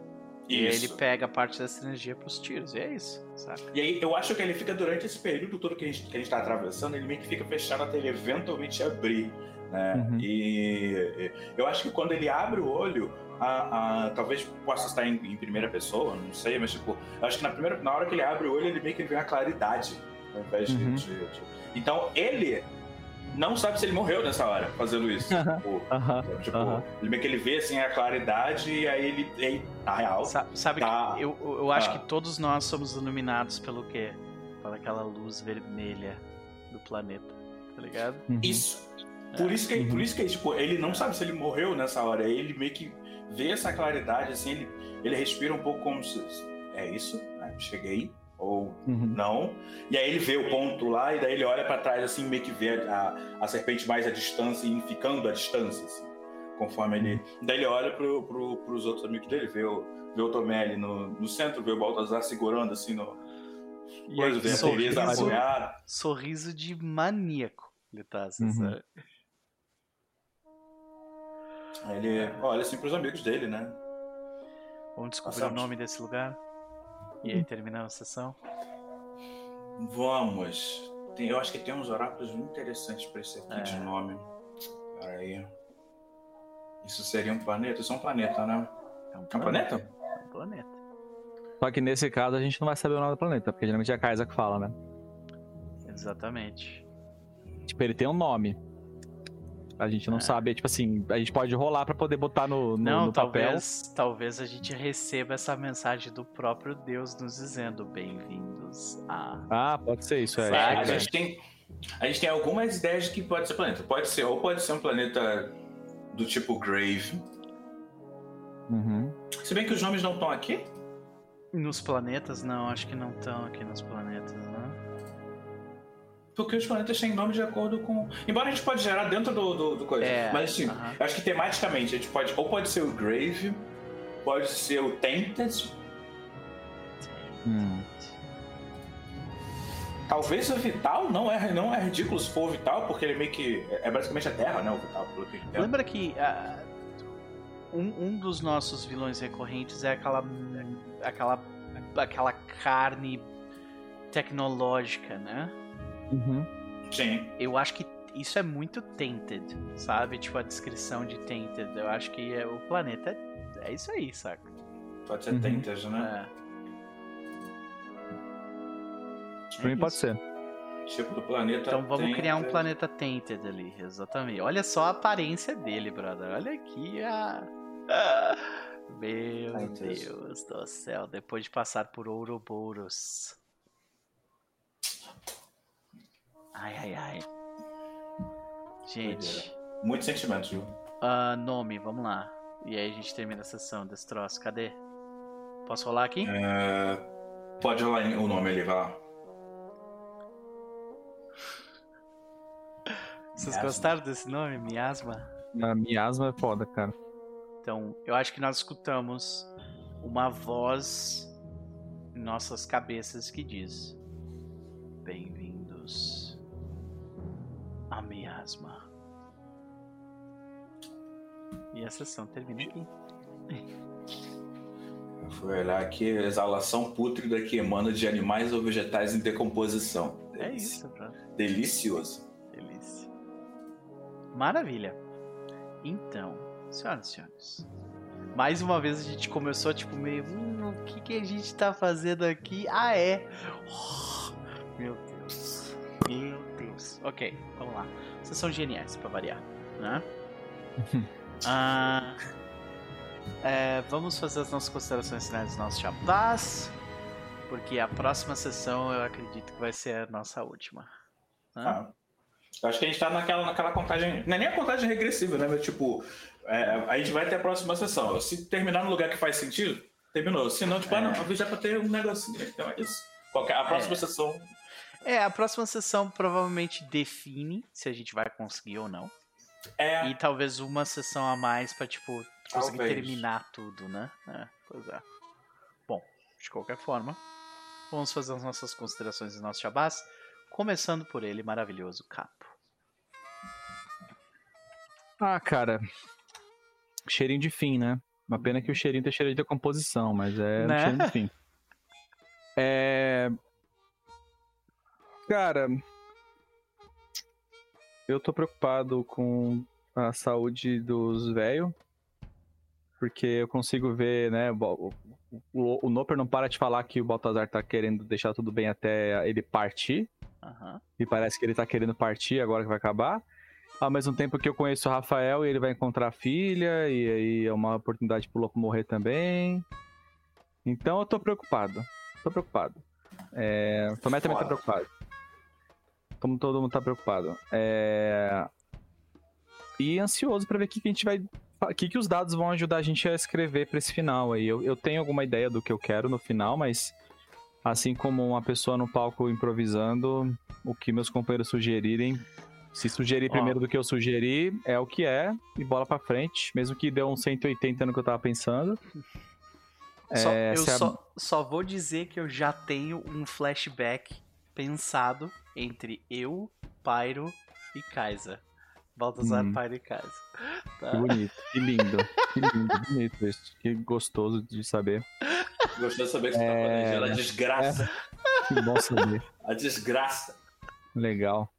E Isso. ele pega parte dessa energia pros tiros. E é isso, sabe? E aí eu acho que ele fica durante esse período todo que a gente, que a gente tá atravessando, ele meio que fica fechado até ele eventualmente abrir. Né? Uhum. E e eu acho que quando ele abre o olho, a, a- talvez possa estar em, em primeira pessoa, não sei, mas tipo, eu acho que na, primeira, na hora que ele abre o olho, ele meio que vê a claridade ao invés de- Uhum. de, de- Então ele não sabe se ele morreu nessa hora fazendo isso. tipo, Aham. tipo, Aham. ele meio que ele vê assim a claridade e aí ele, ele na real. Sa- Sabe, Tá. que eu, eu acho Tá. que todos nós somos iluminados pelo quê? Pela aquela luz vermelha do planeta, tá ligado? Uhum. Isso. Por isso que, Uhum. por isso que tipo, ele não sabe se ele morreu nessa hora. Ele meio que vê essa claridade, assim, ele, ele respira um pouco como se. É isso, né? Cheguei. Ou Uhum. não. E aí ele vê o ponto lá, e daí ele olha pra trás, assim, meio que vê a, a serpente mais à distância e ficando à distância, assim. Conforme ele. Daí ele olha pro, pro, pros outros amigos dele, vê o, vê o Tomé ali no, no centro, vê o Baltazar segurando, assim, no. E aí, vê a sorriso, apoiada. sorriso de maníaco. Ele tá, você Uhum. sabe? Aí ele olha assim pros amigos dele, né? Vamos descobrir Passamos. o nome desse lugar? E aí terminamos a sessão? Vamos. Tem- eu acho que tem uns oráculos muito interessantes pra esse aqui É. de nome. Peraí. Isso seria um planeta? Isso é um planeta, né? É um É um planeta? É um planeta. Só que nesse caso a gente não vai saber o nome do planeta, porque geralmente é a Kaisa que fala, né? Exatamente. Tipo, ele tem um nome. A gente não É. sabe, tipo assim, a gente pode rolar pra poder botar no, no, Não, no papel. talvez, talvez a gente receba essa mensagem do próprio Deus nos dizendo bem-vindos a. Ah, pode ser isso, é. A, gente tem, a gente tem algumas ideias de que pode ser planeta. Pode ser, ou pode ser um planeta do tipo Grave. Uhum. Se bem que os nomes não estão aqui. Nos planetas, não, acho que não estão aqui nos planetas? Porque os planetas têm nome de acordo com. Embora a gente pode gerar dentro do, do, do coisa. É, Mas assim, aham. eu acho que tematicamente a gente pode. Ou pode ser o Grave, pode ser o Tainted, Hum. Talvez o Vital não é, não é ridículo se for o Vital, porque ele meio que. É basicamente a Terra, né? O Vital, pelo que. Lembra que ah, um, um dos nossos vilões recorrentes é aquela, aquela, aquela carne tecnológica, né? Uhum. Sim. Eu acho que isso é muito tainted, sabe? Tipo a descrição de tainted. Eu acho que é- o planeta é, é isso aí, saca? Pode ser Uhum. Tainted, né? É. Pra mim pode isso. ser. Tipo do planeta. Então vamos criar um Tainted. planeta tainted ali, exatamente. Olha só a aparência dele, brother. Olha aqui a. Ah, Meu Tainted. Deus do céu. Depois de passar por Ouroboros. Ai, ai, ai. Gente, Muitos sentimentos, viu? ah, nome, vamos lá. E aí a gente termina a sessão desse troço. Cadê? Posso rolar aqui? É, Pode rolar o nome ali, vai lá. Vocês Miasma. gostaram desse nome? Miasma? A miasma é foda, cara. Então, eu acho que nós escutamos uma voz em nossas cabeças que diz: Bem-vindos a Miasma. E a sessão termina aqui. Eu fui olhar aqui, exalação pútrida que emana de animais ou vegetais em decomposição. É isso, brother. Delicioso. Delícia. Maravilha. Então, senhoras e senhores, mais uma vez a gente começou tipo meio, hum, o que que a gente tá fazendo aqui? Ah, é. Oh, meu Deus. Meu Deus. OK, vamos lá. Vocês são geniais pra variar, né? Ah, é, vamos fazer as nossas considerações finais dos nossos chapters, porque a próxima sessão eu acredito que vai ser a nossa última. né? Ah. Acho que a gente tá naquela, naquela contagem. Não é nem a contagem regressiva, né? Mas tipo, é, a gente vai ter a próxima sessão. Se terminar no lugar que faz sentido, terminou. Se não, tipo, ah, não, já pra ter um negocinho. Então é isso. Qualquer, a próxima É. sessão. É, a próxima sessão provavelmente define se a gente vai conseguir ou não. É. E talvez uma sessão a mais pra, tipo, conseguir Talvez. terminar tudo, né? É, pois é. Bom, de qualquer forma, vamos fazer as nossas considerações e nossos jabás, começando por ele, maravilhoso Capo. Ah, cara. Cheirinho de fim, né? Uma pena que o cheirinho tem cheiro de decomposição, mas é um Né? cheirinho de fim. É. Cara. Eu tô preocupado com a saúde dos velhos. Porque eu consigo ver, né? O, o, o Noper não para de falar que o Baltazar tá querendo deixar tudo bem até ele partir. Aham. E parece que ele tá querendo partir agora que vai acabar. Ao mesmo tempo que eu conheço o Rafael e ele vai encontrar a filha, e aí é uma oportunidade pro louco morrer também. Então eu tô preocupado. Tô preocupado. É... Tomé também tá preocupado. Como todo mundo tá preocupado. É... E ansioso pra ver o que, que a gente vai. O que, que os dados vão ajudar a gente a escrever pra esse final aí. Eu, eu tenho alguma ideia do que eu quero no final, mas assim como uma pessoa no palco improvisando, o que meus companheiros sugerirem. Se sugerir Ó. primeiro do que eu sugeri, é o que é, e bola pra frente, mesmo que deu um 180 no que eu tava pensando. Só- É, eu se a- só, só vou dizer que eu já tenho um flashback pensado entre eu, Pyro e Kaisa. Baltazar, Hum. Pyro e Kaisa. Tá? Que bonito, que lindo, que lindo, bonito isso. Que gostoso de saber. Gostou de saber que você É. tá planejando a desgraça. Que bom saber. A desgraça. Legal.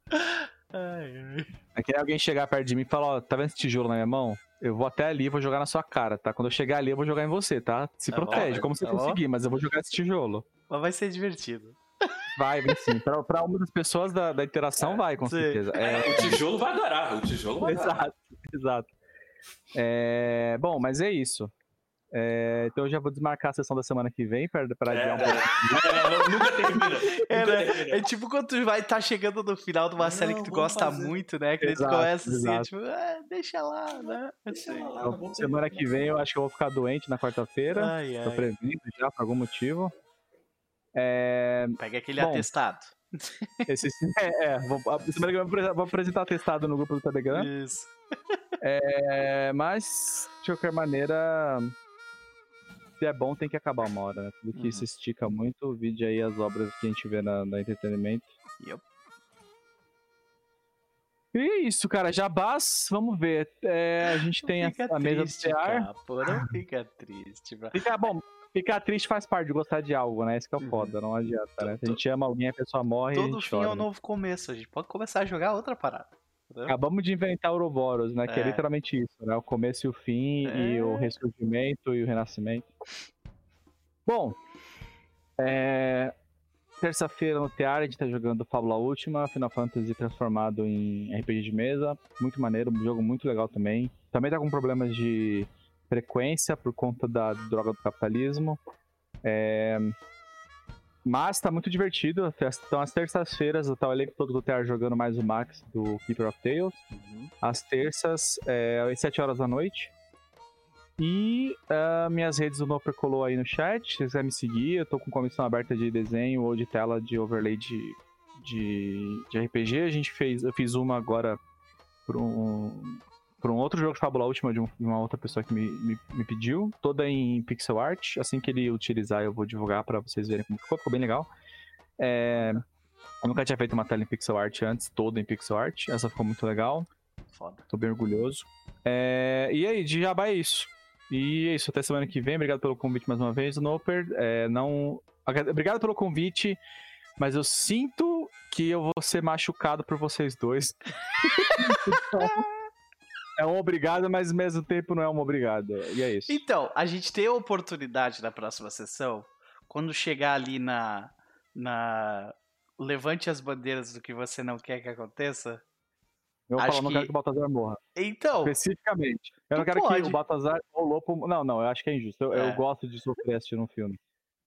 Ai. É que alguém chegar perto de mim e falar, ó, tá vendo esse tijolo na minha mão? Eu vou até ali e vou jogar na sua cara, tá? Quando eu chegar ali, eu vou jogar em você, tá? Se Tá bom, protege, como você tá bom. conseguir, mas eu vou jogar esse tijolo. Mas vai ser divertido. Vai, vai sim. Pra, pra uma das pessoas da, da interação, vai, com sim. certeza. É, O tijolo vai adorar. O tijolo vai adorar. exato, exato. É, bom, mas é isso. É, então eu já vou desmarcar a sessão da semana que vem para pra É, adiar um pouco. é, nunca termina. É, nunca né? termina. É tipo quando tu vai estar chegando no final de uma Não, série que tu gosta fazer. muito, né? Que tu Exato, começa assim, exato. tipo, ah, deixa lá, né? Deixa Assim. lá, Então, semana que vem eu acho que eu vou ficar doente na quarta-feira. Tô prevendo já por algum motivo. É, Pega aquele Bom. atestado. esse, é, é, vou, semana que vem vou apre- vou apresentar testado no grupo do Telegram. Isso. É, mas, de qualquer maneira, se é bom, tem que acabar uma hora, né? Tudo que Uhum. se estica muito, vide aí as obras que a gente vê na, na entretenimento. Yup. E é isso, cara. Jabás, vamos ver. É, a gente tem a, a mesa do triste, CR. Capo, não fica triste. Fica, bom, ficar triste faz parte de gostar de algo, né? Isso que é o Uhum. foda, não adianta, né? Se a gente ama alguém, a pessoa morre e Todo fim é um novo começo. A gente pode começar a jogar outra parada. entendeu? Acabamos de inventar Ouroboros, né? Que é É. literalmente isso, né? O começo e o fim, e É. o ressurgimento e o renascimento. Bom, é... terça-feira no Tear, a gente tá jogando Fábula Última, Final Fantasy transformado em RPG de mesa. Muito maneiro, um jogo muito legal também. Também tá com problemas de frequência por conta da droga do capitalismo. É... Mas tá muito divertido. Então, às terças-feiras, eu tava elenco todo do TR jogando mais o Max do Keeper of Tales. Uhum. Às terças, é, às 7 horas da noite. E ah, minhas redes do Noper colou aí no chat. Se quiser me seguir, eu tô com comissão aberta de desenho ou de tela de overlay de, de, de RPG. A gente fez, eu fiz uma agora para um, pra um outro jogo de Fábula Última de, um- de uma outra pessoa que me, me, me pediu. Toda em pixel art. Assim que ele utilizar, eu vou divulgar para vocês verem como ficou. Ficou bem legal. É, eu nunca tinha feito uma tela em pixel art antes, toda em pixel art. Essa ficou muito legal. Foda. Tô bem orgulhoso. É, e aí, de jabá é isso. E é isso, até semana que vem. Obrigado pelo convite mais uma vez, Noper. É, não... Obrigado pelo convite, mas eu sinto que eu vou ser machucado por vocês dois. É um obrigado, mas ao mesmo tempo não é um obrigado. E é isso. Então, a gente tem a oportunidade na próxima sessão, quando chegar ali na. na levante as bandeiras do que você não quer que aconteça. Eu vou acho falar, não que- quero que o Baltazar morra. Então, Especificamente. Eu não quero pode. que o Baltazar ou o Lopo. Não, não, eu acho que é injusto. Eu, eu É. gosto de sofrer assistindo um filme.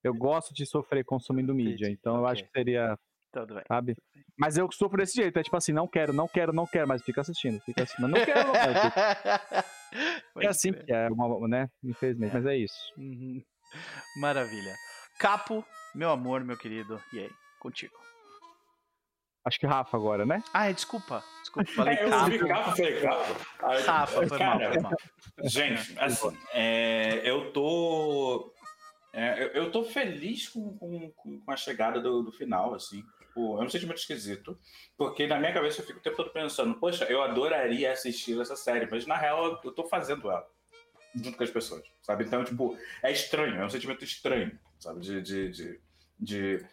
Eu gosto de sofrer consumindo mídia. Entendi. Então eu Ok. acho que seria, tudo bem. sabe? Mas eu sofro desse jeito. É tipo assim, não quero, não quero, não quero, mas fica assistindo. Fica assistindo. Não quero, não quero. é assim que é, uma, né? Infelizmente, é. mas é isso. Uhum. Maravilha. Capo, meu amor, meu querido. E aí, contigo. Acho que Rafa agora, né? Ah, desculpa. Desculpa, falei é, eu Capo. ouvi Capo, falei Capo. Rafa, foi Cara, mal, foi mal. Gente, assim, é, eu tô... É, eu, eu tô feliz com, com, com a chegada do, do final, assim. Tipo, é um sentimento esquisito, porque na minha cabeça eu fico o tempo todo pensando, poxa, eu adoraria assistir essa série, mas na real eu tô fazendo ela junto com as pessoas, sabe? Então, tipo, é estranho, é um sentimento estranho, sabe? De, de, de, de...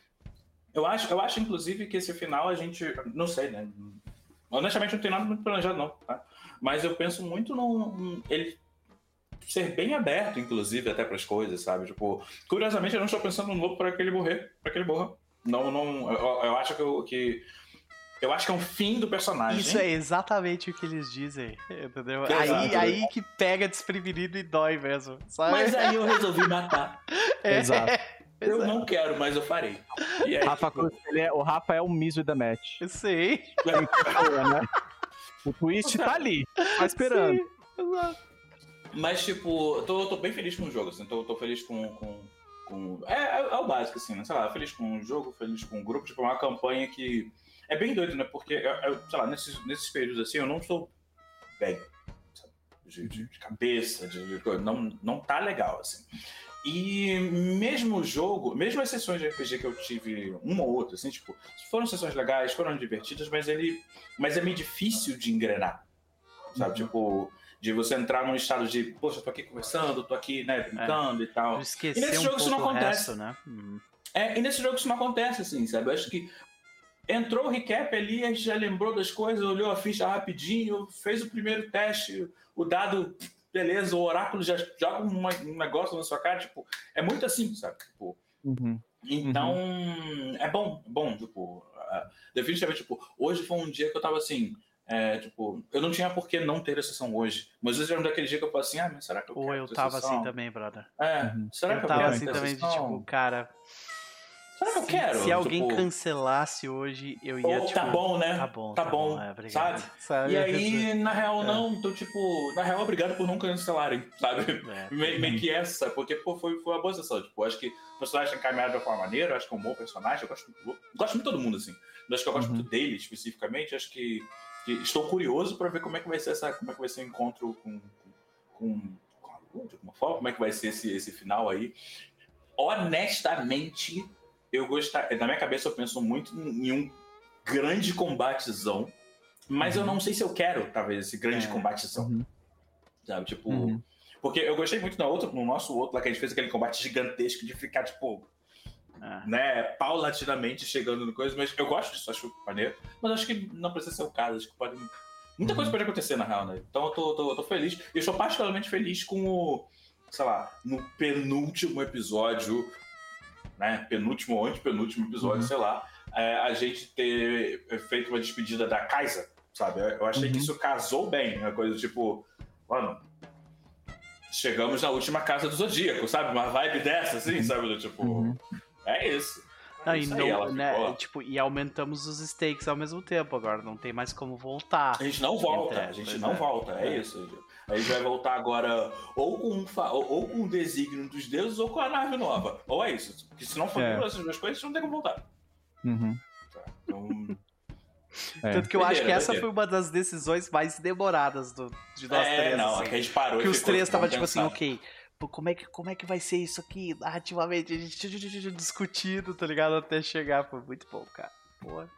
Eu, acho, eu acho, inclusive, que esse final a gente. Não sei, né? Honestamente, não tem nada muito planejado, não. Tá? Mas eu penso muito no. Ele ser bem aberto, inclusive, até para as coisas, sabe? Tipo, curiosamente, eu não estou pensando no lobo para que ele morrer, para que ele morra. Não, não. Eu, eu acho que, eu, que eu acho que é um fim do personagem. Isso é exatamente o que eles dizem, entendeu? Aí, aí que pega desprevenido e dói mesmo, sabe? Mas aí eu resolvi matar. É, Exato. Eu não quero, mas eu farei. E aí, Rafa tipo, Cruz, é, o Rafa é o Miso da match. Sei. né? O twist tá ali, tá esperando. Sim, exato. Mas, tipo, eu tô, tô bem feliz com o jogo, assim. Tô, tô feliz com. com, com... É, é, é o básico, assim, né? Sei lá, feliz com o jogo, feliz com o grupo. Tipo, é uma campanha que. É bem doido, né? Porque, eu, sei lá, nesses, nesses períodos assim, eu não sou bem. De, de- de cabeça, de, de. Não, não tá legal, assim. E mesmo o jogo, mesmo as sessões de RPG que eu tive, uma ou outra, assim, tipo, foram sessões legais, foram divertidas, mas ele. Mas é meio difícil de engrenar. Sabe? Tipo, de você entrar num estado de, poxa, eu tô aqui conversando, tô aqui, né, brincando e tal. Eu esqueci E nesse um jogo isso não pouco o acontece. resto, né? Uhum. É, e nesse jogo isso não acontece, assim, sabe? Eu acho que entrou o recap ali, a gente já lembrou das coisas, olhou a ficha rapidinho, fez o primeiro teste, o dado, beleza, o oráculo já joga uma- um negócio na sua cara, tipo, é muito assim, sabe? Tipo, Uhum. então, é bom, é bom, tipo, ah, definitivamente, tipo, hoje foi um dia que eu tava assim, é, tipo, eu não tinha por que não ter a sessão hoje, mas hoje era um daquele dia que eu falei assim, ah, mas será que eu Ou quero eu ter tava sessão? assim também, brother. É, Uhum. será que Eu eu tava quero assim ter também, de tipo, cara. será que eu se- quero? Se alguém Tipo, cancelasse hoje, eu ia. Ou tipo, tá bom, né? Tá bom, Tá bom, é, obrigado. sabe? E aí, na real, É. não. Então, tipo, na real, obrigado por não cancelarem, sabe? É. Me- Meio que essa, porque pô, foi, foi uma boa sessão. Tipo, acho que o personagem tem caminhado de uma forma maneira, acho que é um bom personagem. Eu gosto, eu gosto muito de todo mundo, assim. Mas acho que eu gosto Uhum. muito dele especificamente. Acho que, que estou curioso pra ver como é que vai ser essa. Como é que vai ser o encontro com. com, com a Lu, de alguma forma, como é que vai ser esse, esse final aí. Honestamente, eu gostaria. Na minha cabeça, eu penso muito em um grande combatezão. Mas eu não sei se eu quero, talvez, esse grande É. combatezão. Uhum. Sabe? Tipo. Uhum. Porque eu gostei muito na outra, no nosso outro lá que a gente fez aquele combate gigantesco de ficar, tipo, É. né, paulatinamente chegando no coisa, mas eu gosto disso, acho maneiro. Mas acho que não precisa ser o caso, acho que pode. Muita coisa pode acontecer na real, né? Então eu tô, tô, tô feliz. E eu sou particularmente feliz com o, sei lá, no penúltimo episódio, né? Penúltimo ou antepenúltimo episódio, Uhum. sei lá, é, a gente ter feito uma despedida da Kaisa, sabe? Eu, achei que Uhum. isso casou bem, uma coisa tipo, mano, chegamos na última casa do Zodíaco, sabe? Uma vibe dessa, assim, sabe? Do tipo, Uhum. É isso. Não, É e, isso aí, não, né, tipo, e aumentamos os stakes ao mesmo tempo agora, não tem mais como voltar. A gente não volta, Entre- a gente não é. volta, é, É. isso. A gente vai voltar agora ou com, um fa- ou, com o desígnio dos deuses ou com a nave nova. Ou é isso. Porque se não for É. dessas duas coisas, não tem como voltar. Uhum. Tá? Então, É. Tanto que eu acho que essa foi uma das decisões mais demoradas do, de nós é, três. não, assim. é que a gente parou que e os três estavam tipo assim, ok, como é, que, como é que vai ser isso aqui narrativamente? A gente discutindo, tá ligado? Até chegar, foi muito bom, cara.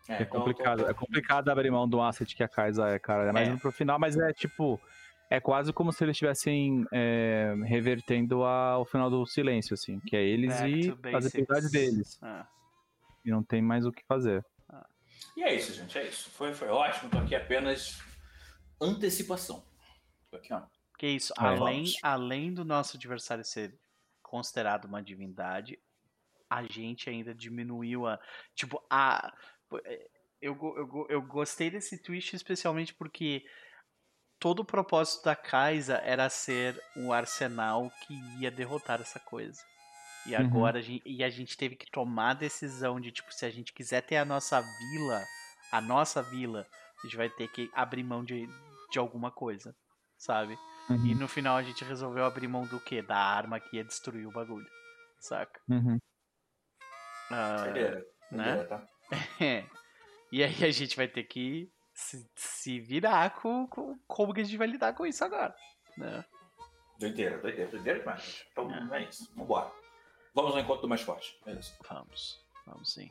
É, É então, complicado, tô- é complicado abrir mão de um asset que a Kaisa é, cara. É mais É. pro final, mas é tipo. É quase como se eles estivessem é, revertendo a- o final do silêncio, assim. Que é eles Back e to as atividades deles. Ah. E não tem mais o que fazer. E é isso, gente, é isso. Foi, foi ótimo, tô aqui apenas antecipação. Tô aqui, ó. Que isso, É. além, Vamos. além do nosso adversário ser considerado uma divindade, a gente ainda diminuiu a. Tipo, a. Eu, go- eu, go- eu gostei desse twist especialmente porque todo o propósito da Kaisa era ser um arsenal que ia derrotar essa coisa. E Uhum. agora a gente, e a gente teve que tomar a decisão de, tipo, se a gente quiser ter a nossa vila, a nossa vila, a gente vai ter que abrir mão de, de alguma coisa, sabe? Uhum. E no final a gente resolveu abrir mão do quê? Da arma que ia destruir o bagulho. Saca? Uhum. Ah, Doideira, né? doideira, tá? É. E aí a gente vai ter que se, se virar com, com como que a gente vai lidar com isso agora. Né? Doideira, doideira, doideira demais. Então É. é, isso, vambora. Vamos ao encontro do mais forte. É isso. Vamos, vamos sim.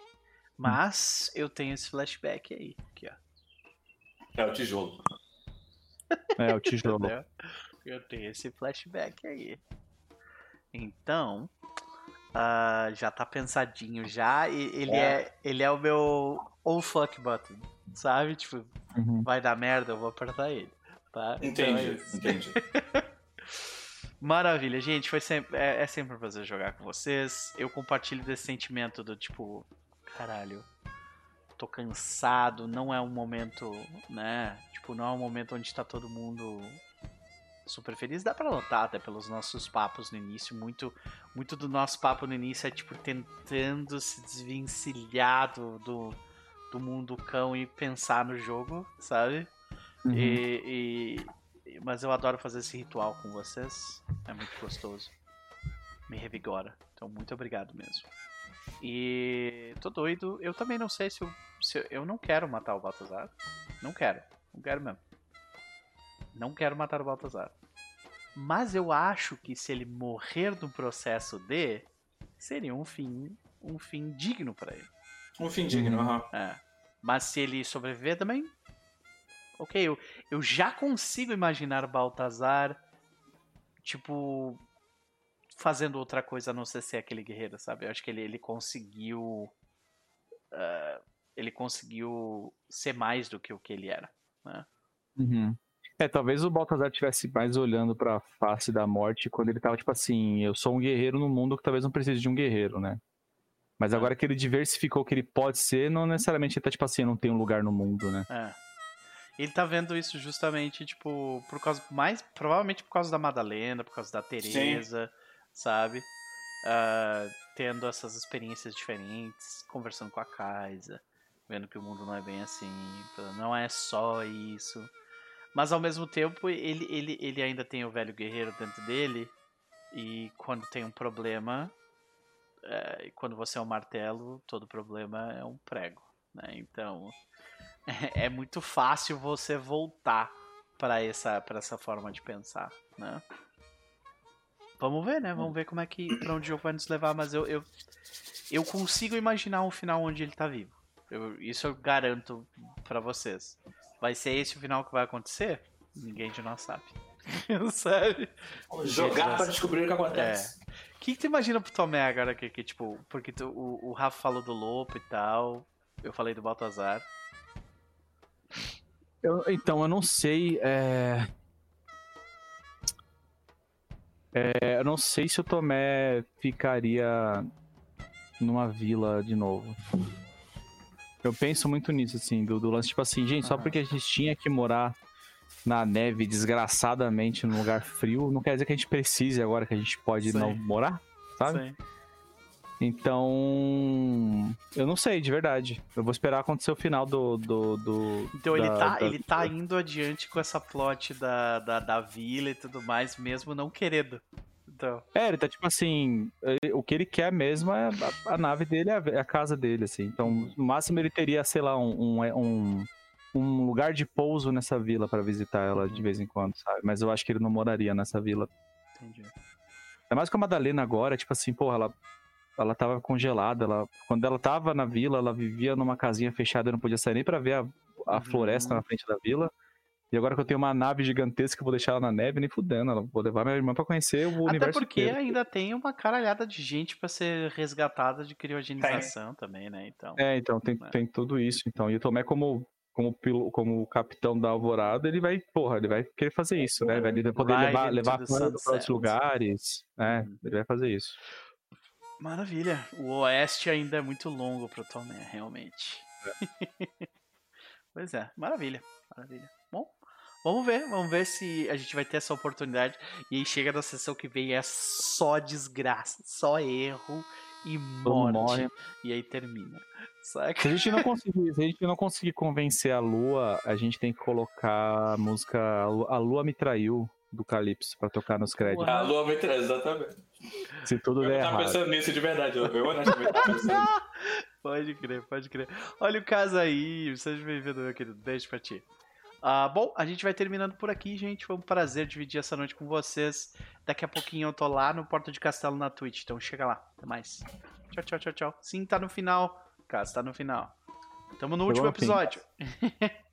Mas eu tenho esse flashback aí. Aqui, ó. É o tijolo. É, o tijolo. Eu tenho esse flashback aí. Então, ah, já tá pensadinho já. E ele é. ele é o meu oh fuck button, sabe? Tipo, Uhum. vai dar merda, eu vou apertar ele. Tá? Então é Entendi, entendi. Maravilha, gente. Foi sempre, é, é sempre um prazer jogar com vocês. Eu compartilho desse sentimento do tipo, caralho, tô cansado. Não é um momento, né? Tipo, não é um momento onde tá todo mundo super feliz. Dá pra notar até pelos nossos papos no início. Muito, muito do nosso papo no início é tipo tentando se desvencilhar do, do, do mundo cão e pensar no jogo, sabe? Uhum. E, e- mas eu adoro fazer esse ritual com vocês. É muito gostoso. Me revigora. Então, muito obrigado mesmo. E tô doido. Eu também não sei se eu, se eu, eu não quero matar o Baltazar. Não quero. Não quero mesmo. Não quero matar o Baltazar. Mas eu acho que se ele morrer no processo de, seria um fim, um fim digno pra ele. Um fim digno, Uhum. aham. É. Mas se ele sobreviver também. Ok, eu, eu já consigo imaginar Baltazar, tipo, fazendo outra coisa a não ser ser aquele guerreiro, sabe? Eu acho que ele, ele conseguiu. ah, ele conseguiu ser mais do que o que ele era. Né? Uhum. É, talvez o Baltazar estivesse mais olhando pra face da morte quando ele tava tipo assim, eu sou um guerreiro no mundo que talvez não precise de um guerreiro, né? Mas É. agora que ele diversificou o que ele pode ser, não necessariamente ele tá tipo assim, eu não tem um lugar no mundo, né? É. Ele tá vendo isso justamente, tipo, por causa. Mais. Provavelmente por causa da Madalena, por causa da Teresa, sabe? Ah, tendo essas experiências diferentes, conversando com a Kaisa, vendo que o mundo não é bem assim, não é só isso. Mas ao mesmo tempo, ele, ele, ele ainda tem o velho guerreiro dentro dele, e quando tem um problema, é, quando você é um martelo, todo problema é um prego, né? Então é muito fácil você voltar para essa para essa forma de pensar, né? Vamos ver, né? Vamos ver como é que para onde o jogo vai nos levar, mas eu, eu eu consigo imaginar um final onde ele tá vivo. Eu- isso eu garanto para vocês. Vai ser esse o final que vai acontecer? Ninguém de nós sabe. sabe? Jogar pra descobrir o que acontece. O que, que tu imagina pro Tomé agora que, que tipo, porque tu- o, o Rafa falou do Lopo e tal, eu falei do Baltazar. Eu- então, eu não sei. É... É, eu não sei se o Tomé ficaria numa vila de novo. Eu penso muito nisso, assim, do, do lance, tipo assim, gente, só porque a gente tinha que morar na neve desgraçadamente num lugar frio, não quer dizer que a gente precise agora que a gente pode Sim. não morar, sabe? Sim. Então. Eu não sei, de verdade. Eu vou esperar acontecer o final do. do, do Então ele da- tá, da- ele tá indo adiante com essa plot da, da, da vila e tudo mais, mesmo não querendo. Então, É, ele tá tipo assim. ele- o que ele quer mesmo é a, a nave dele, é a, é casa dele, assim. Então, no máximo ele teria, sei lá, um, um, um, um lugar de pouso nessa vila pra visitar ela de vez em quando, sabe? Mas eu acho que ele não moraria nessa vila. entendi. Ainda mais com a Madalena agora, tipo assim, porra, ela, ela tava congelada. Ela, quando ela tava na vila, ela vivia numa casinha fechada, não podia sair nem pra ver a, a Uhum. floresta na frente da vila. E agora que eu tenho uma nave gigantesca, eu vou deixar ela na neve, nem fudendo. Ela, vou levar minha irmã pra conhecer o Até universo porque inteiro. ainda tem uma caralhada de gente pra ser resgatada de criogenização também, né? Então, É, então tem, É. tem tudo isso. Então, e o Tomé, como, como, pilo- como capitão da Alvorada, ele vai, porra, ele vai querer fazer isso, né? Ele vai poder Ride levar, levar a Fran pra outros lugares. né? Uhum. ele vai fazer isso. Maravilha. O oeste ainda é muito longo pro Tomé, realmente. pois é, maravilha, maravilha. Bom, vamos ver, vamos ver se a gente vai ter essa oportunidade. E aí chega na sessão que vem é só desgraça, só erro e morte. morre. E aí termina. Saca? Se a gente não conseguir, se a gente não conseguir convencer a Lua, a gente tem que colocar a música A Lua Me Traiu do Calypso pra tocar nos créditos. A lua vai trazer, exatamente. Se tudo Eu der tava errado. pensando nisso de verdade. Eu, eu honestamente tava pensando. Pode crer, pode crer. Olha o caso aí, seja bem-vindo, meu querido. Beijo pra ti. Ah, bom, a gente vai terminando por aqui, gente. Foi um prazer dividir essa noite com vocês. Daqui a pouquinho eu tô lá no Porta de Castelo na Twitch, então chega lá. Até mais. Tchau, tchau, tchau, tchau. Sim, tá no final. Caso, tá no final. Tamo no último episódio.